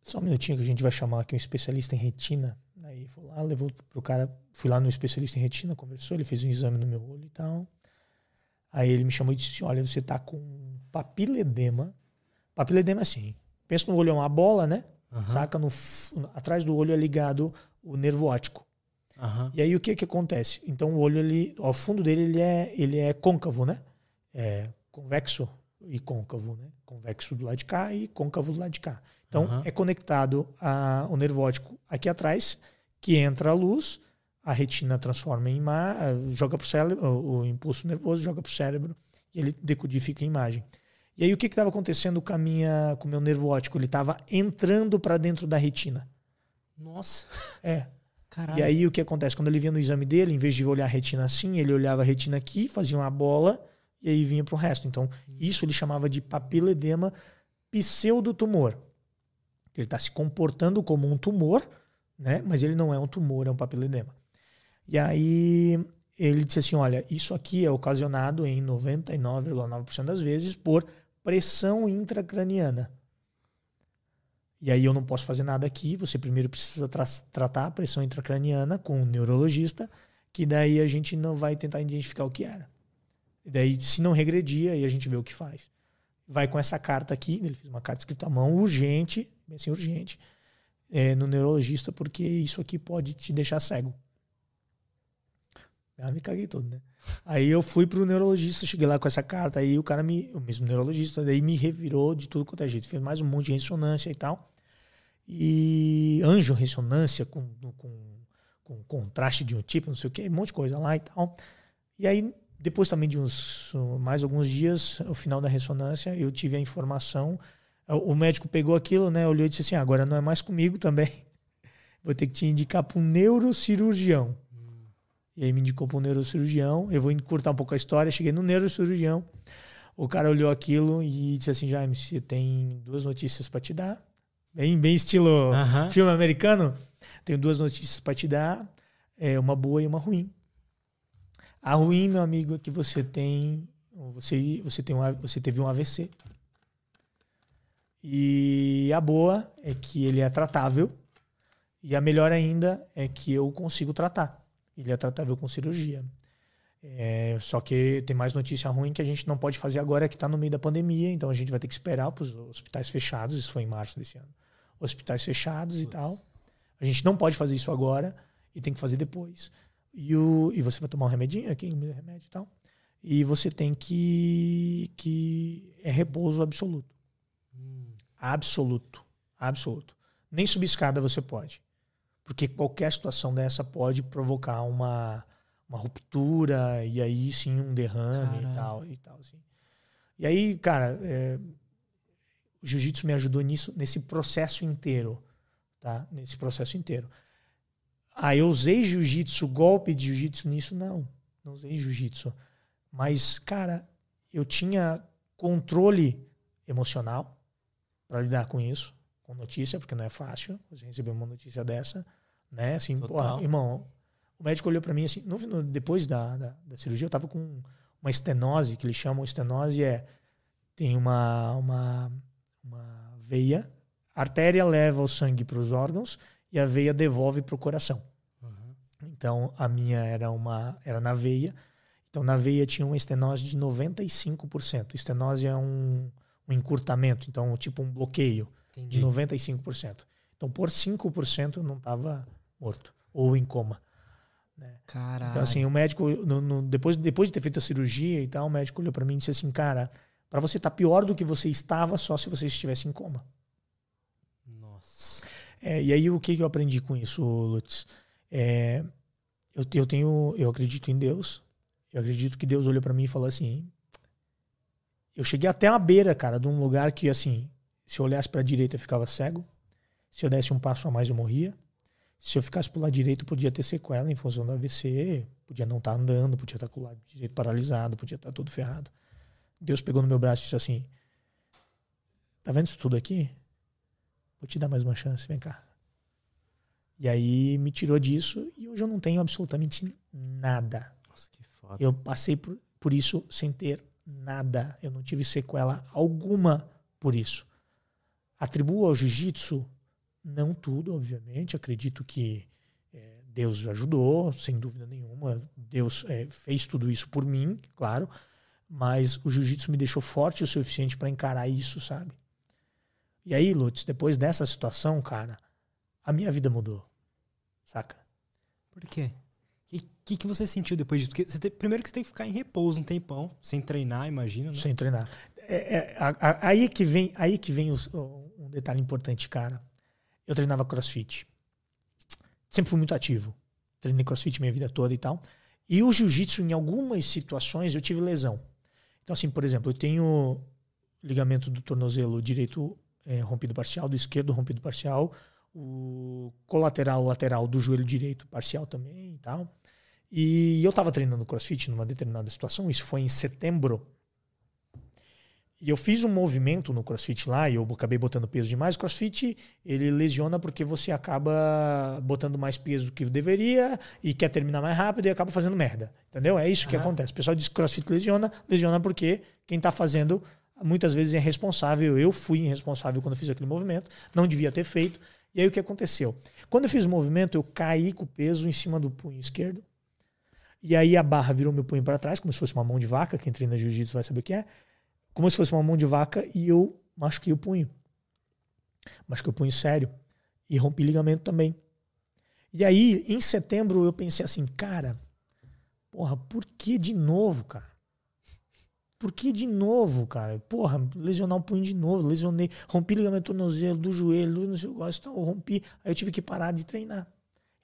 só um minutinho que a gente vai chamar aqui um especialista em retina. Aí foi lá, levou pro cara, fui lá no especialista em retina, conversou, ele fez um exame no meu olho e tal. Aí ele me chamou e disse, olha, você tá com papiledema. Papiledema é assim, pensa no olho é uma bola, né? Uhum. Saca? No, atrás do olho é ligado o nervo óptico. Uhum. E aí o que que acontece? Então o olho ele, ao fundo dele ele é ele é côncavo, né? É convexo e côncavo, né? Convexo do lado de cá e côncavo do lado de cá. Então uhum. é conectado ao nervo óptico aqui atrás, que entra a luz, a retina transforma em ima, joga para o cérebro, o impulso nervoso joga para o cérebro e ele decodifica a imagem. E aí o que estava acontecendo com, a minha, com o meu nervo óptico? Ele estava entrando para dentro da retina. Nossa. É. Caralho. E aí o que acontece? Quando ele vinha no exame dele, em vez de olhar a retina assim, ele olhava a retina aqui, fazia uma bola e aí vinha para o resto. Então, hum. isso ele chamava de papiledema pseudotumor. Ele está se comportando como um tumor, né? mas ele não é um tumor, é um papiledema. E aí ele disse assim: olha, isso aqui é ocasionado em 99,9% das vezes por pressão intracraniana. E aí eu não posso fazer nada aqui, você primeiro precisa tra tratar a pressão intracraniana com um neurologista, que daí a gente não vai tentar identificar o que era. E daí, se não regredir, aí a gente vê o que faz. Vai com essa carta aqui, ele fez uma carta escrita à mão, urgente, bem assim, urgente, é, no neurologista, porque isso aqui pode te deixar cego. Ah, me caguei todo, né? Aí eu fui pro neurologista, cheguei lá com essa carta, aí o cara me, o mesmo neurologista, daí me revirou de tudo quanto é jeito, fez mais um monte de ressonância e tal. E anjo ressonância com, com, com contraste de um tipo, não sei o que, um monte de coisa lá e tal. E aí, depois também de uns mais alguns dias, o final da ressonância, eu tive a informação. O médico pegou aquilo, né? Olhou e disse assim: ah, agora não é mais comigo também. Vou ter que te indicar para um neurocirurgião. E aí me indicou para um neurocirurgião. Eu vou encurtar um pouco a história. Cheguei no neurocirurgião. O cara olhou aquilo e disse assim: Jaime, você tem duas notícias para te dar. Bem, bem estilo uh -huh. filme americano. Tenho duas notícias para te dar. É uma boa e uma ruim. A ruim, meu amigo, é que você tem você você tem um, você teve um AVC. E a boa é que ele é tratável. E a melhor ainda é que eu consigo tratar. Ele é tratável com cirurgia. É, só que tem mais notícia ruim que a gente não pode fazer agora, que está no meio da pandemia, então a gente vai ter que esperar para os hospitais fechados. Isso foi em março desse ano. Hospitais fechados e tal. A gente não pode fazer isso agora e tem que fazer depois. E, o, e você vai tomar um remedinho aqui, um remédio e tal. E você tem que. que é repouso absoluto. Hum. Absoluto. Absoluto. Nem subir escada você pode. Porque qualquer situação dessa pode provocar uma, uma ruptura e aí sim um derrame Caralho. e tal. E, tal assim. e aí, cara, é, o jiu-jitsu me ajudou nisso, nesse processo inteiro. Tá? Nesse processo inteiro. Ah, eu usei jiu-jitsu, golpe de jiu-jitsu nisso? Não. não usei jiu-jitsu. Mas, cara, eu tinha controle emocional para lidar com isso, com notícia, porque não é fácil você receber uma notícia dessa, né? Assim, pô, irmão, o médico olhou para mim assim, no, no, depois da, da, da, cirurgia, eu tava com uma estenose, que eles chamam estenose, é tem uma, uma, uma veia, a artéria leva o sangue para os órgãos e a veia devolve para o coração. Uhum. Então, a minha era uma era na veia, então, na veia tinha uma estenose de 95%. Estenose é um, um encurtamento, então, tipo um bloqueio Entendi. de 95%. Então, por 5% não estava morto ou em coma. Né? Caralho. Então, assim, o médico, no, no, depois, depois de ter feito a cirurgia e tal, o médico olhou para mim e disse assim: Cara, para você estar tá pior do que você estava só se você estivesse em coma. Nossa. É, e aí, o que, que eu aprendi com isso, Lutz? É, eu, eu tenho, eu acredito em Deus, eu acredito que Deus olhou para mim e falou assim: eu cheguei até a beira, cara, de um lugar que, assim, se eu olhasse para a direita eu ficava cego, se eu desse um passo a mais eu morria, se eu ficasse pro lado direito podia ter sequela em função do AVC, podia não estar tá andando, podia estar tá com o lado direito paralisado, podia estar tá todo ferrado. Deus pegou no meu braço e disse assim: Tá vendo isso tudo aqui? Vou te dar mais uma chance, vem cá. E aí me tirou disso e hoje eu não tenho absolutamente nada. Nossa, que foda. Eu passei por, por isso sem ter nada. Eu não tive sequela alguma por isso. Atribuo ao jiu-jitsu, não tudo, obviamente. Acredito que é, Deus ajudou, sem dúvida nenhuma. Deus é, fez tudo isso por mim, claro. Mas o jiu-jitsu me deixou forte o suficiente para encarar isso, sabe? E aí, Lutz, depois dessa situação, cara, a minha vida mudou. Saca? Por quê? O que, que você sentiu depois disso? Porque primeiro que você tem que ficar em repouso um tempão, sem treinar, imagina. Né? Sem treinar. É, é, a, a, aí que vem, aí que vem os, um detalhe importante, cara. Eu treinava crossfit. Sempre fui muito ativo. Treinei crossfit minha vida toda e tal. E o jiu-jitsu, em algumas situações, eu tive lesão. Então, assim, por exemplo, eu tenho ligamento do tornozelo direito é, rompido parcial, do esquerdo rompido parcial, o colateral lateral do joelho direito parcial também e tal. E eu estava treinando crossfit numa determinada situação, isso foi em setembro. E eu fiz um movimento no crossfit lá e eu acabei botando peso demais. O crossfit, ele lesiona porque você acaba botando mais peso do que deveria e quer terminar mais rápido e acaba fazendo merda. Entendeu? É isso que acontece. O pessoal diz que crossfit lesiona, lesiona porque quem está fazendo muitas vezes é responsável. Eu fui irresponsável quando fiz aquele movimento, não devia ter feito. E aí o que aconteceu? Quando eu fiz o movimento, eu caí com o peso em cima do punho esquerdo. E aí a barra virou meu punho para trás, como se fosse uma mão de vaca. Quem treina jiu-jitsu vai saber o que é. Como se fosse uma mão de vaca e eu machuquei o punho. Machuquei o punho sério. E rompi ligamento também. E aí, em setembro, eu pensei assim, cara, porra, por que de novo, cara? Por que de novo, cara? Porra, lesionar o punho de novo, lesionei, rompi ligamento tornozelo do joelho, não sei o que, então, rompi. Aí eu tive que parar de treinar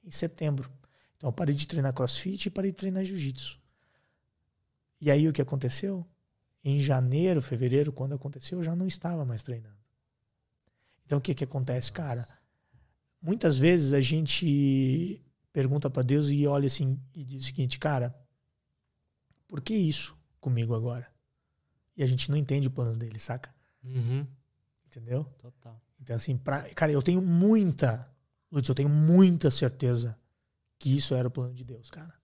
em setembro. Então eu parei de treinar crossfit e parei de treinar jiu-jitsu. E aí o que aconteceu? Em janeiro, fevereiro, quando aconteceu, eu já não estava mais treinando. Então o que que acontece, cara? Muitas vezes a gente pergunta para Deus e olha assim e diz o seguinte, cara, por que isso comigo agora? e a gente não entende o plano dele, saca? Uhum. Entendeu? Total. Então, assim, pra, cara, eu tenho muita, Lutz, eu tenho muita certeza que isso era o plano de Deus, cara.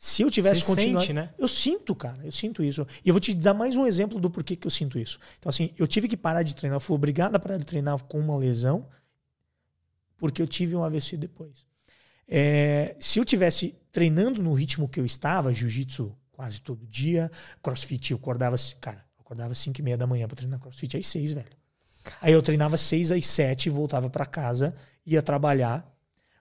Se eu tivesse continuado. Sente, né? Eu sinto, cara, eu sinto isso. E eu vou te dar mais um exemplo do porquê que eu sinto isso. Então, assim, eu tive que parar de treinar, fui obrigado a parar de treinar com uma lesão, porque eu tive um AVC depois. É, se eu tivesse treinando no ritmo que eu estava, jiu-jitsu quase todo dia. Crossfit, eu acordava, cara, eu acordava 5 e meia da manhã pra treinar crossfit às 6, velho. Aí eu treinava 6 às 7, voltava para casa, ia trabalhar,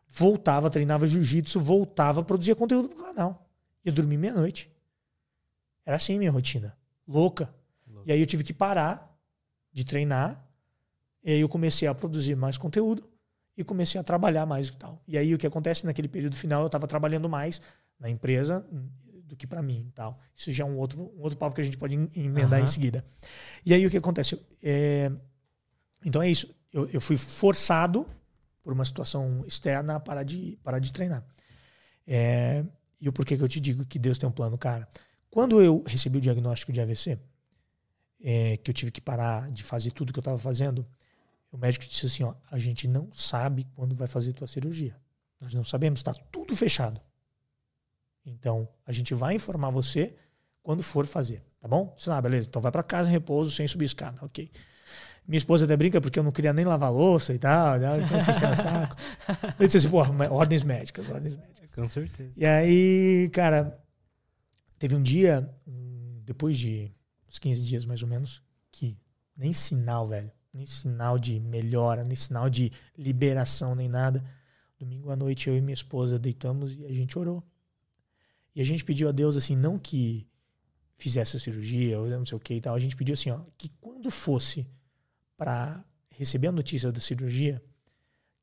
voltava, treinava jiu-jitsu, voltava, produzia conteúdo pro canal. Ia dormir meia-noite. Era assim minha rotina. Louca. Louca. E aí eu tive que parar de treinar. E aí eu comecei a produzir mais conteúdo e comecei a trabalhar mais e tal. E aí o que acontece naquele período final, eu estava trabalhando mais na empresa, do que para mim tal. Isso já é um outro, um outro papo que a gente pode emendar uhum. em seguida. E aí o que acontece? É, então é isso. Eu, eu, fui forçado por uma situação externa a parar de, parar de treinar. É, E o porquê que eu te digo que Deus tem um plano, cara. Quando eu recebi o diagnóstico de AVC, é, que eu tive que parar de fazer tudo que eu estava fazendo, o médico disse assim: ó, a gente não sabe quando vai fazer tua cirurgia. Nós não sabemos, está tudo fechado. Então, a gente vai informar você quando for fazer, tá bom? Disse, ah, beleza, então vai para casa repouso sem subir escada, ok. Minha esposa até brinca porque eu não queria nem lavar louça e tal. Ela ficou saco. Eu disse assim, pô, ordens médicas, ordens médicas. Com certeza. E aí, cara, teve um dia, depois de uns 15 dias mais ou menos, que nem sinal, velho. Nem sinal de melhora, nem sinal de liberação, nem nada. Domingo à noite, eu e minha esposa deitamos e a gente orou. E a gente pediu a Deus, assim, não que fizesse a cirurgia, ou não sei o que e tal. A gente pediu assim, ó, que quando fosse para receber a notícia da cirurgia,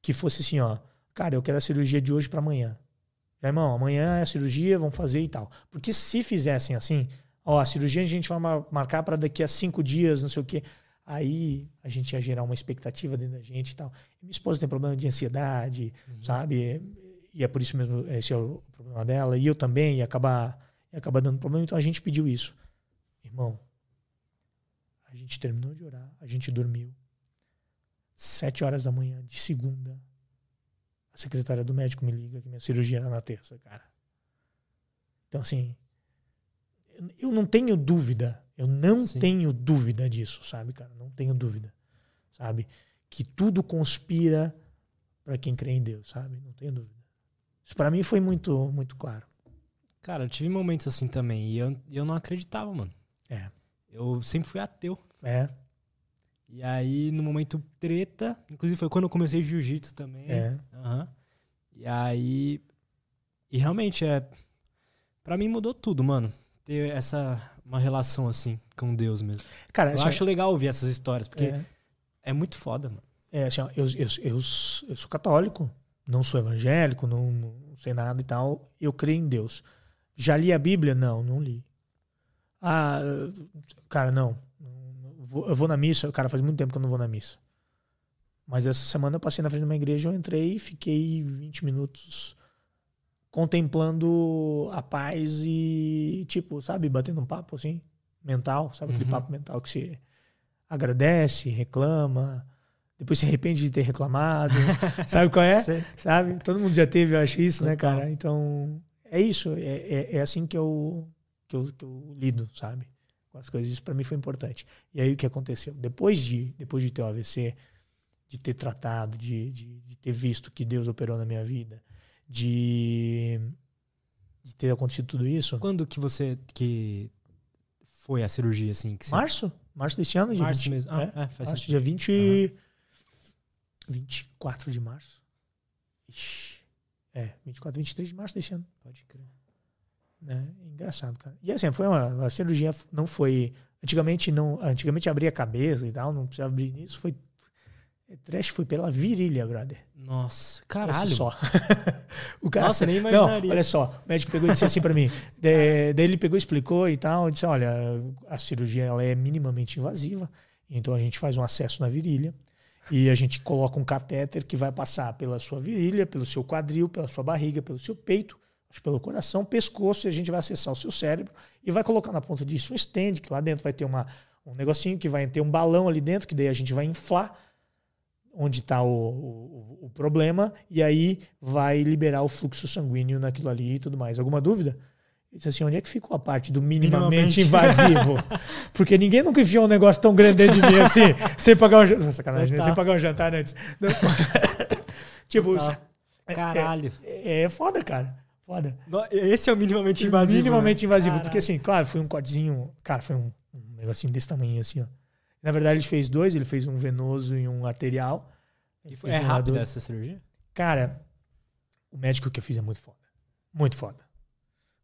que fosse assim, ó, cara, eu quero a cirurgia de hoje para amanhã. Já, irmão, amanhã é a cirurgia, vamos fazer e tal. Porque se fizessem assim, ó, a cirurgia a gente vai marcar para daqui a cinco dias, não sei o quê. Aí a gente ia gerar uma expectativa dentro da gente e tal. E minha esposa tem problema de ansiedade, uhum. sabe? E é por isso mesmo, esse é o problema dela. E eu também, ia acabar, ia acabar dando problema. Então a gente pediu isso. Irmão, a gente terminou de orar, a gente dormiu. Sete horas da manhã de segunda, a secretária do médico me liga que minha cirurgia era na terça, cara. Então, assim, eu não tenho dúvida, eu não Sim. tenho dúvida disso, sabe, cara? Não tenho dúvida, sabe? Que tudo conspira para quem crê em Deus, sabe? Não tenho dúvida. Isso para mim foi muito, muito claro. Cara, eu tive momentos assim também e eu, eu não acreditava, mano. É. Eu sempre fui ateu. É. E aí, no momento treta, inclusive foi quando eu comecei jiu-jitsu também. É. Uhum. E aí. E realmente, é. Pra mim mudou tudo, mano. Ter essa. Uma relação assim com Deus mesmo. Cara, eu assim, acho legal ouvir essas histórias, porque é, é muito foda, mano. É, assim, ó, eu, eu, eu, eu sou católico, não sou evangélico, não, não sei nada e tal. Eu creio em Deus. Já li a Bíblia? Não, não li. Ah, cara, não. Eu vou na missa, cara, faz muito tempo que eu não vou na missa. Mas essa semana eu passei na frente de uma igreja, eu entrei e fiquei 20 minutos contemplando a paz e, tipo, sabe, batendo um papo assim, mental, sabe aquele uhum. papo mental que você agradece, reclama, depois se arrepende de ter reclamado, sabe qual é? sabe? Todo mundo já teve, eu acho isso, Total. né, cara? Então, é isso, é, é, é assim que eu que eu, que eu lido, sabe? Com as coisas. Isso para mim foi importante. E aí o que aconteceu? Depois de, depois de ter o AVC, de ter tratado, de, de, de ter visto que Deus operou na minha vida, de, de ter acontecido tudo isso. Quando que você que foi a cirurgia assim? Que você... Março? Março desse ano, março 20, mesmo. Ah, é, é, faz março, dia 20, uhum. 24 de março. Ixi. É, 24, 23 de março desse ano. Pode crer. Né? Engraçado, cara. E assim, foi uma, a cirurgia não foi. Antigamente não. Antigamente abria a cabeça e tal, não precisava abrir nisso. Foi. Trash foi pela virilha, brother. Nossa, caralho. só. o cara, Nossa, nem imaginaria. Não, olha só, o médico pegou e disse assim para mim. De, daí ele pegou, explicou e tal. Disse: olha, a cirurgia ela é minimamente invasiva, então a gente faz um acesso na virilha e a gente coloca um catéter que vai passar pela sua virilha, pelo seu quadril, pela sua barriga, pelo seu peito pelo coração, pescoço, e a gente vai acessar o seu cérebro e vai colocar na ponta disso um stand, que lá dentro vai ter uma, um negocinho que vai ter um balão ali dentro, que daí a gente vai inflar onde está o, o, o, problema, e aí vai liberar o fluxo sanguíneo naquilo ali e tudo mais. Alguma dúvida? Ele disse assim, onde é que ficou a parte do minimamente, minimamente. invasivo? Porque ninguém nunca enfiou um negócio tão grande dentro de mim assim, sem pagar um jantar. Sacanagem, né? sem pagar um jantar antes. tipo, é, Caralho. É, é foda, cara. Foda. Esse é o minimamente invasivo. Minimamente né? invasivo. Caralho. Porque, assim, claro, foi um cortezinho. Cara, foi um, um negocinho desse tamanho, assim, ó. Na verdade, ele fez dois, ele fez um venoso e um arterial. E foi, é rápido essa cirurgia? Cara, o médico que eu fiz é muito foda. Muito foda.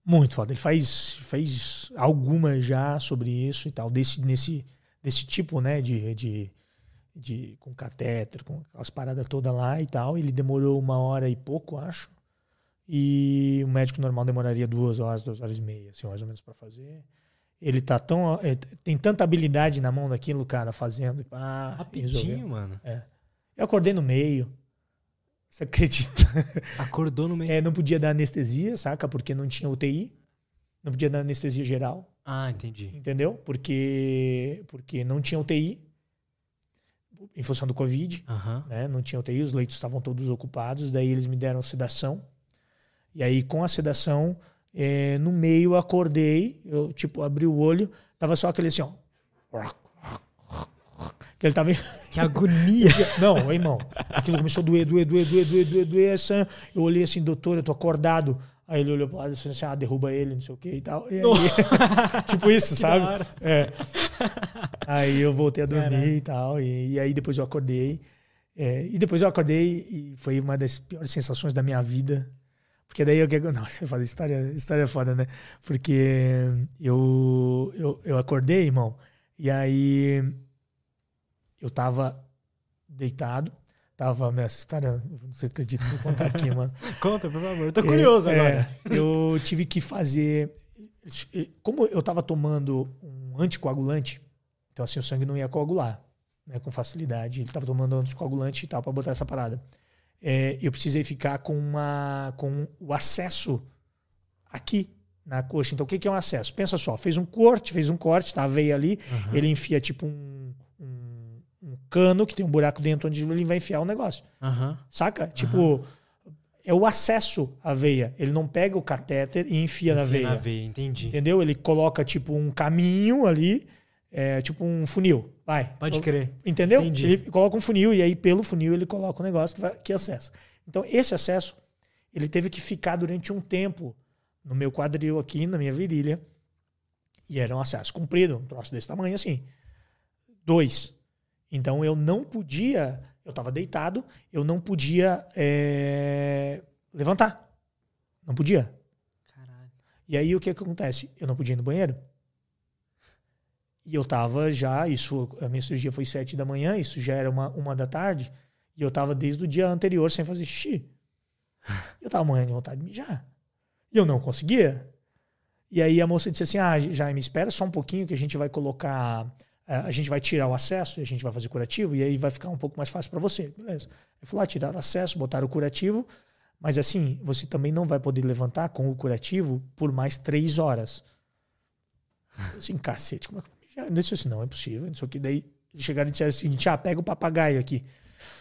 Muito foda. Ele faz, fez alguma já sobre isso e tal, desse, nesse, desse tipo, né, de, de, de com catéter, com as paradas todas lá e tal. Ele demorou uma hora e pouco, acho. E o médico normal demoraria duas horas, duas horas e meia, assim, mais ou menos, para fazer. Ele tá tão. É, tem tanta habilidade na mão daquilo, cara, fazendo. Ah, Rapidinho, resolveu. mano. É. Eu acordei no meio. Você acredita? Acordou no meio. É, não podia dar anestesia, saca? Porque não tinha UTI. Não podia dar anestesia geral, Ah, entendi. entendeu? Porque, porque não tinha UTI em função do Covid, Aham. né? Não tinha UTI, os leitos estavam todos ocupados. Daí eles me deram sedação. E aí, com a sedação, eh, no meio eu acordei, eu, tipo, abri o olho, tava só aquele assim, ó. Que ele tava. Que agonia. Não, irmão. Aquilo começou a doer, doer, doer, doer, doer, doer, doer. Assim, eu olhei assim, doutor, eu tô acordado. Aí ele olhou pro lado e assim: ah, derruba ele, não sei o que e tal. E aí, tipo isso, sabe? É. Aí eu voltei a dormir Caralho. e tal. E, e aí depois eu acordei. É, e depois eu acordei e foi uma das piores sensações da minha vida. Porque daí eu que Nossa, você fala, história, história é foda, né? Porque eu, eu, eu acordei, irmão, e aí eu tava deitado. Tava, essa história, eu não sei acredito que eu vou contar aqui, mano. Conta, por favor. Eu tô curioso É, agora. é, eu tive que fazer. Como eu tava tomando um anticoagulante, então assim, o sangue não ia coagular né, com facilidade. Ele tava tomando anticoagulante e tal para botar essa parada. É, eu precisei ficar com, uma, com o acesso aqui na coxa. Então, o que, que é um acesso? Pensa só, fez um corte, fez um corte, tá a veia ali, Aham. ele enfia tipo um, um, um cano que tem um buraco dentro onde ele vai enfiar o negócio. Aham. Saca? Tipo, é o acesso à veia. Ele não pega o catéter e enfia, na Enfia veia. Na veia, entendi. Entendeu? Ele coloca tipo um caminho ali, é, tipo um funil. Vai. Pode crer. Entendeu? Entendi. Ele coloca um funil e aí pelo funil ele coloca um negócio que, vai, que acessa. Então esse acesso ele teve que ficar durante um tempo no meu quadril aqui, na minha virilha. E era um acesso comprido, um troço desse tamanho assim. Dois. Então eu não podia, eu estava deitado, eu não podia é, levantar. Não podia. Caralho. E aí o que, que acontece? Eu não podia ir no banheiro. E eu tava já, isso, a minha cirurgia foi sete da manhã, isso já era uma, uma da tarde, e eu tava desde o dia anterior sem fazer xixi. Eu tava morrendo de vontade de mijar. E eu não conseguia. E aí a moça disse assim: Ah, Jaime, espera só um pouquinho que a gente vai colocar. eh, A gente vai tirar o acesso e a gente vai fazer curativo, e aí vai ficar um pouco mais fácil para você. Beleza. Eu fui lá, tiraram o acesso, botaram o curativo, mas assim, você também não vai poder levantar com o curativo por mais três horas. Assim, cacete, como é que eu disse assim, não, é possível, não sei o que. Daí chegaram e disseram o seguinte: ah, pega o papagaio aqui.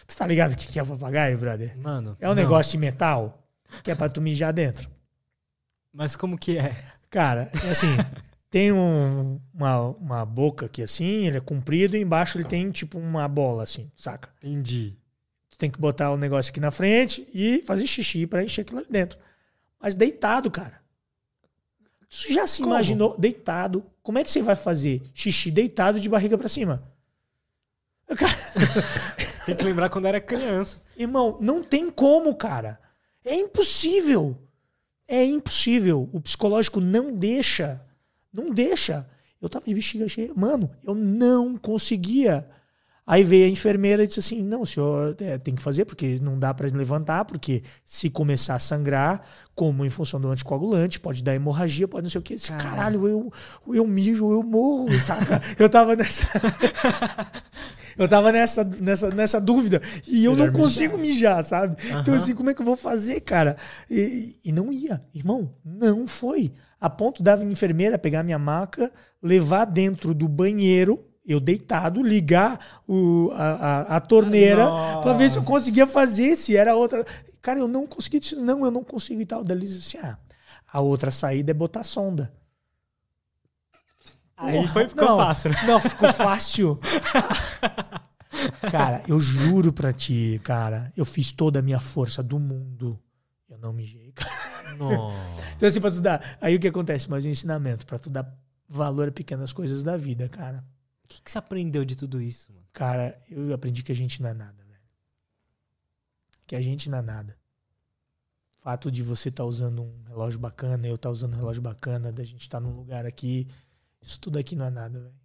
Tu tá ligado o que é o papagaio, brother? Mano. É um não. negócio de metal que é pra tu mijar dentro. Mas como que é? Cara, é assim, tem um- uma, uma boca aqui assim, ele é comprido e embaixo ele tem tipo uma bola assim, saca? Entendi. Tu tem que botar o negócio aqui na frente e fazer xixi pra encher aquilo ali dentro. Mas deitado, cara. Tu já se Como? imaginou deitado? Como é que você vai fazer xixi deitado de barriga pra cima? Cara, Tem que lembrar quando era criança. irmão, não tem como, cara. É impossível. É impossível. O psicológico não deixa. Não deixa. Eu tava de bexiga cheia. Mano, eu não conseguia. Aí veio a enfermeira e disse assim: não, o senhor é, tem que fazer, porque não dá para levantar, porque se começar a sangrar, como em função do anticoagulante, pode dar hemorragia, pode não sei o quê. Eu disse, Caralho. Eu, eu mijo, eu morro, saca? Eu tava nessa. eu tava nessa, nessa, nessa dúvida. E eu Melhor não consigo mijar, sabe? Então, Aham. assim, como é que eu vou fazer, cara? E, e não ia, irmão, não foi. A ponto da enfermeira pegar minha maca, levar dentro do banheiro, eu deitado, ligar o, a, a, a torneira pra ver se eu conseguia fazer, se era outra. Cara, eu não consegui, disse, não, eu não consigo e tal. Daí eles disse assim: ah, a outra saída é botar sonda. Aí Porra, foi, ficou não, fácil, né? Não, ficou fácil. cara, eu juro pra ti, cara, eu fiz toda a minha força do mundo. Eu não mijei, cara. Nossa. Então, assim, pra tu dar. Aí o que acontece? Mais um ensinamento, pra tu dar valor a pequenas coisas da vida, cara. Que, que você aprendeu de tudo isso, mano? Cara, eu aprendi que a gente não é nada, velho. Que a gente não é nada. O fato de você estar usando um relógio bacana, eu estar usando um relógio bacana, da gente estar num lugar aqui, isso tudo aqui não é nada, velho.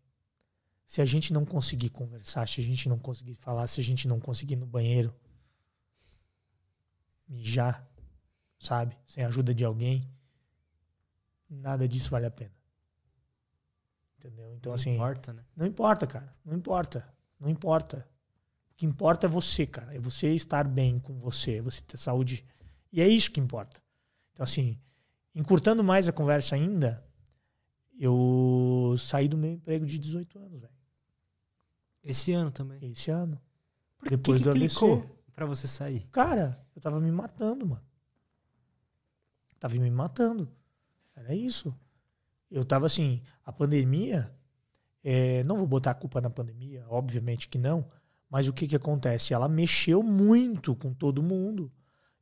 Se a gente não conseguir conversar, se a gente não conseguir falar, se a gente não conseguir ir no banheiro, mijar, sabe? Sem a ajuda de alguém, nada disso vale a pena. Entendeu? Então, Não assim. importa, né? Não importa, cara. Não importa. Não importa. O que importa é você, cara. É você estar bem com você, é você ter saúde. E é isso que importa. Então, assim, encurtando mais a conversa ainda, eu saí do meu emprego de 18 anos, velho. Esse ano também. Esse ano. Por Depois que, do que AVC. clicou pra você sair? Cara, eu tava me matando, mano. Tava me matando. Era isso. Eu tava assim, a pandemia, é, não vou botar a culpa na pandemia, obviamente que não, mas o que que acontece? Ela mexeu muito com todo mundo.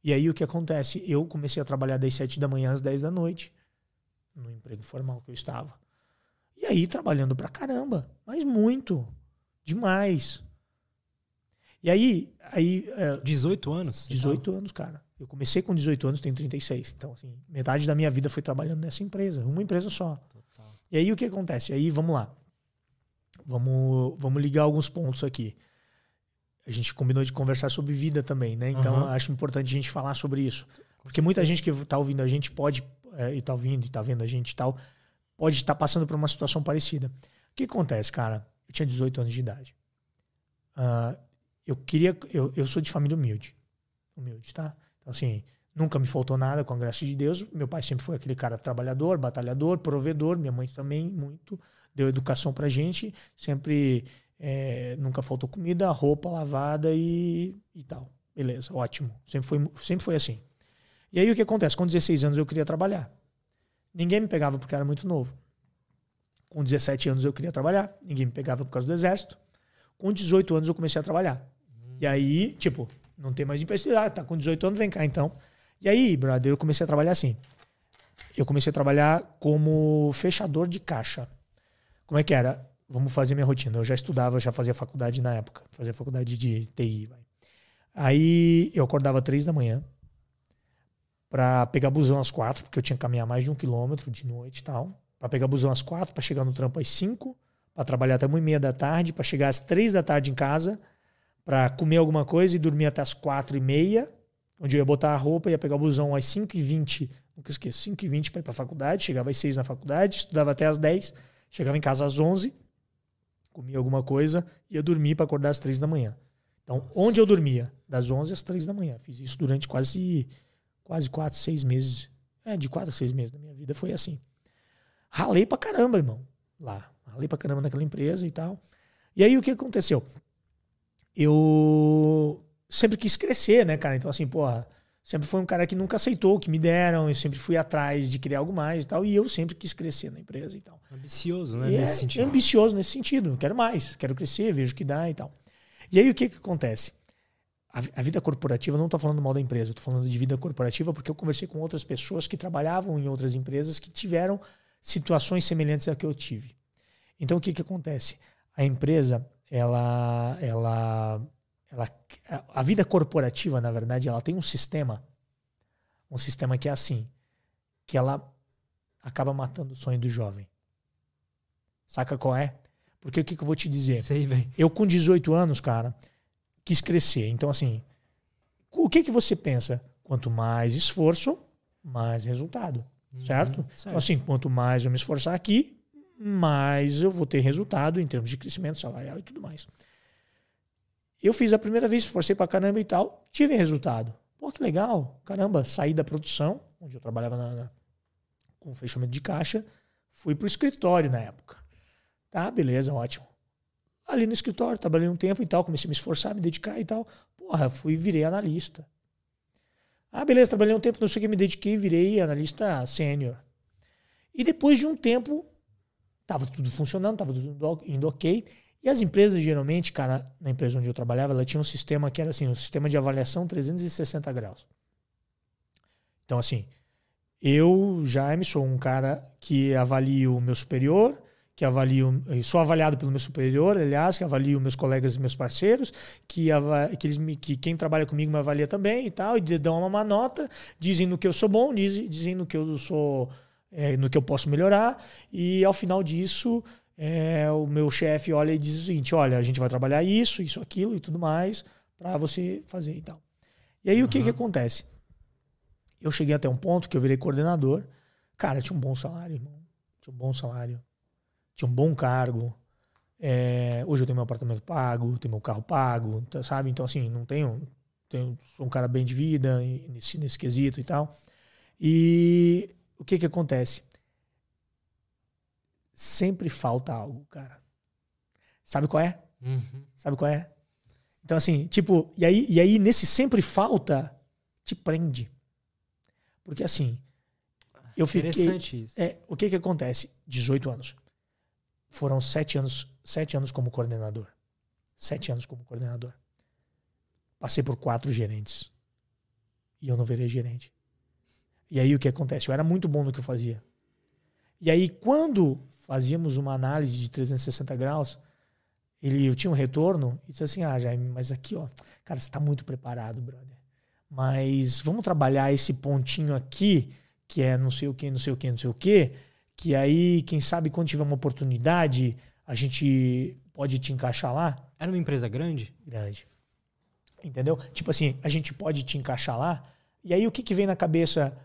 E aí o que acontece? Eu comecei a trabalhar das 7 da manhã às 10 da noite, no emprego formal que eu estava. E aí trabalhando pra caramba, mas muito, demais. E aí, aí é, 18 anos? você 18 anos, cara. Eu comecei com 18 anos, tenho 36. Então, assim, metade da minha vida foi trabalhando nessa empresa, uma empresa só. Total. E aí o que acontece? Aí vamos lá. Vamos, vamos ligar alguns pontos aqui. A gente combinou de conversar sobre vida também, né? Então Aham. acho importante a gente falar sobre isso. Porque muita gente que está ouvindo a gente pode, é, e está ouvindo e está vendo a gente e tal, pode estar passando por uma situação parecida. O que acontece, cara? Eu tinha 18 anos de idade. Ah, eu queria. Eu, eu sou de família humilde. Humilde, tá? Então, assim, nunca me faltou nada, com a graça de Deus. Meu pai sempre foi aquele cara trabalhador, batalhador, provedor. Minha mãe também, muito. Deu educação pra gente. Sempre. é, nunca faltou comida, roupa lavada e, e tal. Beleza, ótimo. Sempre foi, sempre foi assim. E aí o que acontece? Com 16 anos eu queria trabalhar. Ninguém me pegava porque eu era muito novo. Com 17 anos eu queria trabalhar. Ninguém me pegava por causa do exército. Com 18 anos eu comecei a trabalhar. E aí, tipo, não tem mais empresa. Ah, tá com 18 anos, vem cá então. E aí, brother, eu comecei a trabalhar assim. Eu comecei a trabalhar como fechador de caixa. Como é que era? Vamos fazer minha rotina. Eu já estudava, já fazia faculdade na época. Fazia faculdade de TI. Vai. Aí eu acordava três da manhã para pegar busão às quatro, porque eu tinha que caminhar mais de um quilômetro de noite e tal. Para pegar busão às quatro, para chegar no trampo às cinco, para trabalhar até uma e meia da tarde, para chegar às três da tarde em casa, para comer alguma coisa e dormir até às quatro e meia, onde eu ia botar a roupa, ia pegar o busão às cinco e vinte, nunca esqueço, cinco e vinte para ir para a faculdade, chegava às seis na faculdade, estudava até às dez, chegava em casa às onze, comia alguma coisa, ia dormir para acordar às três da manhã. Então, onde eu dormia? Das onze às três da manhã. Fiz isso durante quase quase quatro, seis meses. É, de quatro a seis meses da minha vida foi assim. Ralei pra caramba, irmão. Lá. Ralei pra caramba naquela empresa e tal. E aí o que aconteceu? Eu sempre quis crescer, né, cara? Então, assim, porra, sempre foi um cara que nunca aceitou o que me deram. Eu sempre fui atrás de criar algo mais e tal. E eu sempre quis crescer na empresa e tal. Ambicioso, né? E nesse é sentido. ambicioso nesse sentido. Quero mais, quero crescer, vejo o que dá e tal. E aí o que, que acontece? A, a vida corporativa, eu não estou falando mal da empresa, estou falando de vida corporativa porque eu conversei com outras pessoas que trabalhavam em outras empresas que tiveram situações semelhantes à que eu tive. Então o que, que acontece? A empresa, ela, ela, ela, a- vida corporativa, na verdade, ela tem um sistema, um sistema que é assim, que ela acaba matando o sonho do jovem. Saca qual é? Porque o que, que eu vou te dizer? Sei. Eu, com 18 anos, cara, quis crescer. Então, assim, o que, que você pensa? Quanto mais esforço, mais resultado. Certo? Uhum, Então, assim, quanto mais eu me esforçar aqui, mais eu vou ter resultado em termos de crescimento salarial e tudo mais. Eu fiz a primeira vez, esforcei pra caramba e tal, tive resultado. Pô, que legal. Caramba, saí da produção, onde eu trabalhava na- na- com fechamento de caixa, fui pro escritório na época. Tá, beleza, ótimo. Ali no escritório, trabalhei um tempo e tal, comecei a me esforçar, me dedicar e tal. Porra, fui virei analista. Ah, beleza, trabalhei um tempo, não sei o que, me dediquei, virei analista sênior. E depois de um tempo, tava tudo funcionando, tava tudo indo ok. E as empresas, geralmente, cara, na empresa onde eu trabalhava, ela tinha um sistema que era assim, um sistema de avaliação 360 graus. Então, assim, eu, Jaime, sou um cara que avalio o meu superior, que avalio, sou avaliado pelo meu superior, aliás, que avalio meus colegas e meus parceiros, que, que, eles que quem trabalha comigo me avalia também e tal, e dão uma nota, dizem no que eu sou bom, dizem, dizem no que eu sou, é, no que eu posso melhorar, e ao final disso, é, o meu chefe olha e diz o seguinte: olha, a gente vai trabalhar isso, isso, aquilo e tudo mais, para você fazer e tal. E aí o que, que acontece? Eu cheguei até um ponto que eu virei coordenador. Cara, tinha um bom salário, irmão. Tinha um bom salário. Tinha um bom cargo. É, hoje eu tenho meu apartamento pago, tenho meu carro pago, tá, sabe? Então, assim, não tenho, tenho. Sou um cara bem de vida nesse, nesse quesito e tal. E o que que acontece? Sempre falta algo, cara. Sabe qual é? Uhum. Sabe qual é? Então, assim, tipo, e aí, e aí nesse sempre falta, te prende. Porque assim, eu fiquei. Interessante isso. É, o que que acontece? 18 anos. Foram sete anos, sete anos como coordenador. Sete anos como coordenador. Passei por quatro gerentes. E eu não virei gerente. E aí o que acontece? Eu era muito bom no que eu fazia. E aí, quando fazíamos uma análise de 360 graus, ele, eu tinha um retorno e disse assim: Ah, Jaime, mas aqui, ó, cara, você está muito preparado, brother. Mas vamos trabalhar esse pontinho aqui, que é não sei o que, não sei o que, não sei o que, que aí, quem sabe, quando tiver uma oportunidade, a gente pode te encaixar lá. Era uma empresa grande? Grande. Entendeu? Tipo assim, a gente pode te encaixar lá. E aí, o que, que vem na cabeça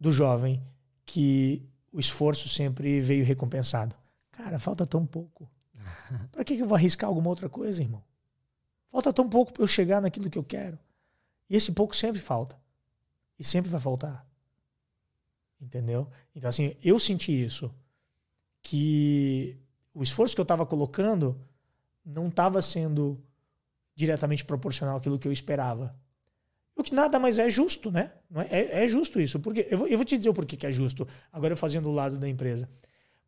do jovem? Que o esforço sempre veio recompensado. Cara, falta tão pouco. Para que, que eu vou arriscar alguma outra coisa, irmão? Falta tão pouco para eu chegar naquilo que eu quero. E esse pouco sempre falta. E sempre vai faltar. Entendeu? Então, assim, eu senti isso. Que o esforço que eu estava colocando não estava sendo diretamente proporcional àquilo que eu esperava. O que nada mais é justo, né? É, é, é justo isso. Porque, eu, vou, eu vou te dizer o porquê que é justo, agora fazendo o lado da empresa.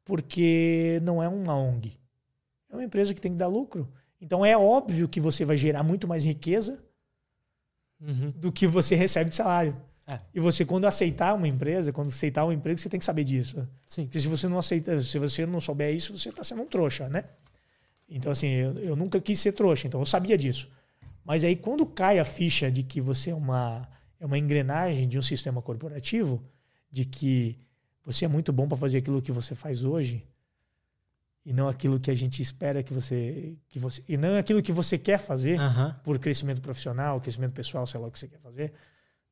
Porque não é uma ONG. É uma empresa que tem que dar lucro. Então é óbvio que você vai gerar muito mais riqueza Uhum. do que você recebe de salário. É. E você, quando aceitar uma empresa, quando aceitar um emprego, você tem que saber disso. Sim. Porque se você não aceita, se você não souber isso, você está sendo um trouxa, né? Então, assim, eu, eu nunca quis ser trouxa, então eu sabia disso. Mas aí, quando cai a ficha de que você é uma, é uma engrenagem de um sistema corporativo, de que você é muito bom para fazer aquilo que você faz hoje, e não aquilo que a gente espera que você, que você. E não aquilo que você quer fazer Aham. por crescimento profissional, crescimento pessoal, sei lá o que você quer fazer.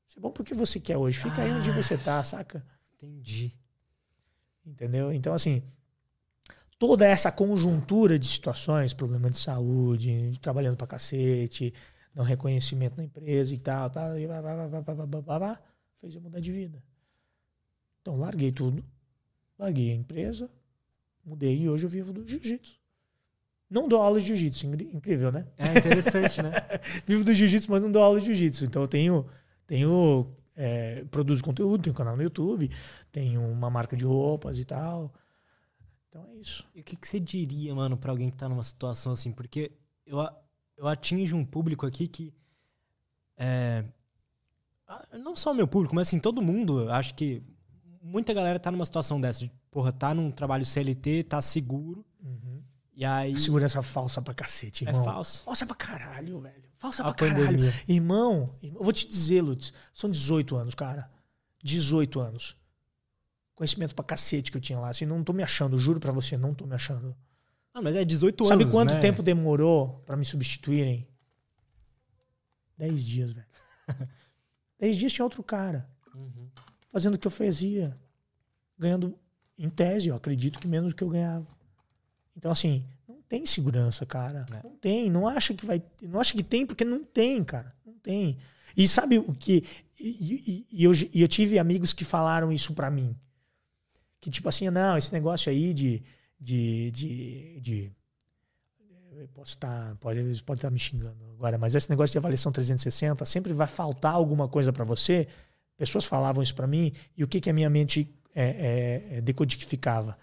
Isso é bom porque você quer hoje. Fica aí onde Ah. você tá, saca? Entendi. Entendeu? Então, assim, toda essa conjuntura de situações, problema de saúde, trabalhando pra cacete, não reconhecimento na empresa e tal, tá, e blá, blá, blá, fez eu mudar de vida. Então larguei tudo, larguei a empresa, mudei e hoje eu vivo do jiu-jitsu. Não dou aula de jiu-jitsu, incrível, né? É interessante, né? vivo do jiu-jitsu, mas não dou aula de jiu-jitsu. Então eu tenho, tenho é, produzo conteúdo, tenho um canal no YouTube, tenho uma marca de roupas e tal. Então é isso. E o que, que você diria, mano, pra alguém que tá numa situação assim? Porque eu, eu atinjo um público aqui que. É, não só o meu público, mas assim, todo mundo. Acho que muita galera tá numa situação dessa. De, porra, tá num trabalho CLT, tá seguro. E aí. Segurança falsa pra cacete, É irmão. falso. Falsa pra caralho, velho. Falsa A pra caralho. pandemia. Irmão, irmão, eu vou te dizer, Lutz, são 18 anos, cara. 18 anos. Conhecimento pra cacete que eu tinha lá. Assim, não tô me achando, juro pra você, não tô me achando. Não, mas é 18 Sabe anos. quanto né? tempo demorou pra me substituírem? 10 dias, velho. 10 dias tinha outro cara. Uhum. fazendo o que eu fazia, ganhando, em tese, eu acredito que menos do que eu ganhava. Então, assim, não tem segurança, cara. É. Não tem. Não acha que vai. Não acha que tem, porque não tem, cara. Não tem. E sabe o que. E, e- e eu, e eu tive amigos que falaram isso pra mim. Que, tipo assim, não, esse negócio aí de. de, de, de posso estar. pode estar pode estar me xingando agora, mas esse negócio de avaliação 360 sempre vai faltar alguma coisa pra você. Pessoas falavam isso pra mim, e o que, que a minha mente é, é, é, decodificava?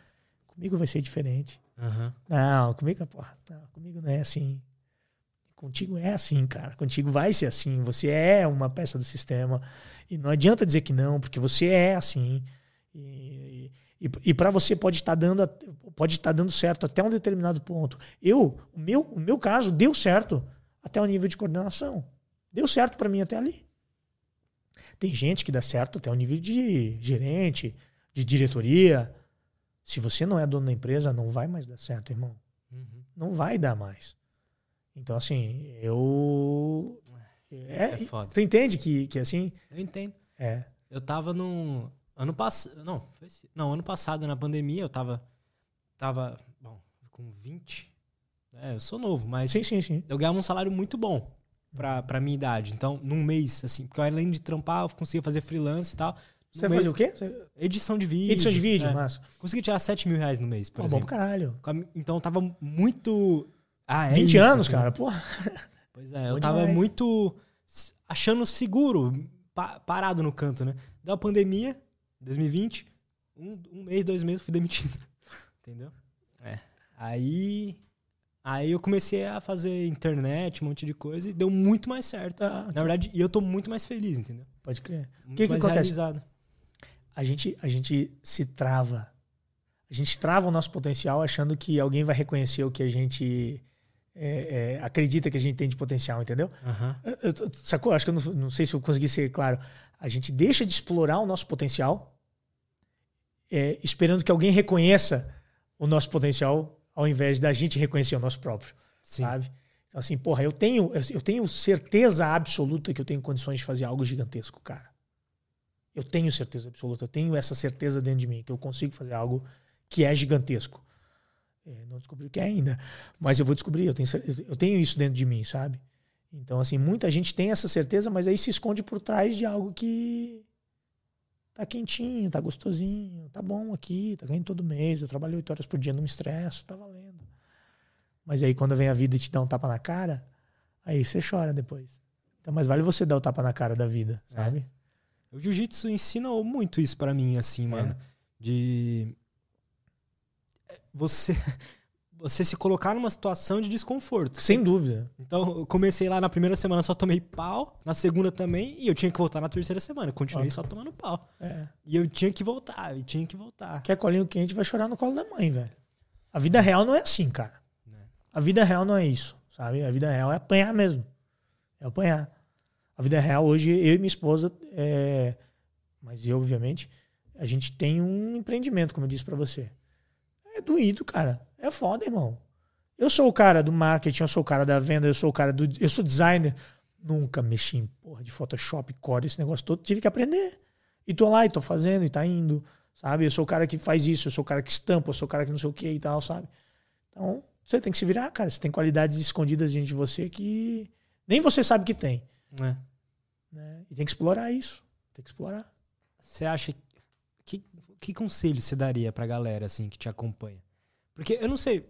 Comigo vai ser diferente. Aham. Não, comigo, porra, não, comigo não é assim. Contigo é assim, cara. Contigo vai ser assim. Você é uma peça do sistema. E não adianta dizer que não, porque você é assim. E, e, e para você pode estar dando a- pode estar dando certo até um determinado ponto. Eu, o meu, o meu caso deu certo até o nível de coordenação. Deu certo para mim até ali. Tem gente que dá certo até o nível de gerente, de diretoria. Se você não é dono da empresa, não vai mais dar certo, irmão. Uhum. Não vai dar mais. Então, assim, eu. É, É foda. Tu entende que, que assim? Eu entendo. É. Eu tava num. Ano passado. Não, foi esse- não, ano passado, na pandemia, eu tava. Tava. Bom, com 20. É, eu sou novo, mas Sim, sim, sim. eu ganhava um salário muito bom pra, pra minha idade. Então, num mês, assim, porque além de trampar, eu conseguia fazer freelance e tal. Você No mês- o quê? Você- Edição de vídeo. Edição de vídeo, é. massa. Consegui tirar 7 mil reais no mês, por bom exemplo. pra caralho. Então eu tava muito. Ah, é 20 isso, anos, entendeu? cara. Porra. Pois é, eu Bom tava demais. muito achando seguro, pa- parado no canto, né? Deu a pandemia, 2020, um, um mês, dois meses, fui demitido. Entendeu? É. Aí. Aí eu comecei a fazer internet, um monte de coisa, e deu muito mais certo. Ah, Na verdade, e eu tô muito mais feliz, entendeu? Pode crer. Muito que mais acontece? realizado. A gente, a gente se trava. A gente trava o nosso potencial achando que alguém vai reconhecer o que a gente é, é, acredita que a gente tem de potencial, entendeu? Aham. Eu- eu- sacou? Acho que eu não, não sei se eu consegui ser claro. A gente deixa de explorar o nosso potencial é, esperando que alguém reconheça o nosso potencial ao invés da gente reconhecer o nosso próprio, Sim. sabe? Então, assim, porra, eu tenho, eu tenho certeza absoluta que eu tenho condições de fazer algo gigantesco, cara. Eu tenho certeza absoluta, eu tenho essa certeza dentro de mim, que eu consigo fazer algo que é gigantesco. É, não descobri o que é ainda, mas eu vou descobrir, eu tenho, eu tenho isso dentro de mim, sabe? Então, assim, muita gente tem essa certeza, mas aí se esconde por trás de algo que tá quentinho, tá gostosinho, tá bom aqui, tá ganhando todo mês, eu trabalho oito horas por dia, não me estresso, tá valendo. Mas aí quando vem a vida e te dá um tapa na cara, aí você chora depois. Então, mais vale você dar o tapa na cara da vida, É. sabe? O jiu-jitsu ensinou muito isso pra mim, assim, mano. De. Você. Você se colocar numa situação de desconforto. Sem dúvida. Então, eu comecei lá na primeira semana, só tomei pau. Na segunda também. E eu tinha que voltar na terceira semana. Continuei Ó. só tomando pau. É. E eu tinha que voltar, e tinha que voltar. Quer colinho quente, vai chorar no colo da mãe, velho. A vida real não é assim, cara. A vida real não é isso, sabe? A vida real é apanhar mesmo. É apanhar. A vida real hoje, eu e minha esposa, é... mas eu, obviamente, a gente tem um empreendimento, como eu disse pra você. É doído, cara. É foda, irmão. Eu sou o cara do marketing, eu sou o cara da venda, eu sou o cara do. Eu sou designer. Nunca mexi em porra de Photoshop, Core, esse negócio todo. Tive que aprender. E tô lá, e tô fazendo, e tá indo. Sabe? Eu sou o cara que faz isso, eu sou o cara que estampa, eu sou o cara que não sei o que e tal, sabe? Então, você tem que se virar, cara. Você tem qualidades escondidas dentro de você que nem você sabe que tem. É. Né? E tem que explorar isso. Tem que explorar. Você acha. Que, que conselho você daria pra galera, assim, que te acompanha? Porque eu não sei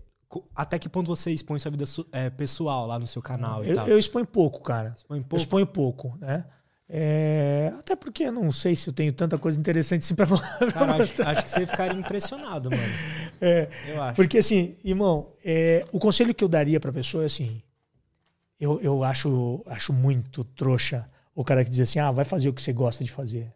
até que ponto você expõe sua vida é, pessoal lá no seu canal e Eu, tal. eu exponho pouco, cara. Expõe Eu pouco. exponho pouco, né? É, até porque eu não sei se eu tenho tanta coisa interessante assim pra falar. Cara, acho, acho que você ficaria impressionado, mano. É, Eu acho. Porque assim, irmão, é, o conselho que eu daria pra pessoa é assim: eu, eu acho, acho muito trouxa o cara que diz assim, ah, vai fazer o que você gosta de fazer.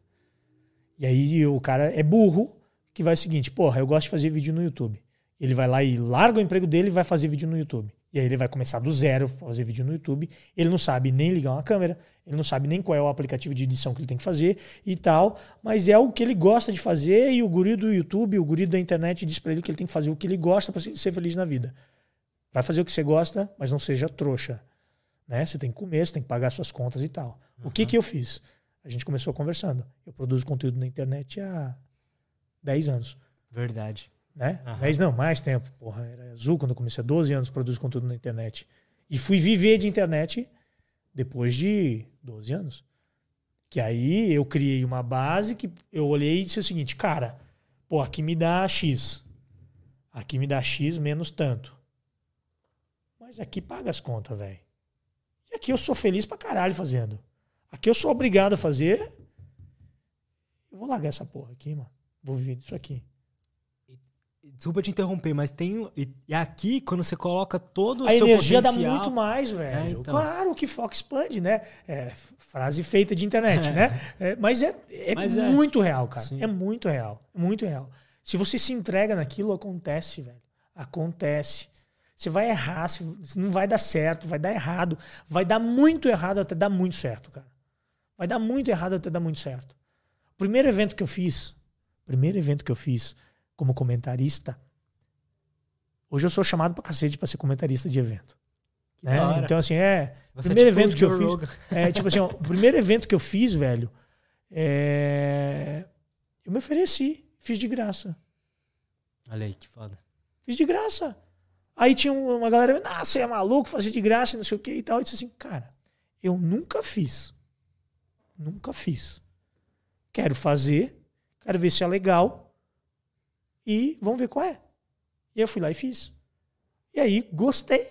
E aí o cara é burro que vai o seguinte, porra, eu gosto de fazer vídeo no YouTube. Ele vai lá e larga o emprego dele e vai fazer vídeo no YouTube. E aí ele vai começar do zero, fazer vídeo no YouTube. Ele não sabe nem ligar uma câmera, ele não sabe nem qual é o aplicativo de edição que ele tem que fazer e tal. Mas é o que ele gosta de fazer e o guri do YouTube, o guri da internet diz pra ele que ele tem que fazer o que ele gosta para ser feliz na vida. Vai fazer o que você gosta, mas não seja trouxa. Né? Você tem que comer, você tem que pagar suas contas e tal. O que que eu fiz? A gente começou conversando. Eu produzo conteúdo na internet há 10 anos Verdade. Né? Aham. 10 não, mais tempo. Porra, era azul quando eu comecei há 12 anos produzo conteúdo na internet. E fui viver de internet depois de 12 anos. Que aí eu criei uma base que eu olhei e disse o seguinte, cara, pô, aqui me dá X. Aqui me dá X menos tanto. Mas aqui paga as contas, velho. E aqui eu sou feliz pra caralho fazendo. Aqui eu sou obrigado a fazer. Eu vou largar essa porra aqui, mano. Vou viver disso aqui. Desculpa te interromper, mas tem. E, aqui, quando você coloca todo o a seu energia dá muito mais, velho. É, então. Claro que foco expande, né? É, frase feita de internet, É. né? É, mas é, é Mas é. muito real, cara. Sim. É muito real. É muito real. Se você se entrega naquilo, acontece, velho. Acontece. Você vai errar, não vai dar certo, vai dar errado. Vai dar muito errado até dar muito certo, cara. Vai dar muito errado até dar muito certo. O primeiro evento que eu fiz, primeiro evento que eu fiz como comentarista, hoje eu sou chamado pra cacete pra ser comentarista de evento. Né? Então, assim, é. Você primeiro é tipo evento o que eu fiz. É, tipo assim, ó, o primeiro evento que eu fiz, velho, é, eu me ofereci, fiz de graça. Olha aí, que foda. Fiz de graça. Aí tinha uma galera, ah, você é maluco, fazer de graça, não sei o que e tal. E disse assim, cara, eu nunca fiz. Nunca fiz. Quero fazer, quero ver se é legal e vamos ver qual é. E eu fui lá e fiz. E aí, gostei.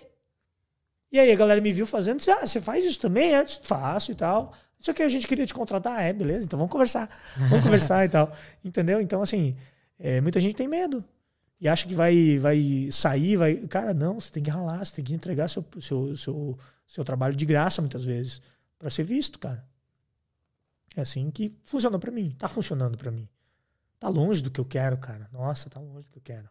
E aí a galera me viu fazendo, disse, ah, você faz isso também? É, faço e tal. Só que a gente queria te contratar. Ah, é, beleza, então vamos conversar. Vamos conversar e tal. Entendeu? Então, assim, é, muita gente tem medo. E acha que vai, vai sair, vai. Cara, não, você tem que ralar, você tem que entregar seu, seu, seu, seu trabalho de graça, muitas vezes, para ser visto, cara. É assim que funciona para mim. Tá funcionando para mim. Tá longe do que eu quero, cara. Nossa, tá longe do que eu quero.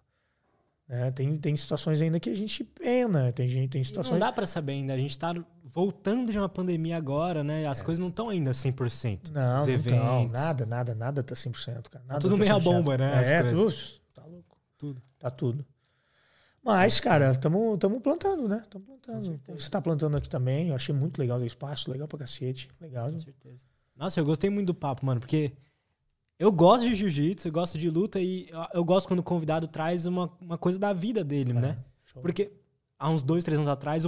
É, tem, tem situações ainda que a gente pena, tem, gente, tem situações... E não dá para saber ainda, a gente está voltando de uma pandemia agora, né? As é. coisas não estão ainda 100%. Não, Os não eventos. Não, nada, nada, nada tá 100%, cara. Tá nada tá tudo tá meia bomba, né? É, tudo, tá louco. Tudo. Tá tudo. Mas, cara, estamos plantando, né? Estamos plantando. Você está plantando aqui também, eu achei muito legal o espaço, legal pra cacete. Legal. Com certeza. Nossa, eu gostei muito do papo, mano, porque eu gosto de jiu-jitsu, eu gosto de luta e eu gosto quando o convidado traz uma, uma coisa da vida dele, é, né? Show. Porque há uns dois, três anos atrás,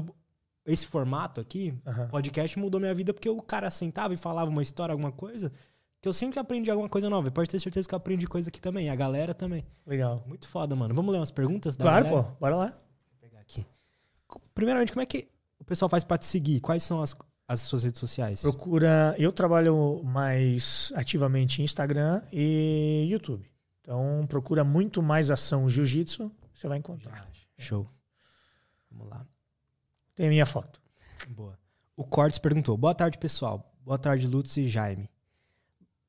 esse formato aqui, uhum. podcast, mudou minha vida porque o cara sentava e falava uma história, alguma coisa, que eu sempre aprendi alguma coisa nova. Pode ter certeza que eu aprendi coisa aqui também. A galera também. Legal. Muito foda, mano. Vamos ler umas perguntas Claro, galera? pô. Bora lá. Vou pegar aqui. Primeiramente, como é que o pessoal faz para te seguir? Quais são as, as suas redes sociais? Procura. Eu trabalho mais ativamente em Instagram e YouTube. Então procura muito mais ação jiu-jitsu, você vai encontrar. Show. Vamos lá. Tem a minha foto. Boa. O Cortes perguntou: Boa tarde, pessoal. Boa tarde, Lutz e Jaime.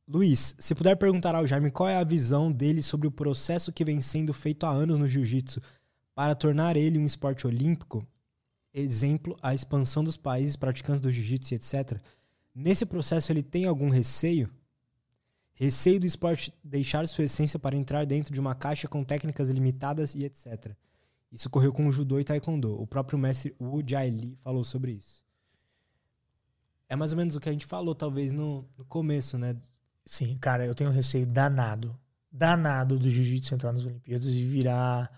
Luiz, se puder perguntar ao Jaime qual é a visão dele sobre o processo que vem sendo feito há anos no jiu-jitsu para tornar ele um esporte olímpico, exemplo, a expansão dos países praticantes do jiu-jitsu, etc. Nesse processo, ele tem algum receio? Receio do esporte deixar sua essência para entrar dentro de uma caixa com técnicas limitadas e etc. Isso ocorreu com o judô e taekwondo. O próprio mestre Wu Jai Lee falou sobre isso. É mais ou menos o que a gente falou, talvez, no, no começo, né? Sim, cara, eu tenho um receio danado, danado do jiu-jitsu entrar nas Olimpíadas e virar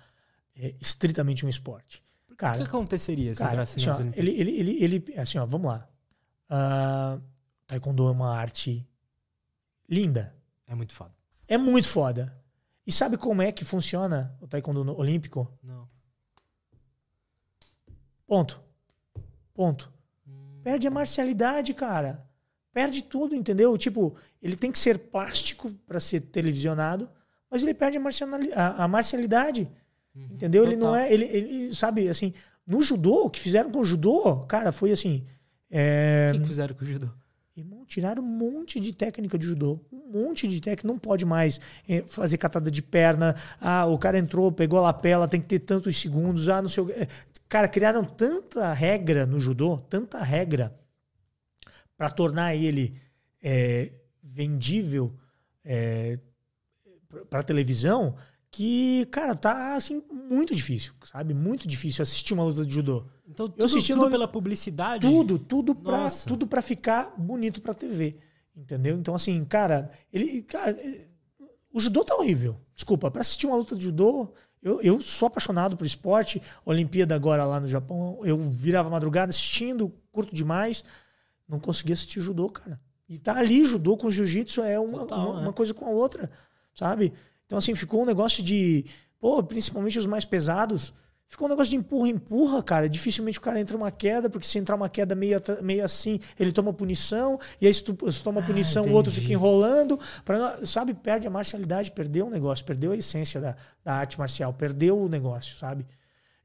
é, estritamente um esporte. Cara, o que aconteceria se cara, entrasse assim, ó, ele, ele, ele, ele, assim, ó, vamos lá. Uh, taekwondo é uma arte linda. É muito foda. É muito foda. E sabe como é que funciona o taekwondo olímpico? Não. Ponto. Ponto. Hum. Perde a marcialidade, cara. Perde tudo, entendeu? Tipo, ele tem que ser plástico para ser televisionado, mas ele perde a, a marcialidade. Uhum, entendeu? Total. Ele não é. Ele, ele, sabe, assim, no judô, o que fizeram com o judô, cara, foi assim. É... O que fizeram com o judô? Irmão, tiraram um monte de técnica de judô. Um monte de técnica. Não pode mais é, fazer catada de perna. Ah, o cara entrou, pegou a lapela, tem que ter tantos segundos. Ah, não sei o que. Cara, criaram tanta regra no judô, tanta regra, para tornar ele é, vendível é, para televisão, que, cara, tá assim muito difícil, sabe? Muito difícil assistir uma luta de judô. Então, tudo, eu assisti tudo no... pela publicidade? Tudo, tudo para tudo para ficar bonito para TV, entendeu? Então assim, cara, ele, cara, o judô tá horrível. Desculpa, para assistir uma luta de judô, eu, eu sou apaixonado por esporte. Olimpíada agora lá no Japão, eu virava madrugada assistindo, curto demais, não conseguia assistir judô, cara. E tá ali judô com jiu-jitsu é uma, Total, uma, né? uma coisa com a outra, sabe? Então, assim, ficou um negócio de. Pô, principalmente os mais pesados. Ficou um negócio de empurra, empurra, cara. Dificilmente o cara entra uma queda, porque se entrar uma queda meio, meio assim, ele toma punição, e aí se tu se toma ah, punição, entendi. o outro fica enrolando. Pra, sabe, perde a marcialidade, perdeu o negócio, perdeu a essência da, da arte marcial, perdeu o negócio, sabe?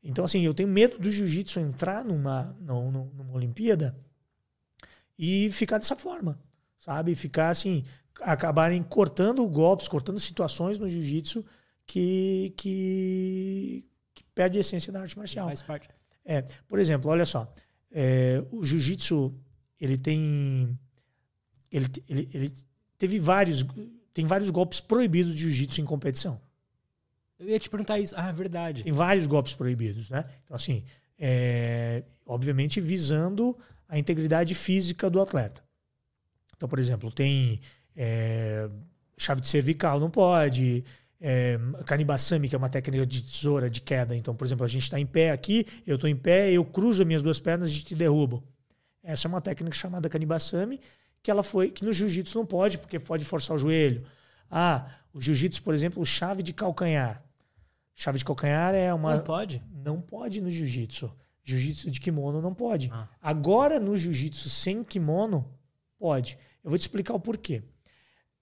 Então, assim, eu tenho medo do jiu-jitsu entrar numa, numa, numa Olimpíada e ficar dessa forma, sabe? Ficar assim, acabarem cortando golpes, cortando situações no jiu-jitsu que, que, que, perde a essência da arte marcial. Faz parte. É, por exemplo, olha só, é, o jiu-jitsu ele tem ele, ele, ele teve vários tem vários golpes proibidos de jiu-jitsu em competição. Eu ia te perguntar isso. Ah, é verdade. Tem vários golpes proibidos, né? Então assim, é, obviamente visando a integridade física do atleta. Então, por exemplo, tem é, chave de cervical não pode, é, que é uma técnica de tesoura, de queda. Então, por exemplo, a gente está em pé aqui, eu estou em pé, eu cruzo as minhas duas pernas e te derrubo. Essa é uma técnica chamada Kanibasami, que ela foi que no jiu-jitsu não pode, porque pode forçar o joelho. Ah, o jiu-jitsu, por exemplo, chave de calcanhar. Chave de calcanhar é uma. Não pode? Não pode no jiu-jitsu. Jiu-jitsu de kimono não pode. Ah. Agora, no jiu-jitsu sem kimono, pode. Eu vou te explicar o porquê.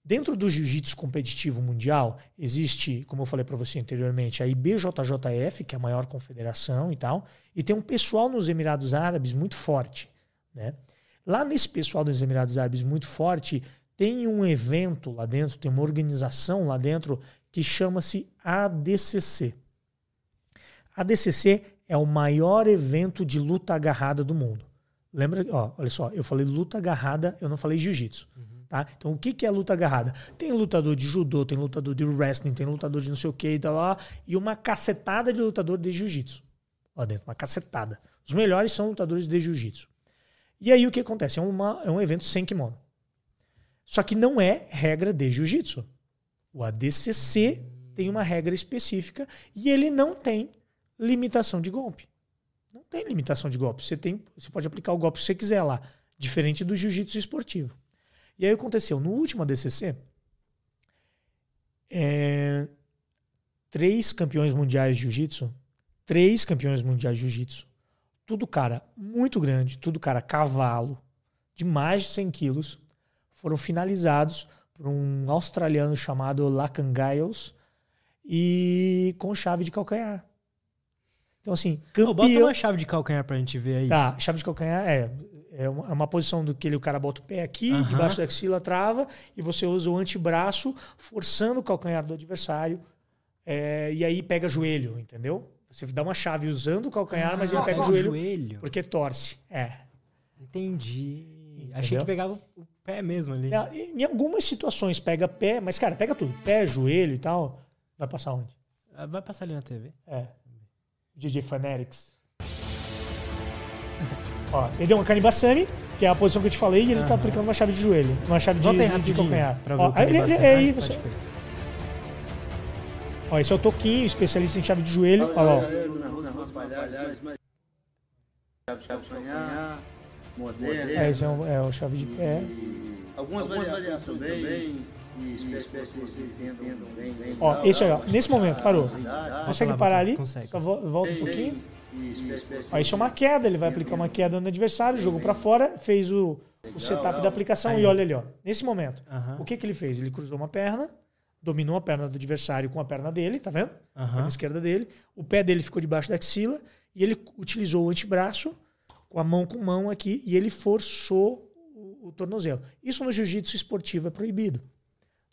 Dentro do jiu-jitsu competitivo mundial, existe, como eu falei para você anteriormente, a IBJJF, que é a maior confederação e tal, e tem um pessoal nos Emirados Árabes muito forte. Né? Lá nesse pessoal dos Emirados Árabes muito forte, tem um evento lá dentro, tem uma organização lá dentro que chama-se ADCC. ADCC é o maior evento de luta agarrada do mundo. Lembra? Ó, olha só, eu falei luta agarrada, eu não falei jiu-jitsu. Tá? Então, o que, que é luta agarrada? Tem lutador de judô, tem lutador de wrestling, tem lutador de não sei o que e tal, lá, e uma cacetada de lutador de jiu-jitsu lá dentro, uma cacetada. Os melhores são lutadores de jiu-jitsu. E aí o que acontece? É, uma, é um evento sem kimono. Só que não é regra de jiu-jitsu. O ADCC tem uma regra específica e ele não tem limitação de golpe. Não tem limitação de golpe. Você, tem, você pode aplicar o golpe que você quiser lá, diferente do jiu-jitsu esportivo. E aí aconteceu, no último ADCC, é, três campeões mundiais de jiu-jitsu, três campeões mundiais de jiu-jitsu, tudo cara muito grande, tudo cara cavalo, de mais de 100 quilos, foram finalizados por um australiano chamado Lacan Giles e com chave de calcanhar. Então, assim, campeão... Ô, bota uma chave de calcanhar pra gente ver aí. Tá, chave de calcanhar é, é uma, é uma posição do que ele, o cara bota o pé aqui, debaixo da axila, trava, e você usa o antebraço, forçando o calcanhar do adversário, é, e aí pega joelho, entendeu? Você dá uma chave usando o calcanhar, mas ele Ah, pega o o joelho, joelho. porque torce. É. Entendi. Entendeu? Achei que pegava o pé mesmo ali. É, Em algumas situações pega pé, mas, cara, pega tudo. Pé, joelho e tal. Vai passar onde? Ah, Vai passar ali na TV. É. DJ Fanatics. Ó, ele deu uma Kanibasami, que é a posição que eu te falei, e ele tá Aham. aplicando uma chave de joelho. Uma chave de, Volta aí de, de calcanhar. pra ver Ó, o aí ele- é aí Pode você-. Ó, esse é o Toquinho, especialista em chave de joelho. Olha lá, ó. É, esse é o, é o chave de pé. Algumas variações também. E Ó, esse aí, ó. Nesse momento, parou. Consegue parar ali? consegue. Volta um pouquinho. Vocês Ó, isso é uma queda, ele vai aplicar uma queda no adversário, jogou pra fora, fez o, o setup da aplicação e olha ali, ó. Nesse momento, o que, que ele fez? Ele cruzou uma perna, dominou a perna do adversário com a perna dele, tá vendo? A perna esquerda dele. O pé dele ficou debaixo da axila e ele utilizou o antebraço com a mão com mão aqui e ele forçou o, o tornozelo. Isso no jiu-jitsu esportivo é proibido.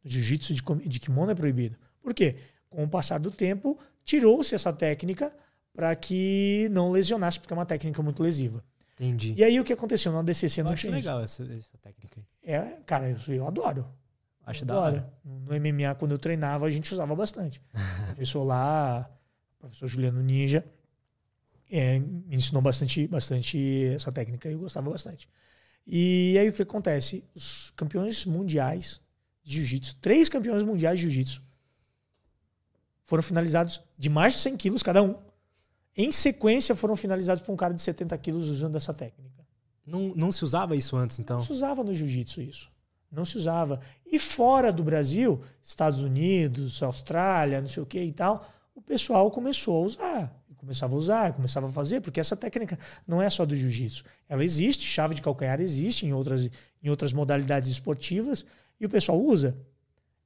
No jiu-jitsu de, de kimono é proibido. Por quê? Com o passar do tempo, tirou-se essa técnica para que não lesionasse, porque é uma técnica muito lesiva. Entendi. E aí o que aconteceu no ADCC Eu não acho legal essa, essa técnica aí. É, cara, eu, eu adoro. Acho Eu da adoro. hora. No MMA, quando eu treinava, a gente usava bastante. o professor lá, o professor Juliano Ninja, é, me ensinou bastante, bastante essa técnica e eu gostava bastante. E aí o que acontece? Os campeões mundiais de jiu-jitsu, três campeões mundiais de jiu-jitsu, foram finalizados de mais de 100 quilos cada um. Em sequência, foram finalizados por um cara de 70 quilos usando essa técnica. Não, não se usava isso antes, então? Não se usava no jiu-jitsu isso. Não se usava. E fora do Brasil, Estados Unidos, Austrália, não sei o que e tal, o pessoal começou a usar. Começava a usar, começava a fazer, porque essa técnica não é só do jiu-jitsu. Ela existe, chave de calcanhar existe em outras, em outras modalidades esportivas, e o pessoal usa.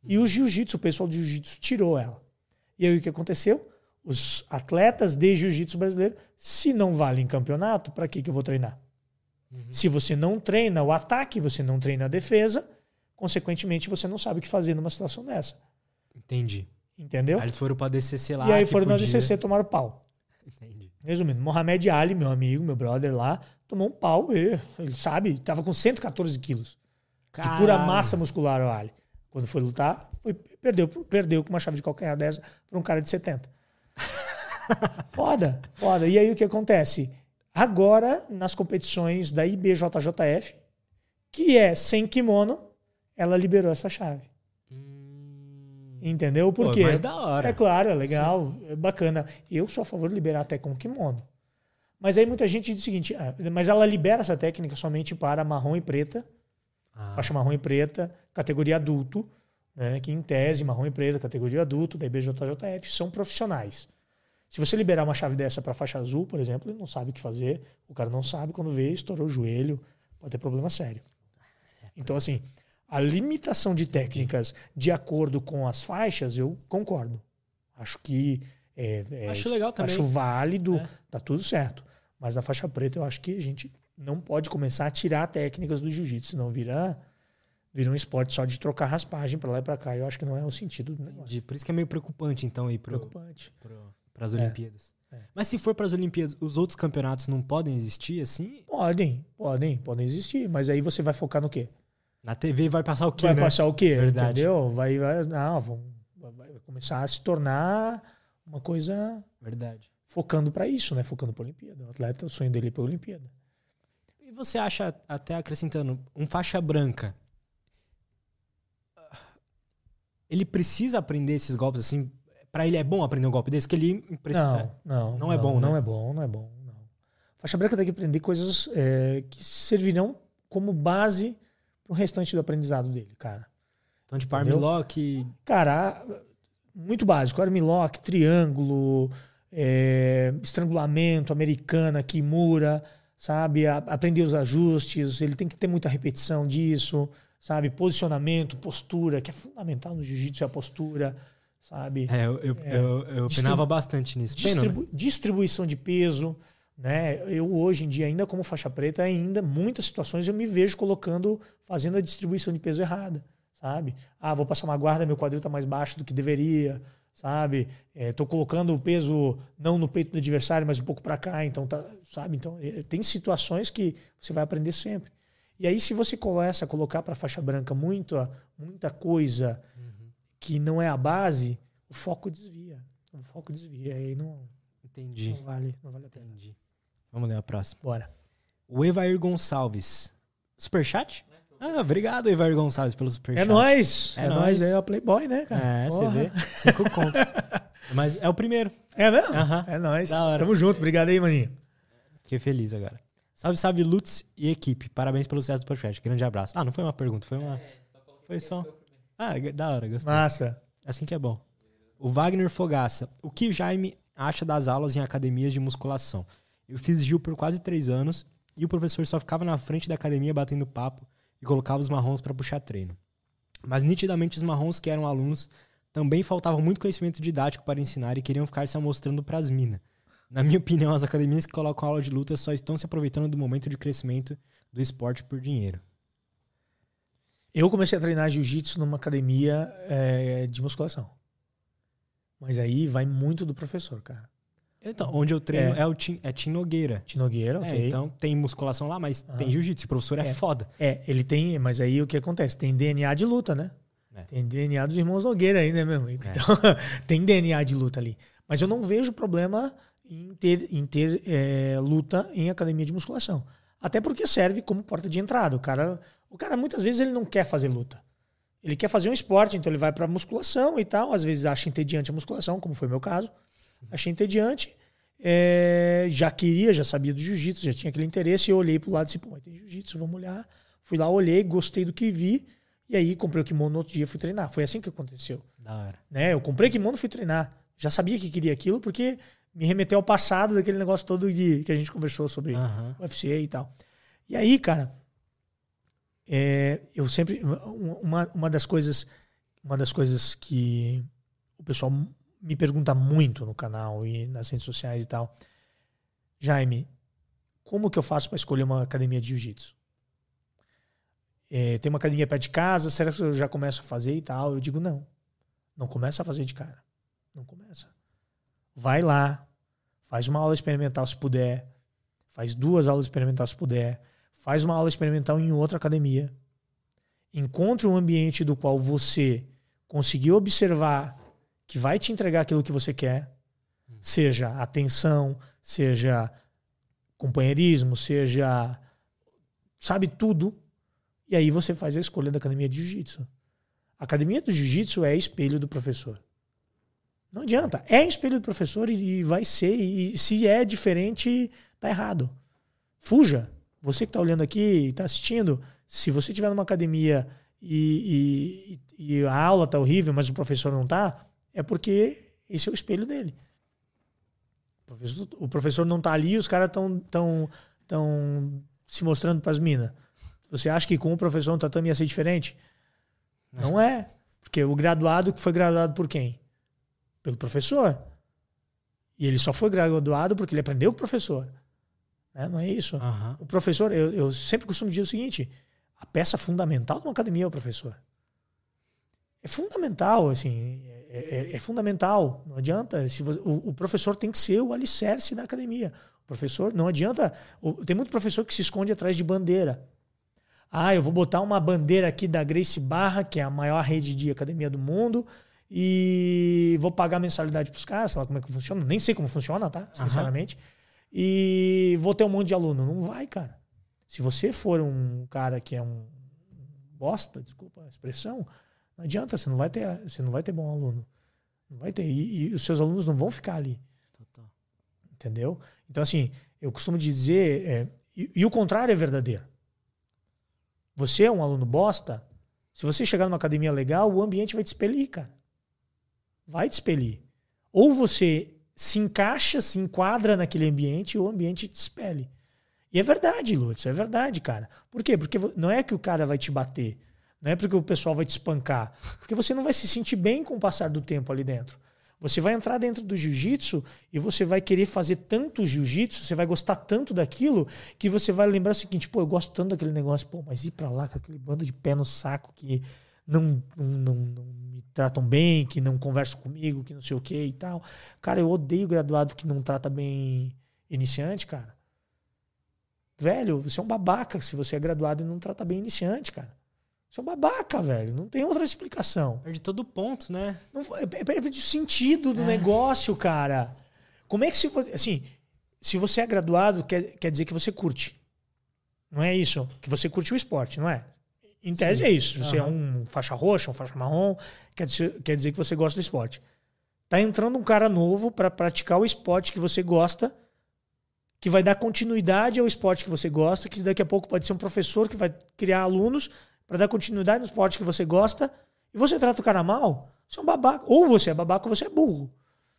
E o jiu-jitsu, o pessoal do jiu-jitsu tirou ela. E aí o que aconteceu? Os atletas de jiu-jitsu brasileiro, se não valem campeonato, para que, que eu vou treinar? Se você não treina o ataque, você não treina a defesa, consequentemente você não sabe o que fazer numa situação dessa. Entendi. Entendeu? Aí eles foram pra DCC lá. e aí foram na podia. DCC tomar pau. Entendi. Resumindo, Mohamed Ali, meu amigo, meu brother lá, tomou um pau. E, ele sabe, tava com 114 quilos de pura massa muscular, o Ali. Quando foi lutar, foi, perdeu, perdeu com uma chave de calcanhar dessa para um cara de 70. foda, foda. E aí o que acontece? Agora, nas competições da IBJJF, que é sem kimono, ela liberou essa chave. Hum, Entendeu? Por Pô, quê? mais da hora. É claro, é legal, é bacana. Eu sou a favor de liberar até com kimono. Mas aí muita gente diz o seguinte, ah, mas ela libera essa técnica somente para marrom e preta, Ah, faixa marrom e preta, categoria adulto, né, que em tese, marrom e preta, categoria adulto, da IBJJF, são profissionais. Se você liberar uma chave dessa para faixa azul, por exemplo, ele não sabe o que fazer, o cara não sabe, quando vê, estourou o joelho, pode ter problema sério. Então, assim, a limitação de técnicas de acordo com as faixas, eu concordo. Acho que é, é- Acho legal também. acho válido, É. tá tudo certo. Mas na faixa preta eu acho que a gente não pode começar a tirar técnicas do jiu-jitsu, senão vira, vira um esporte só de trocar raspagem para lá e para cá. Eu acho que não é o sentido do negócio. entendi. Por isso que é meio preocupante, então, aí pro, Preocupante. para as É. Olimpíadas. É. Mas se for para as Olimpíadas, os outros campeonatos não podem existir assim? Podem, podem, podem existir, mas aí você vai focar no quê? Na TV vai passar o quê, vai né? passar o quê? Verdade. Entendeu? Vai, vai, não, vão, vai começar a se tornar uma coisa Verdade. focando para isso, né? Focando para a Olimpíada. O atleta, o sonho dele é para a Olimpíada. E você acha, até acrescentando, um faixa branca, ele precisa aprender esses golpes assim? Pra ele é bom aprender um golpe desse? Que ele impressiona. Não, não, Não é bom, Não né? é bom, não é bom. Não. Faixa branca tem que aprender coisas é, que servirão como base para o restante do aprendizado dele, cara. Então, tipo, armlock, Cara, muito básico. Armlock, triângulo, é, estrangulamento, americana, kimura, sabe? A- aprender os ajustes. Ele tem que ter muita repetição disso, sabe? Posicionamento, postura, que é fundamental no jiu-jitsu, é a postura, sabe? É, eu, eu, É. eu, eu Distribu- penava bastante nisso. Pena, né? Distribu- Distribuição de peso, né? Eu hoje em dia, ainda como faixa preta, ainda muitas situações eu me vejo colocando, fazendo a distribuição de peso errada, sabe? Ah, vou passar uma guarda, meu quadril está mais baixo do que deveria, sabe? Estou colocando o peso não no peito do adversário, mas um pouco para cá, então tá, sabe? Então eh, tem situações que você vai aprender sempre. E aí, se você começa a colocar para faixa branca muita, muita coisa que não é a base, o foco desvia. O foco desvia. Aí não, Entendi. não vale, não vale a pena. Entendi. Vamos ler a próxima. Bora. O Evair Gonçalves. Superchat? Ah, obrigado, Evair Gonçalves, pelo superchat. É nóis. É É, nóis. nóis. É a Playboy, né, cara? É, você vê. Cinco contos. Mas é o primeiro. É mesmo? É hora. Tamo junto. Obrigado aí, maninho. Fiquei feliz agora. Salve, salve, Lutz e equipe. Parabéns pelo sucesso do podcast. Grande abraço. Ah, não foi uma pergunta, foi uma. Foi só. Ah, da hora, gostei. Massa. Assim que é bom. O Wagner Fogaça. O que Jaime acha das aulas em academias de musculação? Eu fiz Gil por quase três anos e o professor só ficava na frente da academia batendo papo e colocava os marrons para puxar treino. Mas nitidamente os marrons que eram alunos também faltavam muito conhecimento didático para ensinar e queriam ficar se amostrando para as minas. Na minha opinião, as academias que colocam aula de luta só estão se aproveitando do momento de crescimento do esporte por dinheiro. Eu comecei a treinar jiu-jitsu numa academia é, de musculação. Mas aí vai muito do professor, cara. Então, onde eu treino é, É. o Tim, é Tim Nogueira. É, ok. então tem musculação lá, mas Aham. tem jiu-jitsu. O professor é, É. foda. É, ele tem, mas aí o que acontece? Tem DNA de luta, né? É. Tem DNA dos irmãos Nogueira aí, né, meu? Então, tem DNA de luta ali. Mas eu não vejo problema em ter, em ter é, luta em academia de musculação. Até porque serve como porta de entrada. O cara, o cara muitas vezes ele não quer fazer luta. Ele quer fazer um esporte, então ele vai para musculação e tal. Às vezes acha entediante a musculação, como foi meu caso. Achei entediante. É, já queria, já sabia do jiu-jitsu, já tinha aquele interesse. E eu olhei pro lado e disse, pô, tem jiu-jitsu, vamos olhar. Fui lá, olhei, gostei do que vi. E aí comprei o kimono no outro dia fui treinar. Foi assim que aconteceu. Da hora. Né? Eu comprei kimono e fui treinar. Já sabia que queria aquilo porque me remeteu ao passado daquele negócio todo de, que a gente conversou sobre Aham. UFC e tal. E aí, cara, é, eu sempre uma, uma das coisas uma das coisas que o pessoal me pergunta muito no canal e nas redes sociais e tal, Jaime, como que eu faço para escolher uma academia de jiu-jitsu? É, tem uma academia perto de casa, será que eu já começo a fazer e tal? Eu digo não, não começa a fazer de cara, não começa. Vai lá, faz uma aula experimental se puder, faz duas aulas experimentais se puder, faz uma aula experimental em outra academia. Encontre um ambiente do qual você conseguiu observar que vai te entregar aquilo que você quer, seja atenção, seja companheirismo, seja sabe tudo. E aí você faz a escolha da academia de jiu-jitsu. A academia do jiu-jitsu é espelho do professor. Não adianta. É espelho do professor e, vai ser. E se é diferente, tá errado. Fuja. Você que está olhando aqui e está assistindo, se você estiver numa academia e, e, e a aula tá horrível, mas o professor não tá, é porque esse é o espelho dele. O professor, o professor não tá ali, os caras estão tão, tão se mostrando para as minas. Você acha que com o professor no tatame ia ser diferente? Não é. Porque o graduado que foi graduado por quem? Pelo professor. E ele só foi graduado porque ele aprendeu com o professor. Né? Não é isso? Aham. O professor, eu, eu sempre costumo dizer o seguinte: a peça fundamental de uma academia é o professor. É fundamental, assim, é, é- é fundamental. Não adianta. Se vo- o, o professor tem que ser o alicerce da academia. O professor, não adianta. o- tem muito professor que se esconde atrás de bandeira. Ah, eu vou botar uma bandeira aqui da Grace Barra, que é a maior rede de academia do mundo, e vou pagar mensalidade para os caras, sei lá como é que funciona. Nem sei como funciona, tá? Sinceramente. E vou ter um monte de aluno. Não vai, cara. Se você for um cara que é um bosta, desculpa a expressão, não adianta, você não vai ter, você não vai ter bom aluno. Não vai ter. E, e os seus alunos não vão ficar ali. Total. Entendeu? Então, assim, eu costumo dizer. é, e, e o contrário é verdadeiro. Você é um aluno bosta, se você chegar numa academia legal, o ambiente vai te expelir, cara. Vai te expelir. Ou você se encaixa, se enquadra naquele ambiente, ou o ambiente te expele. E é verdade, Lutz, é verdade, cara. Por quê? Porque não é que o cara vai te bater, não é porque o pessoal vai te espancar, porque você não vai se sentir bem com o passar do tempo ali dentro. Você vai entrar dentro do jiu-jitsu e você vai querer fazer tanto jiu-jitsu, você vai gostar tanto daquilo, que você vai lembrar o seguinte, pô, eu gosto tanto daquele negócio, pô, mas ir pra lá com aquele bando de pé no saco que não, não, não, me tratam bem, que não conversam comigo, que não sei o que e tal. Cara, eu odeio graduado que não trata bem iniciante, cara. Velho, você é um babaca se você é graduado e não trata bem iniciante, cara. Você é um babaca, velho. Não tem outra explicação. Perde todo ponto, né? Não, é, é, perde o sentido do negócio, cara. Como é que se você. Assim, se você é graduado, quer, quer dizer que você curte. Não é isso? Que você curte o esporte, não é? Em tese é isso. Você é um faixa roxa, um faixa marrom, quer dizer, quer dizer que você gosta do esporte. Tá entrando um cara novo para praticar o esporte que você gosta, que vai dar continuidade ao esporte que você gosta, que daqui a pouco pode ser um professor que vai criar alunos para dar continuidade no esporte que você gosta, e você trata o cara mal, você é um babaca. Ou você é babaca ou você é burro.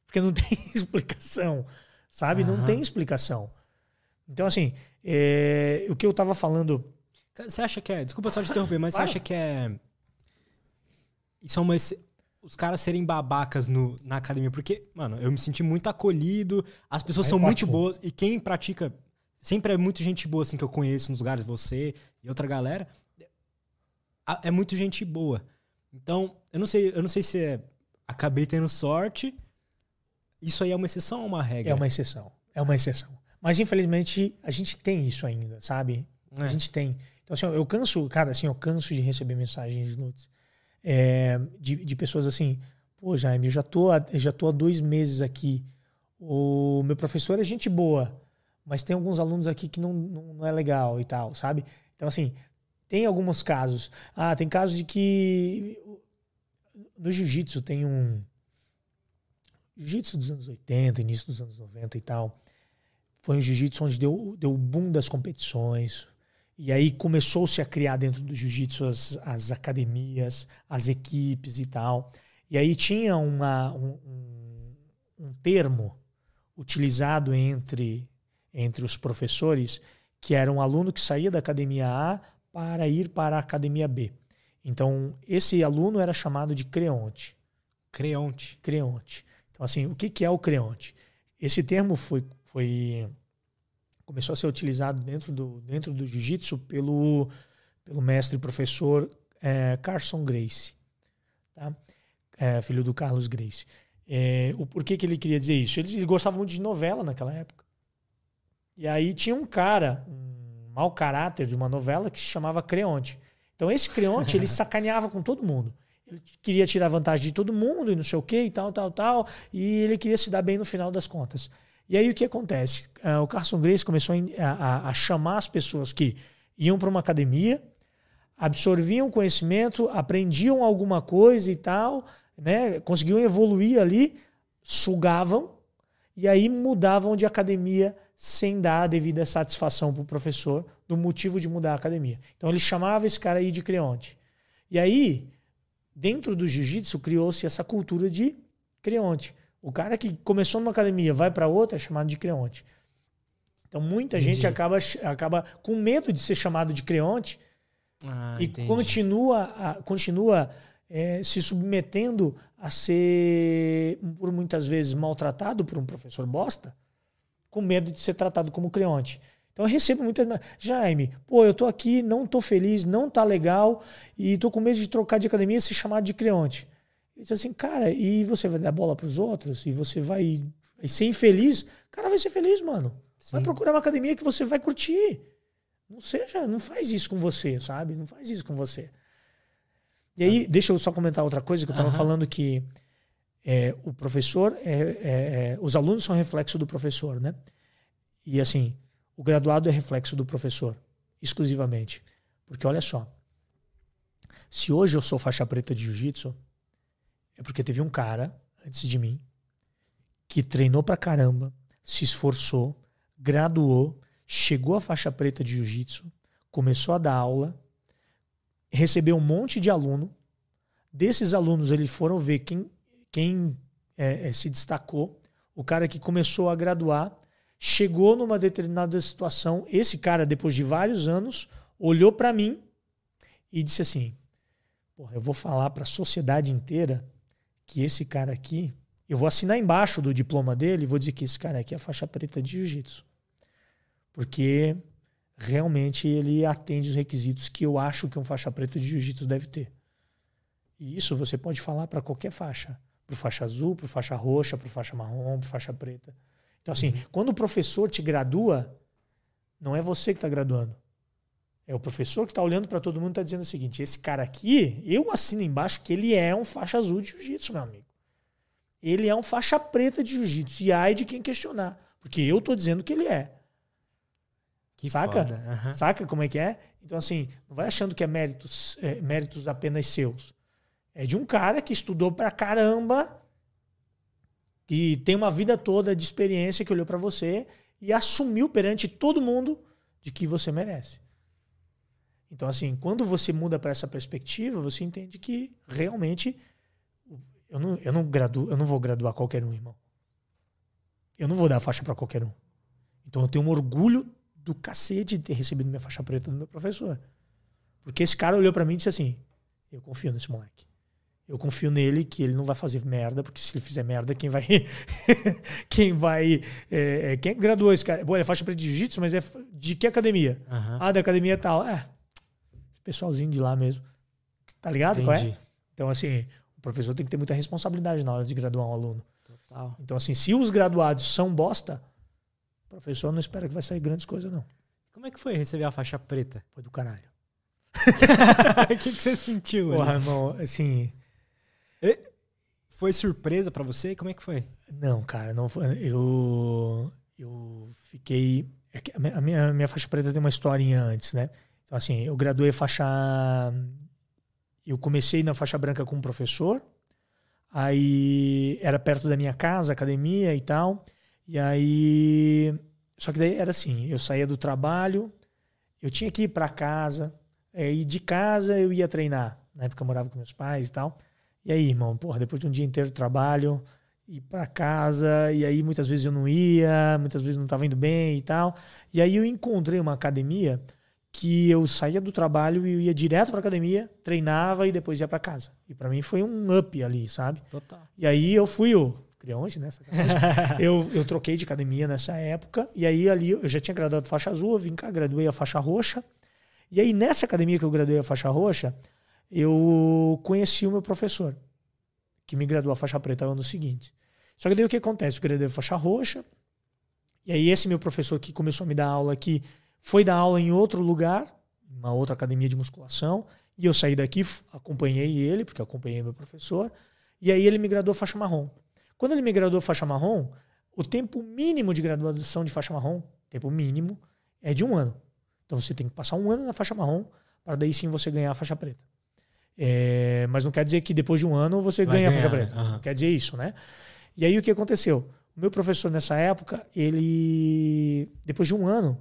Porque não tem explicação. Sabe? Não Aham. tem explicação. Então, assim, é, o que eu tava falando. Você acha que é. Desculpa só te interromper, mas Claro. você acha que é. Isso é uma. Os caras serem babacas no, na academia. Porque, mano, eu me senti muito acolhido. As pessoas É são muito ótimo. boas. E quem pratica. Sempre é muito gente boa, assim, que eu conheço nos lugares, você e outra galera. a- É muito gente boa. Então, eu não sei, eu não sei se é. Acabei tendo sorte. Isso aí é uma exceção ou uma regra? É uma exceção. É uma exceção. Mas, infelizmente, a gente tem isso ainda, sabe? A É. gente tem. Então, assim, eu canso, cara, assim, eu canso de receber mensagens nudes é, de, de pessoas assim, pô, Jaime, eu já tô, há, já tô há dois meses aqui. O meu professor é gente boa, mas tem alguns alunos aqui que não, não, não é legal e tal, sabe? Então, assim, tem alguns casos. Ah, tem casos de que no jiu-jitsu tem um jiu-jitsu dos anos 80, início dos anos 90 e tal. Foi um jiu-jitsu onde deu, deu o boom das competições. E aí começou-se a criar dentro do jiu-jitsu as, as academias, as equipes e tal. E aí tinha uma, um, um, termo utilizado entre, entre os professores que era um aluno que saía da academia A para ir para a academia B. Então, esse aluno era chamado de creonte. Creonte. Creonte. Então, assim, o que, que é o creonte? Esse termo foi, foi começou a ser utilizado dentro do, dentro do jiu-jitsu pelo, pelo mestre professor eh, Carson Grace, tá? Eh, filho do Carlos Grace. Eh, o porquê que ele queria dizer isso? Ele, ele gostava muito de novela naquela época. E aí tinha um cara, um mau caráter de uma novela que se chamava Creonte. Então esse Creonte, ele sacaneava com todo mundo. Ele queria tirar vantagem de todo mundo e não sei o que e tal, tal, tal. E ele queria se dar bem no final das contas. E aí o que acontece? Ah, o Carson Grace começou a, a- chamar as pessoas que iam para uma academia, absorviam conhecimento, aprendiam alguma coisa e tal, né? conseguiam evoluir ali, sugavam e aí mudavam de academia sem dar a devida satisfação para o professor do motivo de mudar a academia. Então ele chamava esse cara aí de creonte. E aí, dentro do jiu-jitsu, criou-se essa cultura de creonte. O cara que começou numa academia vai para outra é chamado de creonte. Então muita entendi. gente acaba, acaba com medo de ser chamado de creonte ah, e entendi. continua, a, continua é, se submetendo a ser, por muitas vezes, maltratado por um professor bosta, com medo de ser tratado como creonte. Então eu recebo muitas. Jaime, pô, eu tô aqui, não tô feliz, não tá legal, e tô com medo de trocar de academia e ser chamado de creonte. Ele diz assim, cara, e você vai dar bola para os outros? E você vai, vai ser infeliz? Cara, vai ser feliz, mano. Sim. Vai procurar uma academia que você vai curtir. Não seja, não faz isso com você, sabe? Não faz isso com você. E aí, ah. deixa eu só comentar outra coisa que eu estava falando que é, o professor, é, é, é, os alunos são reflexo do professor, né? E assim, o graduado é reflexo do professor, exclusivamente. Porque olha só, se hoje eu sou faixa preta de jiu-jitsu, é porque teve um cara antes de mim que treinou pra caramba, se esforçou, graduou, chegou à faixa preta de jiu-jitsu, começou a dar aula, recebeu um monte de aluno. Desses alunos, eles foram ver quem, quem é, é, se destacou. O cara que começou a graduar chegou numa determinada situação. Esse cara, depois de vários anos, olhou para mim e disse assim: eu vou falar para a sociedade inteira que esse cara aqui, eu vou assinar embaixo do diploma dele e vou dizer que esse cara aqui é faixa preta de jiu-jitsu. Porque realmente ele atende os requisitos que eu acho que um faixa preta de jiu-jitsu deve ter. E isso você pode falar para qualquer faixa. Para faixa azul, para faixa roxa, para faixa marrom, para faixa preta. Então, assim, uhum. quando o professor te gradua, não é você que está graduando. É o professor que está olhando para todo mundo e está dizendo o seguinte: esse cara aqui, eu assino embaixo que ele é um faixa azul de jiu-jitsu, meu amigo. Ele é um faixa preta de jiu-jitsu. E ai de quem questionar. Porque eu estou dizendo que ele é. Que Saca? Uhum. Saca como é que é? Então, assim, não vai achando que é méritos, é, méritos apenas seus. É de um cara que estudou pra caramba, que tem uma vida toda de experiência, que olhou para você e assumiu perante todo mundo de que você merece. Então, assim, quando você muda para essa perspectiva, você entende que realmente eu não, eu não graduo, eu não vou graduar qualquer um, irmão. Eu não vou dar faixa para qualquer um. Então eu tenho um orgulho do cacete de ter recebido minha faixa preta do meu professor. Porque esse cara olhou para mim e disse assim: Eu confio nesse moleque. Eu confio nele que ele não vai fazer merda, porque se ele fizer merda, quem vai. quem vai. É, é, quem graduou esse cara? Bom, ele é faixa preta de jiu-jitsu, mas é de que academia? Uhum. Ah, da academia tal. É, pessoalzinho de lá mesmo. Tá ligado? Qual é? Então, assim, o professor tem que ter muita responsabilidade na hora de graduar um aluno. Total. Então, assim, se os graduados são bosta, o professor não espera que vai sair grandes coisas, não. Como é que foi receber a faixa preta? Foi do caralho. O que, que, você sentiu? Porra, irmão, assim. Foi surpresa para você? Como é que foi? Não, cara, não foi. Eu, eu fiquei. É a minha, a minha faixa preta tem uma historinha antes, né? Então, assim, eu graduei faixa. Eu comecei na faixa branca com um professor, aí era perto da minha casa, academia e tal. E aí. Só que daí era assim: eu saía do trabalho, eu tinha que ir para casa, é, e de casa eu ia treinar. Na época eu morava com meus pais e tal. E aí, irmão, porra, depois de um dia inteiro de trabalho, ir para casa, e aí muitas vezes eu não ia, muitas vezes não estava indo bem e tal. E aí eu encontrei uma academia que eu saía do trabalho e ia direto para academia, treinava e depois ia para casa. E para mim foi um up ali, sabe? Total. E aí eu fui o criança, né? eu, eu troquei de academia nessa época e aí ali eu já tinha graduado faixa azul, eu vim cá, graduei a faixa roxa. E aí nessa academia que eu graduei a faixa roxa, eu conheci o meu professor, que me graduou a faixa preta no ano seguinte. Só que daí o que acontece? Eu graduei a faixa roxa, e aí esse meu professor que começou a me dar aula aqui foi dar aula em outro lugar, uma outra academia de musculação, e eu saí daqui, acompanhei ele, porque acompanhei meu professor, e aí ele me graduou faixa marrom. Quando ele me graduou faixa marrom, o tempo mínimo de graduação de faixa marrom, tempo mínimo, é de um ano. Então você tem que passar um ano na faixa marrom para daí sim você ganhar a faixa preta. É, mas não quer dizer que depois de um ano você Vai ganha a faixa preta. aham. Não quer dizer isso, né? E aí o que aconteceu? O meu professor nessa época, ele depois de um ano,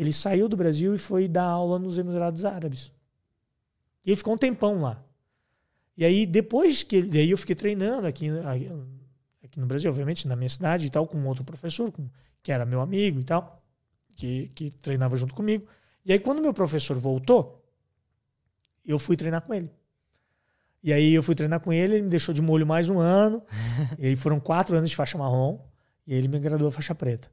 ele saiu do Brasil e foi dar aula nos Emirados Árabes. E ele ficou um tempão lá. E aí depois que ele, daí eu fiquei treinando aqui, aqui no Brasil, obviamente, na minha cidade e tal, com outro professor, com- que era meu amigo e tal, que, que treinava junto comigo. E aí, quando meu professor voltou, eu fui treinar com ele. E aí, eu fui treinar com ele, ele me deixou de molho mais um ano. e aí, foram quatro anos de faixa marrom. E aí, ele me graduou a faixa preta.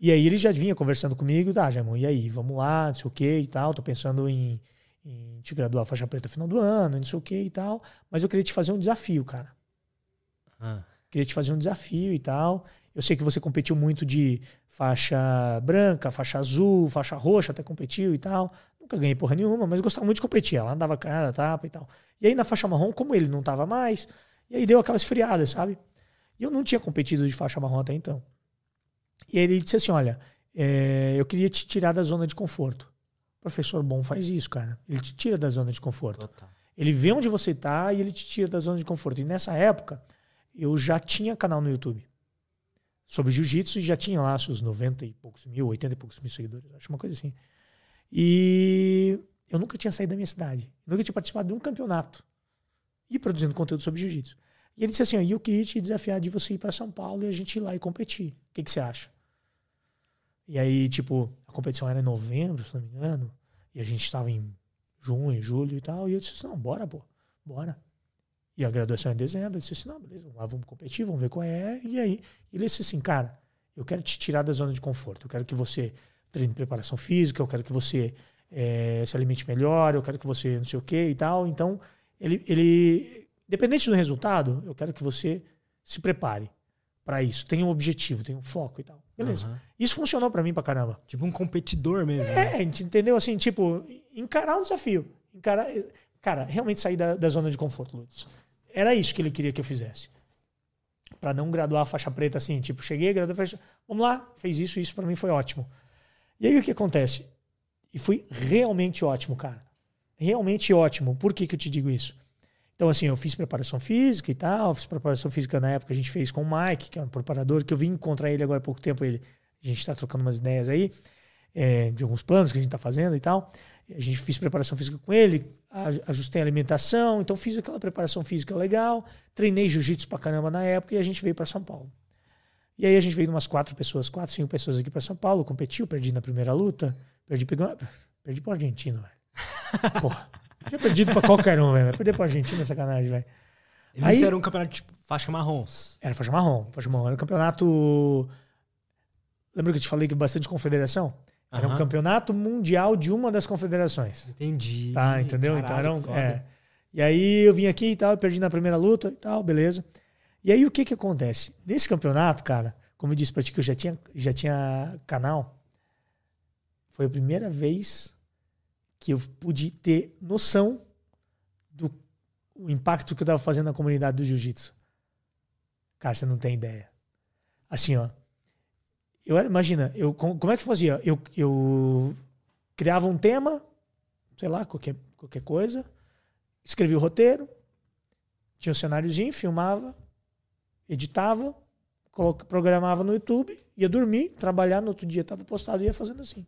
E aí, ele já vinha conversando comigo, tá, Jaimon, e aí, vamos lá, não sei o que e tal. Tô pensando em, em te graduar a faixa preta no final do ano, não sei o que e tal. Mas eu queria te fazer um desafio, cara Ah, queria te fazer um desafio e tal. Eu sei que você competiu muito de faixa branca, faixa azul, faixa roxa, até competiu e tal. Nunca ganhei porra nenhuma, mas gostava muito de competir. Ela dava cara, tapa e tal. E aí na faixa marrom, como ele não tava mais, e aí deu aquela esfriada, sabe? E eu não tinha competido de faixa marrom até então. E ele disse assim: Olha, é, eu queria te tirar da zona de conforto. Professor bom faz isso, cara. Ele te tira da zona de conforto. total. Ele vê onde você tá e ele te tira da zona de conforto. E nessa época, eu já tinha canal no YouTube sobre jiu-jitsu e já tinha lá seus 90 e poucos mil, 80 e poucos mil seguidores, acho uma coisa assim. E eu nunca tinha saído da minha cidade, nunca tinha participado de um campeonato e produzindo conteúdo sobre jiu-jitsu. E ele disse assim: ó, e eu queria te desafiar de você ir para São Paulo e a gente ir lá e competir. O que, que você acha? E aí, tipo, a competição era em novembro, se não me engano, e a gente estava em junho, julho e tal. E eu disse assim: não, bora, pô, bora. E a graduação é em dezembro. Eu disse assim: não, beleza, lá, vamos competir, vamos ver qual é. E aí, ele disse assim: cara, eu quero te tirar da zona de conforto. Eu quero que você treine preparação física, eu quero que você eh, se alimente melhor, eu quero que você não sei o que e tal. Então, ele, ele, independente do resultado, eu quero que você se prepare para isso. Tenha um objetivo, tenha um foco e tal. Beleza. Aham. Isso funcionou para mim pra caramba. Tipo um competidor mesmo. né? É, a gente entendeu assim, tipo, encarar um desafio. Encarar, cara, realmente sair da, da zona de conforto, Lutz. Era isso que ele queria que eu fizesse. Pra não graduar a faixa preta assim, tipo, cheguei, graduei a faixa. Vamos lá, fez isso, isso pra mim foi ótimo. E aí o que acontece? E foi realmente ótimo, cara. Realmente ótimo. Por que, que eu te digo isso? Então, assim, eu fiz preparação física e tal, fiz preparação física na época, a gente fez com o Mike, que é um preparador, que eu vim encontrar ele agora há pouco tempo, ele, a gente está trocando umas ideias aí, é, de alguns planos que a gente está fazendo e tal. A gente fez preparação física com ele, aj- ajustei a alimentação, então fiz aquela preparação física legal, treinei jiu-jitsu pra caramba na época e a gente veio para São Paulo. E aí a gente veio umas quatro pessoas, quatro, cinco pessoas aqui para São Paulo, competiu, perdi na primeira luta, perdi, perdi pro argentino, velho. Porra. Tinha perdido pra qualquer um, velho. mas Perder pro argentino é sacanagem, velho. Aí- eram um campeonato tipo faixa marrons. Era faixa marrom, faixa marrom. Era um campeonato. Lembra que eu te falei que bastante confederação? Era um Aham. campeonato mundial de uma das confederações. Entendi. Tá, entendeu? então Caralho, era um, é. E aí eu vim aqui e tal, perdi na primeira luta e tal, beleza. E aí o que que acontece? Nesse campeonato, cara, como eu disse pra ti que eu já tinha, já tinha canal, foi a primeira vez que eu pude ter noção do impacto que eu tava fazendo na comunidade do jiu-jitsu. Cara, você não tem ideia. Assim, ó. Eu era- imagina, eu com- como é que eu fazia? Eu, eu criava um tema, sei lá, qualquer, qualquer coisa, escrevia o roteiro, tinha um cenáriozinho, filmava, editava, programava no YouTube, ia dormir, trabalhar, no outro dia estava postado e ia fazendo assim.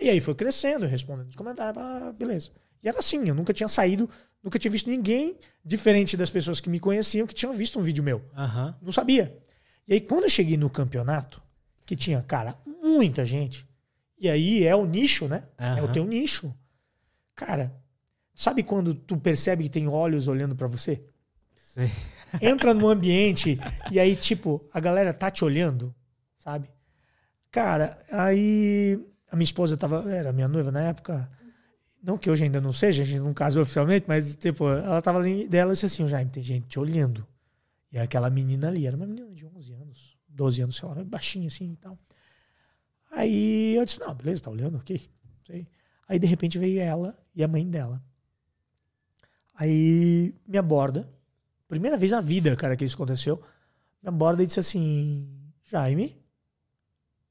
E aí foi crescendo, respondendo os comentários, ah, beleza. E era assim, eu nunca tinha saído, nunca tinha visto ninguém diferente das pessoas que me conheciam que tinham visto um vídeo meu. Aham. Não sabia. E aí, quando eu cheguei no campeonato, que tinha, cara, muita gente, e aí é o nicho, né? É o teu nicho. Cara, sabe quando tu percebe que tem olhos olhando pra você? Sei. Entra no ambiente e aí, tipo, a galera tá te olhando, sabe? Cara, aí a minha esposa tava, era minha noiva na época, não que hoje ainda não seja, a gente não casou oficialmente, mas, tipo, ela tava ali dela e disse assim, Jaime, tem gente te olhando. E aquela menina ali, era uma menina de 11 anos, 12 anos, sei lá, baixinha assim e tal. Aí eu disse, não, beleza, tá olhando, ok. Sei. Aí de repente veio ela e a mãe dela. Aí me aborda, primeira vez na vida, cara, que isso aconteceu, me aborda e disse assim, Jaime?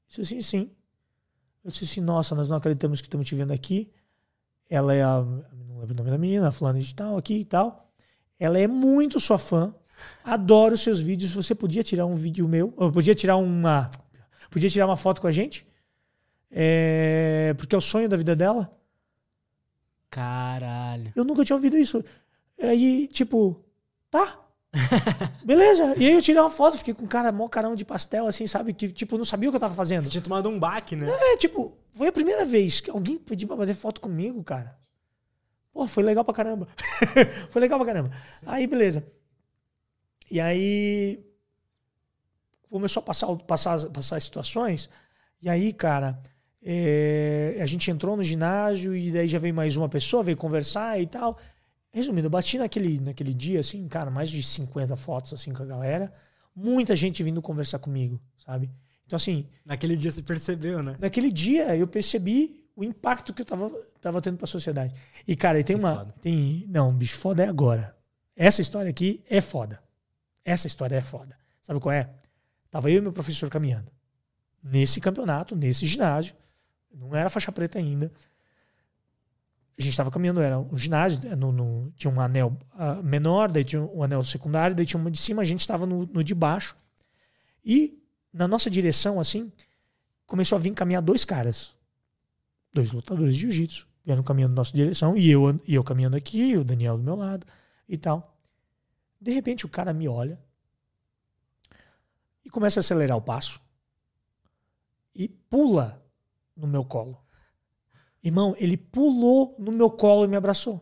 Disse assim, sim. Eu disse assim, nossa, nós não acreditamos que estamos te vendo aqui. ela é a. Não lembro o nome da menina, a fulana de tal, aqui e tal. Ela é muito sua fã. Adoro os seus vídeos. Você podia tirar um vídeo meu? Ou podia tirar uma. Podia tirar uma foto com a gente? É, porque é o sonho da vida dela. Caralho. Eu nunca tinha ouvido isso. Aí, tipo, tá. Beleza. E aí eu tirei uma foto, fiquei com um cara, mó carão de pastel, assim, sabe? Que, tipo, não sabia o que eu tava fazendo. Você tinha tomado um baque, né? É, tipo, foi a primeira vez que alguém pediu pra fazer foto comigo, cara. Pô, foi legal pra caramba. foi legal pra caramba. Aí, beleza. E aí começou a passar, passar, passar as situações. E aí, cara, é, a gente entrou no ginásio e daí já veio mais uma pessoa, veio conversar e tal. Resumindo, eu bati naquele, naquele dia, assim, cara, mais de 50 fotos, assim, com a galera. Muita gente vindo conversar comigo, sabe? Então, assim, Naquele dia você percebeu, né? naquele dia eu percebi o impacto que eu tava, tava tendo pra sociedade. E, cara, e tem Que uma. foda. Tem, não, bicho, foda é agora. Essa história aqui é foda. Essa história é foda. Sabe qual é? Tava eu e meu professor caminhando. Nesse campeonato, nesse ginásio. Não era faixa preta ainda. A gente tava caminhando, era um ginásio, é, no, no- tinha um anel ah, menor, daí tinha um anel secundário, daí tinha uma de cima, a gente tava no, no de baixo. E na nossa direção, assim, começou a vir caminhar dois caras. Dois lutadores de jiu-jitsu. Vieram caminhando na nossa direção. E eu, e eu caminhando aqui, o Daniel do meu lado e tal. De repente o cara me olha e começa a acelerar o passo e pula no meu colo. Irmão, ele pulou no meu colo e me abraçou.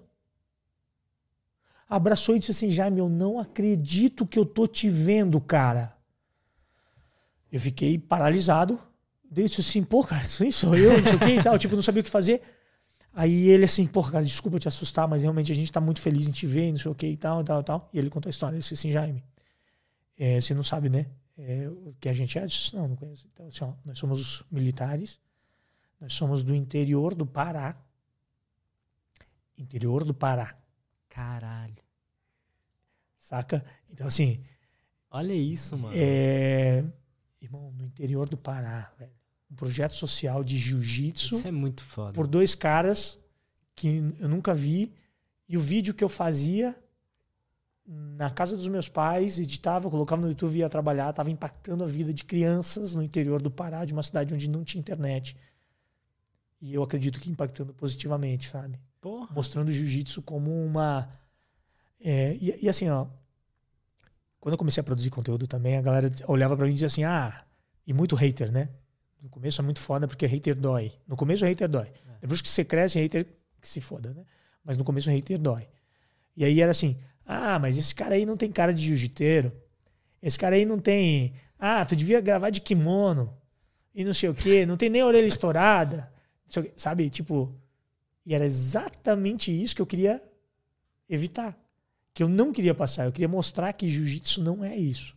Abraçou e disse assim: Jaime, eu não acredito que eu tô te vendo, cara. Eu fiquei paralisado. Disse assim: pô, cara, aí sou eu, não sei o que e tal. Tipo, não sabia o que fazer. Aí ele assim, porra, cara, desculpa te assustar, mas realmente a gente tá muito feliz em te ver, não sei o que e tal, tal, tal. E ele contou a história. Ele disse assim, Jaime, é, você não sabe, né? É, o que a gente é? Eu disse, não, não conheço. Então, assim, ó, nós somos militares, nós somos do interior do Pará. Interior do Pará, Caralho. saca? Então, assim, Olha isso, mano. é, irmão, no interior do Pará, velho. Um projeto social de jiu-jitsu. Isso é muito foda. por dois caras que eu nunca vi. E o vídeo que eu fazia na casa dos meus pais, editava, colocava no YouTube e ia trabalhar, estava impactando a vida de crianças no interior do Pará, de uma cidade onde não tinha internet. E eu acredito que impactando positivamente, sabe? Porra. Mostrando o jiu-jitsu como uma. é, e, e assim, ó. Quando eu comecei a produzir conteúdo também, a galera olhava pra mim e dizia assim: ah, e muito hater, né? No começo é muito foda porque hater dói. No começo o hater dói. Depois que você cresce, hater que se foda, né? Mas no começo o hater dói. E aí era assim: ah, mas esse cara aí não tem cara de jiu-jiteiro. Esse cara aí não tem. Ah, tu devia gravar de kimono. E não sei o quê. Não tem nem orelha estourada. Sabe? Tipo. E era exatamente isso que eu queria evitar. Que eu não queria passar. Eu queria mostrar que jiu-jitsu não é isso.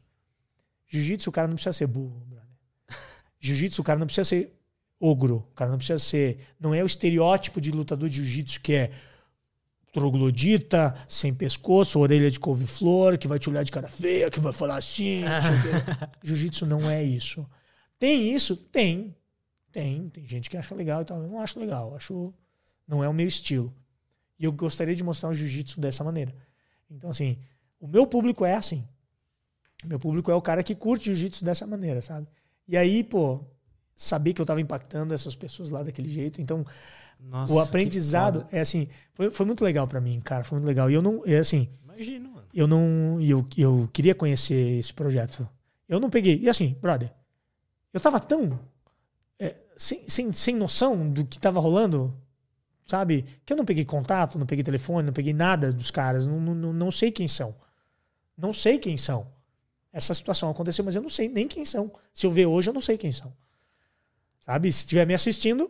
Jiu-jitsu, o cara não precisa ser burro, brother. Jiu-jitsu, o cara não precisa ser ogro. O cara não precisa ser. Não é o estereótipo de lutador de jiu-jitsu que é troglodita, sem pescoço, orelha de couve-flor, que vai te olhar de cara feia, que vai falar assim. Jiu-jitsu não é isso. Tem isso? Tem. Tem. Tem gente que acha legal e tal. Eu não acho legal. Acho. Não é o meu estilo. E eu gostaria de mostrar o jiu-jitsu dessa maneira. Então, assim, o meu público é assim. Meu público é o cara que curte jiu-jitsu dessa maneira, sabe? E aí, pô, saber que eu tava impactando essas pessoas lá daquele jeito. Então, Nossa, o aprendizado é assim, foi, foi muito legal pra mim, cara, foi muito legal. E eu não, é assim, Imagino, mano. eu não, eu, eu queria conhecer esse projeto. Eu não peguei. E assim, brother, eu tava tão sem, sem, sem noção do que tava rolando, sabe? Que eu não peguei contato, não peguei telefone, não peguei nada dos caras, não, não, não- não sei quem são. Não sei quem são. Essa situação aconteceu, mas eu não sei nem quem são. Se eu ver hoje, eu não sei quem são. Sabe? Se estiver me assistindo,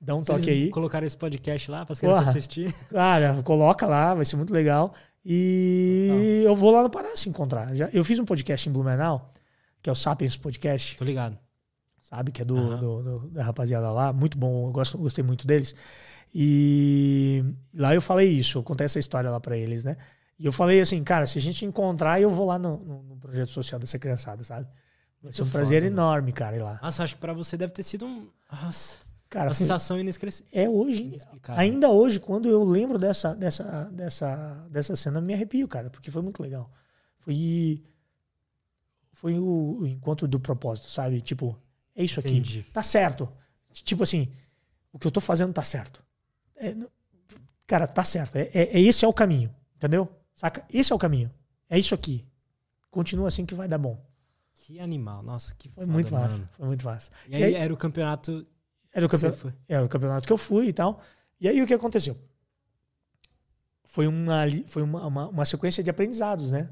dá um Se toque aí. Colocaram esse podcast lá para as crianças assistir. Cara, coloca lá, vai ser muito legal. E eu vou lá no Pará se encontrar. Já, eu fiz um podcast em Blumenau, que é o Sapiens Podcast, Tô ligado. Sabe? Que é do, Aham. do- do- da rapaziada lá. Muito bom, eu gosto, gostei muito deles. E lá eu falei isso, eu contei essa história lá pra eles, né? E eu falei assim, cara, se a gente encontrar, eu vou lá no, no- no projeto social dessa criançada, sabe? Vai ser um Muito prazer foda, mano. enorme, cara, ir lá. Nossa, acho que pra você deve ter sido um. Nossa. Cara, a foi- sensação inesquecível. é hoje, ainda hoje, quando eu lembro dessa, dessa, dessa, dessa cena, eu me arrepio, cara, porque foi muito legal. Foi, foi o, o encontro do propósito, sabe? Tipo, é isso aqui. Entendi. Tá certo. Tipo assim, o que eu tô fazendo tá certo. É, cara, tá certo. É, é- é esse é o caminho, entendeu? Saca? Esse é o caminho. É isso aqui. Continua assim que vai dar bom. Que animal. Nossa, que Foi foda, muito massa. mano. Foi muito massa. E aí, E aí- era o campeonato Era o que você campeonato. foi. Era o campeonato que eu fui e tal. E aí o que aconteceu? Foi uma, foi uma, uma, uma sequência de aprendizados, né?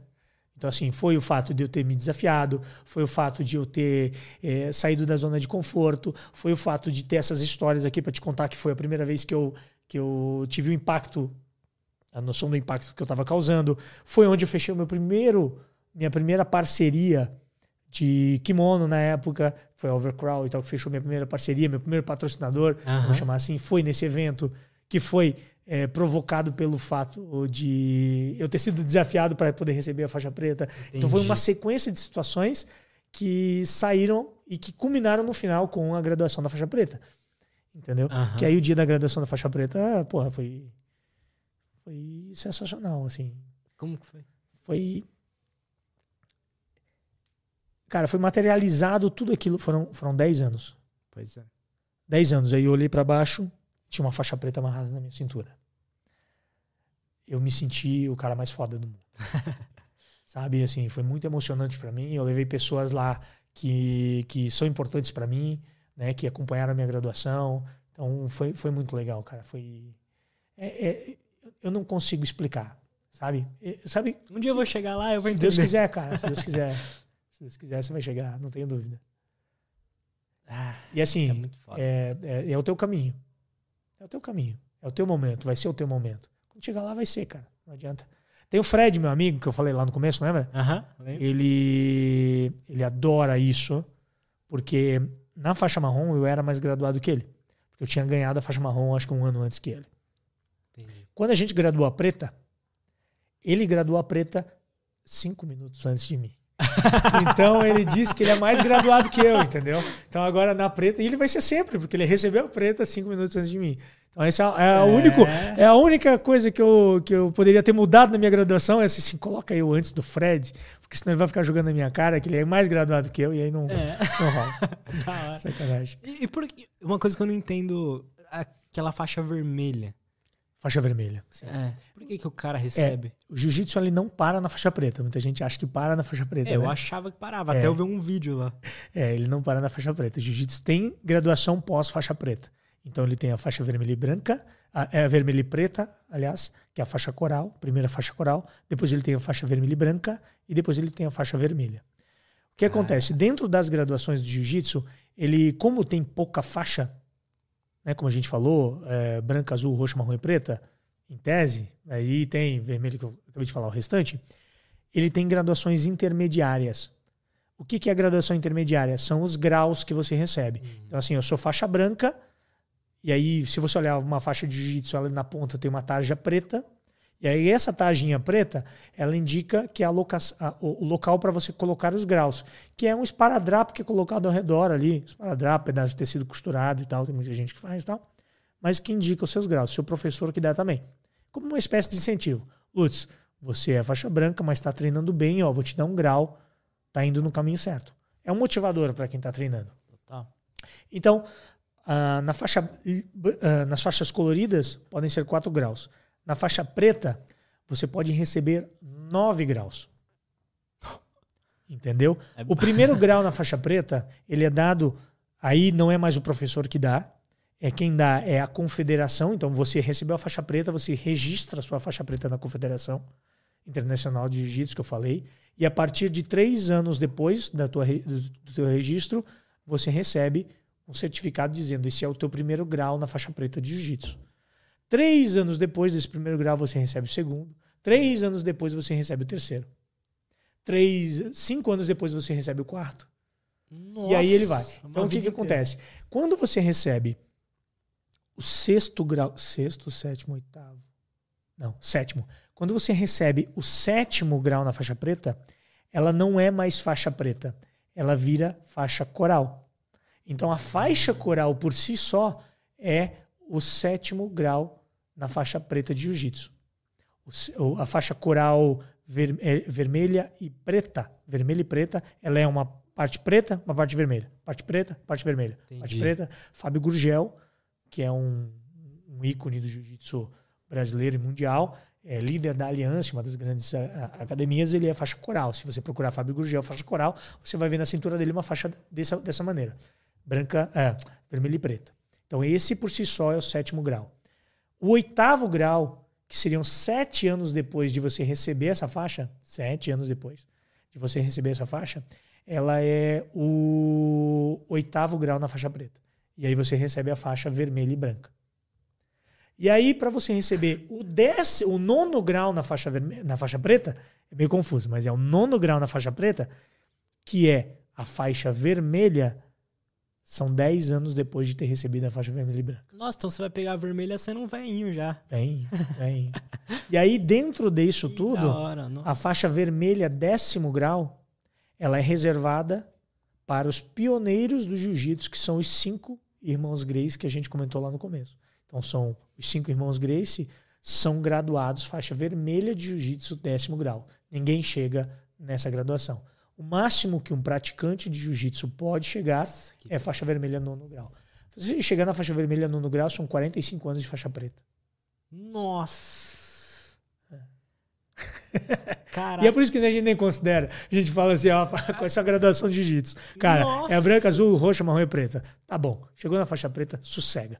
Então, assim, foi o fato de eu ter me desafiado, foi o fato de eu ter eh, saído da zona de conforto, foi o fato de ter essas histórias aqui para te contar que foi a primeira vez que eu, que eu tive o impacto, a noção do impacto que eu estava causando. Foi onde eu fechei o meu primeiro, minha primeira parceria de kimono na época, foi a Overcrawl e tal, que fechou minha primeira parceria, meu primeiro patrocinador, Aham. vamos chamar assim, foi nesse evento, que foi é, provocado pelo fato de eu ter sido desafiado para poder receber a faixa preta. Então foi uma Entendi. sequência de situações que saíram e que culminaram no final com a graduação da faixa preta. Entendeu? Aham. Que aí o dia da graduação da faixa preta, porra, foi foi sensacional, assim. Como que foi? Foi Cara, foi materializado tudo aquilo, foram foram 10 anos. Pois é. 10 anos. Aí eu olhei para baixo, tinha uma faixa preta amarrada na minha cintura. Eu me senti o cara mais foda do mundo. Sabe, assim, foi muito emocionante para mim. Eu levei pessoas lá que, que são importantes para mim, né, que acompanharam a minha graduação. Então foi, foi muito legal, cara. Foi é- é- eu não consigo explicar, sabe? É, Sabe, Um dia eu vou chegar lá, eu vou se entender. Deus quiser, cara, se Deus quiser. Se Deus quiser, você vai chegar, não tenho dúvida. Ah, E assim, é é, é, é o teu caminho. É o teu caminho. É o teu momento. Vai ser o teu momento. Quando chegar lá, vai ser, cara. Não adianta. Tem o Fred, meu amigo, que eu falei lá no começo, lembra? Lembro. Ele, ele adora isso, porque na faixa marrom eu era mais graduado que ele. Porque eu tinha ganhado a faixa marrom, acho que um ano antes que ele. Entendi. Quando a gente graduou a preta, ele graduou a preta cinco minutos antes de mim. Então ele disse que ele é mais graduado que eu, entendeu? Então agora na preta, e ele vai ser sempre, porque ele recebeu a preta cinco minutos antes de mim. Então esse é, é, o único, é a única coisa que eu, que eu poderia ter mudado na minha graduação, é assim, coloca eu antes do Fred, porque senão ele vai ficar jogando na minha cara que ele é mais graduado que eu, e aí não, É, não rola. da hora. Sacanagem. E, e por uma coisa que eu não entendo, aquela faixa vermelha. Faixa vermelha. É. Por que, que o cara recebe? O jiu-jitsu ele não para na faixa preta. Muita gente acha que para na faixa preta. É, eu né? achava que parava, É. até eu ver um vídeo lá. É, ele não para na faixa preta. O jiu-jitsu tem graduação pós-faixa preta. Então ele tem a faixa vermelha e branca, a, é a vermelha e preta, aliás, que é a faixa coral, primeira faixa coral. Depois ele tem a faixa vermelha e branca e depois ele tem a faixa vermelha. O que acontece? Dentro das graduações do jiu-jitsu, ele, como tem pouca faixa, né, como a gente falou, é, branca, azul, roxa, marrom e preta, em tese, aí tem vermelho que eu acabei de falar, o restante, ele tem graduações intermediárias. O que, que é a graduação intermediária? São os graus que você recebe. Então, assim, eu sou faixa branca, e aí, se você olhar uma faixa de jiu-jitsu, ela na ponta tem uma tarja preta, e aí essa tarjinha preta, ela indica que é a loca a- o o local para você colocar os graus, que é um esparadrapo que é colocado ao redor ali, esparadrapo, pedaço de tecido costurado e tal, tem muita gente que faz e tal, mas que indica os seus graus, seu professor que dá também. Como uma espécie de incentivo. Lutz, você é faixa branca, mas está treinando bem, ó, vou te dar um grau, tá indo no caminho certo. É um motivador para quem está treinando. Então, ah, na faixa, ah, nas faixas coloridas podem ser 4 graus. Na faixa preta, você pode receber 9 graus. Entendeu? É- O primeiro grau na faixa preta, ele é dado, aí não é mais o professor que dá, é quem dá é a confederação. Então, você recebeu a faixa preta, você registra a sua faixa preta na confederação internacional de jiu-jitsu que eu falei, e a partir de três anos depois da tua, do teu registro, você recebe um certificado dizendo esse é o teu primeiro grau na faixa preta de jiu-jitsu. Três anos depois desse primeiro grau, você recebe o segundo. Três anos depois, você recebe o terceiro. Três, cinco anos depois, você recebe o quarto. e aí ele vai. Nossa, Então, o que, que acontece? Quando você recebe o sexto grau, sexto, sétimo, oitavo, não, sétimo. Quando você recebe o sétimo grau na faixa preta, ela não é mais faixa preta, ela vira faixa coral. Então a faixa coral por si só, é o sétimo grau na faixa preta de jiu-jitsu. A faixa coral ver- é, vermelha e preta, vermelha e preta, ela é uma parte preta, uma parte vermelha. Parte preta, parte vermelha. Parte Entendi. preta, Fábio Gurgel, que é um, um ícone do jiu-jitsu brasileiro e mundial, é líder da Aliança, uma das grandes academias, ele é faixa coral. Se você procurar Fábio Gurgel, faixa coral, você vai ver na cintura dele uma faixa dessa, dessa maneira. Branca, é, vermelha e preta. Então esse por si só é o sétimo grau. O oitavo grau, que seriam sete anos depois de você receber essa faixa, sete anos depois de você receber essa faixa, ela é o oitavo grau na faixa preta. E aí você recebe a faixa vermelha e branca. E aí, para você receber o, décimo, o nono grau na faixa, verme- na faixa preta, é meio confuso, mas é o nono grau na faixa preta, que é a faixa vermelha, são 10 anos depois de ter recebido a faixa vermelha e branca. Nossa, então você vai pegar a vermelha sendo um veinho já. Vem, vem. e aí, dentro disso Que tudo, hora, a faixa vermelha décimo grau, ela é reservada para os pioneiros do jiu-jitsu, que são os cinco irmãos Grace que a gente comentou lá no começo. Então são os cinco irmãos Grace são graduados faixa vermelha de jiu-jitsu décimo grau. Ninguém chega nessa graduação. O máximo que um praticante de jiu-jitsu pode chegar Nossa, é faixa vermelha nono grau. Se você chegar na faixa vermelha nono grau, são 45 anos de faixa preta. Nossa. E é por isso que a gente nem considera. A gente fala assim, ó, com essa graduação de jiu-jitsu. Cara, Nossa. é branca, azul, roxa, marrom e preta. Tá bom. Chegou na faixa preta, sossega.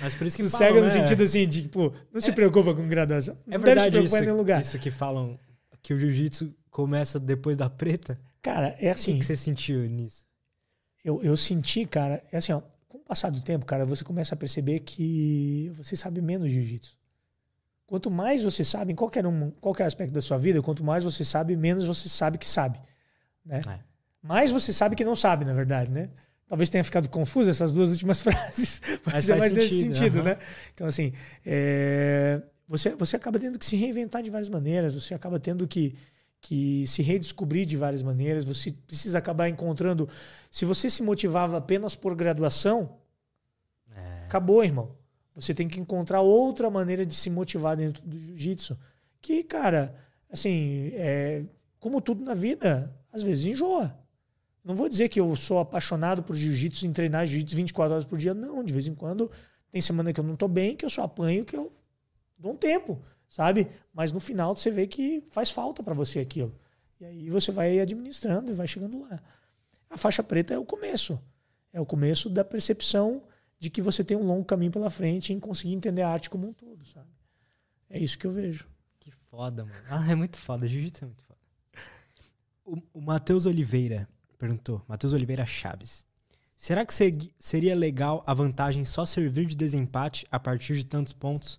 Mas por isso que sossega falam, no né? sentido assim, de tipo, não se preocupa com graduação. É não deve se verdade preocupar isso, em nenhum lugar. isso que falam que o jiu-jitsu começa depois da preta? Cara, é O que, assim, que você sentiu nisso? eu, eu senti, cara, é assim, ó, com o passar do tempo, cara, você começa a perceber que você sabe menos de jiu-jitsu. Quanto mais você sabe em qualquer, um, qualquer aspecto da sua vida, quanto mais você sabe, menos você sabe que sabe. Né? É. Mais você sabe que não sabe, na verdade, né? Talvez tenha ficado confuso essas duas últimas frases, mas, Mas é mais nesse sentido, sentido, aham. né? Então, assim, é, você, você acaba tendo que se reinventar de várias maneiras, você acaba tendo que, que se redescobrir de várias maneiras, você precisa acabar encontrando. Se você se motivava apenas por graduação, É. acabou, irmão. Você tem que encontrar outra maneira de se motivar dentro do jiu-jitsu. Que, cara, assim, é, como tudo na vida, às vezes enjoa. Não vou dizer que eu sou apaixonado por jiu-jitsu, em treinar jiu-jitsu 24 horas por dia. Não, de vez em quando tem semana que eu não tô bem, que eu só apanho, que eu dou um tempo, sabe? Mas no final você vê que faz falta para você aquilo. E aí você vai administrando e vai chegando lá. A faixa preta é o começo. É o começo da percepção de que você tem um longo caminho pela frente em conseguir entender a arte como um todo, sabe? É isso que eu vejo. Que foda, mano. Ah, é muito foda. Jiu-jitsu é muito foda. O, o Matheus Oliveira perguntou. Matheus Oliveira Chaves. Será que seria legal a vantagem só servir de desempate a partir de tantos pontos?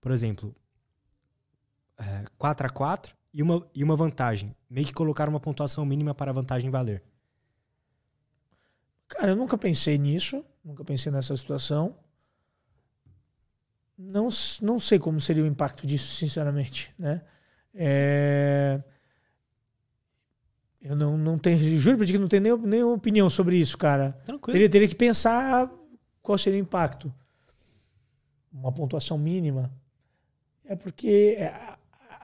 Por exemplo, é, 4 a 4 e uma, e uma vantagem. Meio que colocar uma pontuação mínima para a vantagem valer. Cara, eu nunca pensei nisso, nunca pensei nessa situação. Não, não sei como seria o impacto disso, sinceramente, né? É, Eu não, não tenho, juro pra ti que não tenho nem, nem opinião sobre isso, cara. Tranquilo. Teria, teria que pensar qual seria o impacto. Uma pontuação mínima. É porque a,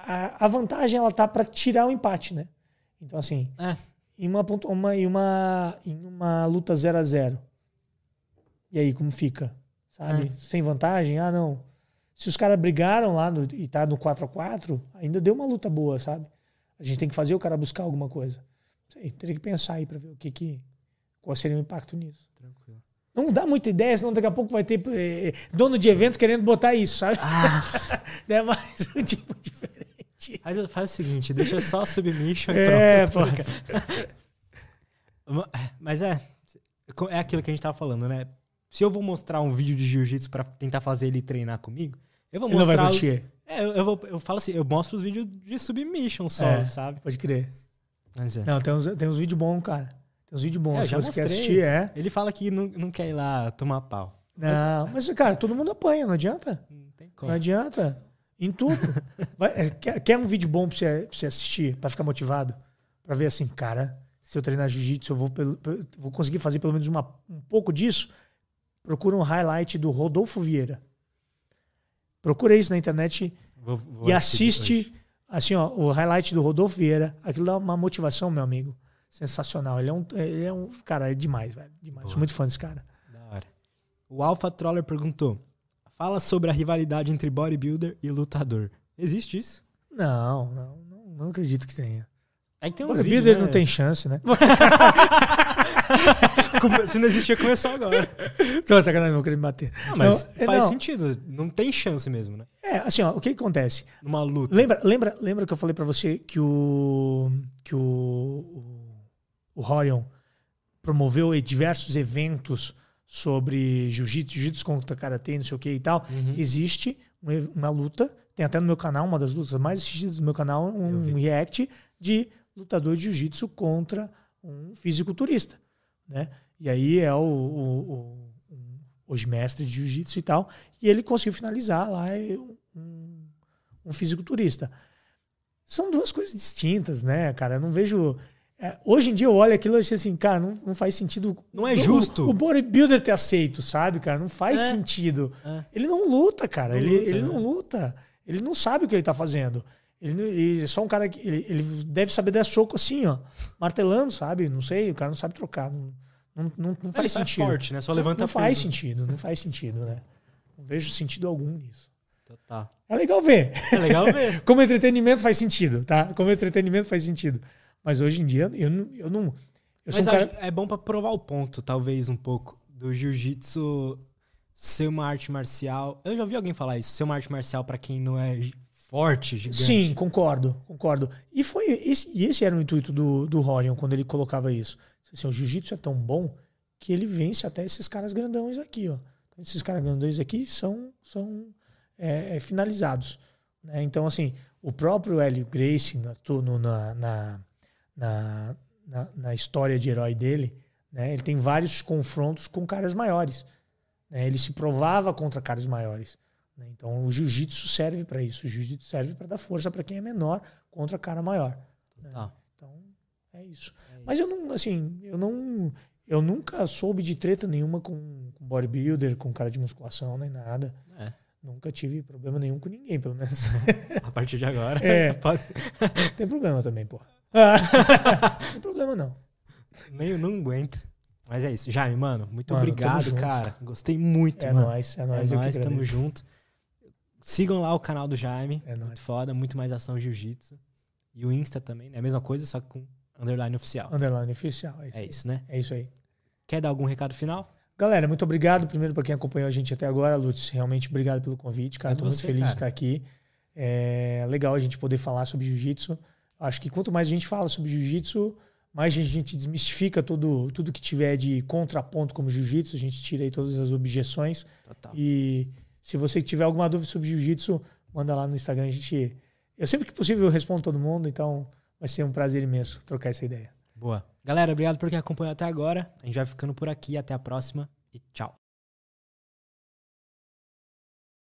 a- a vantagem ela tá para tirar o empate, né? Então assim, É. em uma uma em uma em uma luta 0 a 0. E aí como fica? Sabe? Sem vantagem? Ah, não. Se os caras brigaram lá no, e tá no 4 a 4, ainda deu uma luta boa, sabe? A gente tem que fazer o cara buscar alguma coisa. Sei, teria que pensar aí para ver o que que qual seria o impacto nisso. Tranquilo. Não dá muita ideia, senão daqui a pouco vai ter eh, dono de evento querendo botar isso, sabe? Ah, É mais um tipo diferente. Faz, faz o seguinte, deixa só a submission e É, pronto. Ma- Mas é, é aquilo que a gente tava falando, né? Se eu vou mostrar um vídeo de jiu-jitsu pra tentar fazer ele treinar comigo, eu vou Ele não vai mostrar. curtir. É, eu, eu, vou, eu falo assim, eu mostro os vídeos de submission só, É. sabe? Pode crer. Mas é. Não, tem uns, tem uns vídeos bons, cara. Tem uns vídeos bons. É, já mostrei. assistir, é. Ele fala que não, não quer ir lá tomar pau. Não, mas, cara, todo mundo apanha, não adianta. Não tem Não como. adianta. Em tudo. Vai- é, quer, quer um vídeo bom pra você, pra você assistir, pra ficar motivado? Pra ver assim, cara, se eu treinar jiu-jitsu, eu vou, pelo- pe- vou conseguir fazer pelo menos uma, um pouco disso. procura um highlight do Rodolfo Vieira. Procura isso na internet Vou- vou e assiste assim, ó, o highlight do Rodolfo Vieira. Aquilo dá uma motivação, meu amigo. Sensacional. Ele é um, ele é um cara, é demais, velho. Demais. Sou muito fã desse cara. Da hora. O Alpha Troller perguntou: Fala sobre a rivalidade entre bodybuilder e lutador. Existe isso? Não, não, não, não acredito que tenha. É que tem uns bodybuilder vídeos, né? não tem chance, né? Se não existia, começou agora. Tô sacanagem, não querer me bater. Não, mas Não, é, faz não. sentido. Não tem chance mesmo, né? É, assim, ó, o que, que acontece? Numa luta. Lembra, lembra, lembra que eu falei pra você que o que o, o, o Horion promoveu diversos eventos sobre jiu-jitsu, jiu-jitsu contra karatê, não sei o que e tal. Uhum. Existe uma, luta, tem até no meu canal, uma das lutas mais assistidas do meu canal, um react de lutador de jiu-jitsu contra um fisiculturista, né? E aí é o, o, o- hoje mestre de jiu-jitsu e tal, e ele conseguiu finalizar lá um, um fisiculturista. São duas coisas distintas, né, cara? Eu não vejo. É, hoje em dia eu olho aquilo e acho assim, cara, não, não faz sentido. Não é o- justo. O, bodybuilder ter aceito, sabe, cara? Não faz É. sentido. É. Ele não luta, cara. Não ele luta, ele não luta. Ele não sabe o que ele tá fazendo. Ele, não- ele é só um cara que. Ele, ele deve saber dar soco assim, ó. Martelando, sabe? Não sei, o cara não sabe trocar. Não, não, não, não faz Ele sentido. É forte, né? Só levanta não faz peso. sentido, não faz sentido, né? Não vejo sentido algum nisso. Total. É legal ver. É legal ver. Como entretenimento faz sentido, tá? Como entretenimento faz sentido. Mas hoje em dia, eu não. Eu, não, eu Mas um cara. é bom pra provar o ponto, talvez, um pouco, do jiu-jitsu ser uma arte marcial. Eu já ouvi alguém falar isso, ser uma arte marcial pra quem não é forte, gigante. Sim, concordo, concordo. E foi esse, e esse era o intuito do, do Horion quando ele colocava isso. Assim, o jiu-jitsu é tão bom que ele vence até esses caras grandões aqui, ó. Então, esses caras grandões aqui são, são é, é, finalizados. né? Então, assim, o próprio Hélio Gracie, na, no- na, na, na, na- na história de herói dele, né, ele tem vários confrontos com caras maiores. né? Ele se provava contra caras maiores. né? Então, o jiu-jitsu serve para isso. O jiu-jitsu serve para dar força para quem é menor contra cara maior. né? Tá. Então, é isso. Mas eu não, assim, eu não. Eu nunca soube de treta nenhuma com, com bodybuilder, com cara de musculação, nem nada. É. Nunca tive problema nenhum com ninguém, pelo menos. A partir de agora. É. pode- Tem problema também, pô. não tem problema, não. Nem eu não aguento. Mas é isso. Jaime, mano, muito Mano, obrigado, junto. cara. Gostei muito, É mano. nóis, é É nóis. que nóis, tamo junto. Sigam lá o canal do Jaime. É nóis. muito foda, muito mais ação jiu-jitsu. E o Insta também, né? A mesma coisa, só que com underline oficial. Underline oficial. É isso, É aí. isso, né? É isso aí. Quer dar algum recado final? Galera, muito obrigado primeiro para quem acompanhou a gente até agora, Lutz. Realmente obrigado pelo convite, cara. É Estou muito você, feliz cara. de estar aqui. É legal a gente poder falar sobre jiu-jitsu. Acho que quanto mais a gente fala sobre jiu-jitsu, mais a gente desmistifica tudo, tudo que tiver de contraponto como jiu-jitsu. A gente tira aí todas as objeções. Total. E se você tiver alguma dúvida sobre jiu-jitsu, manda lá no Instagram. A gente, eu sempre que possível eu respondo todo mundo, então vai ser um prazer imenso trocar essa ideia. Boa. Galera, obrigado por quem acompanhou até agora. A gente vai ficando por aqui. Até a próxima e tchau.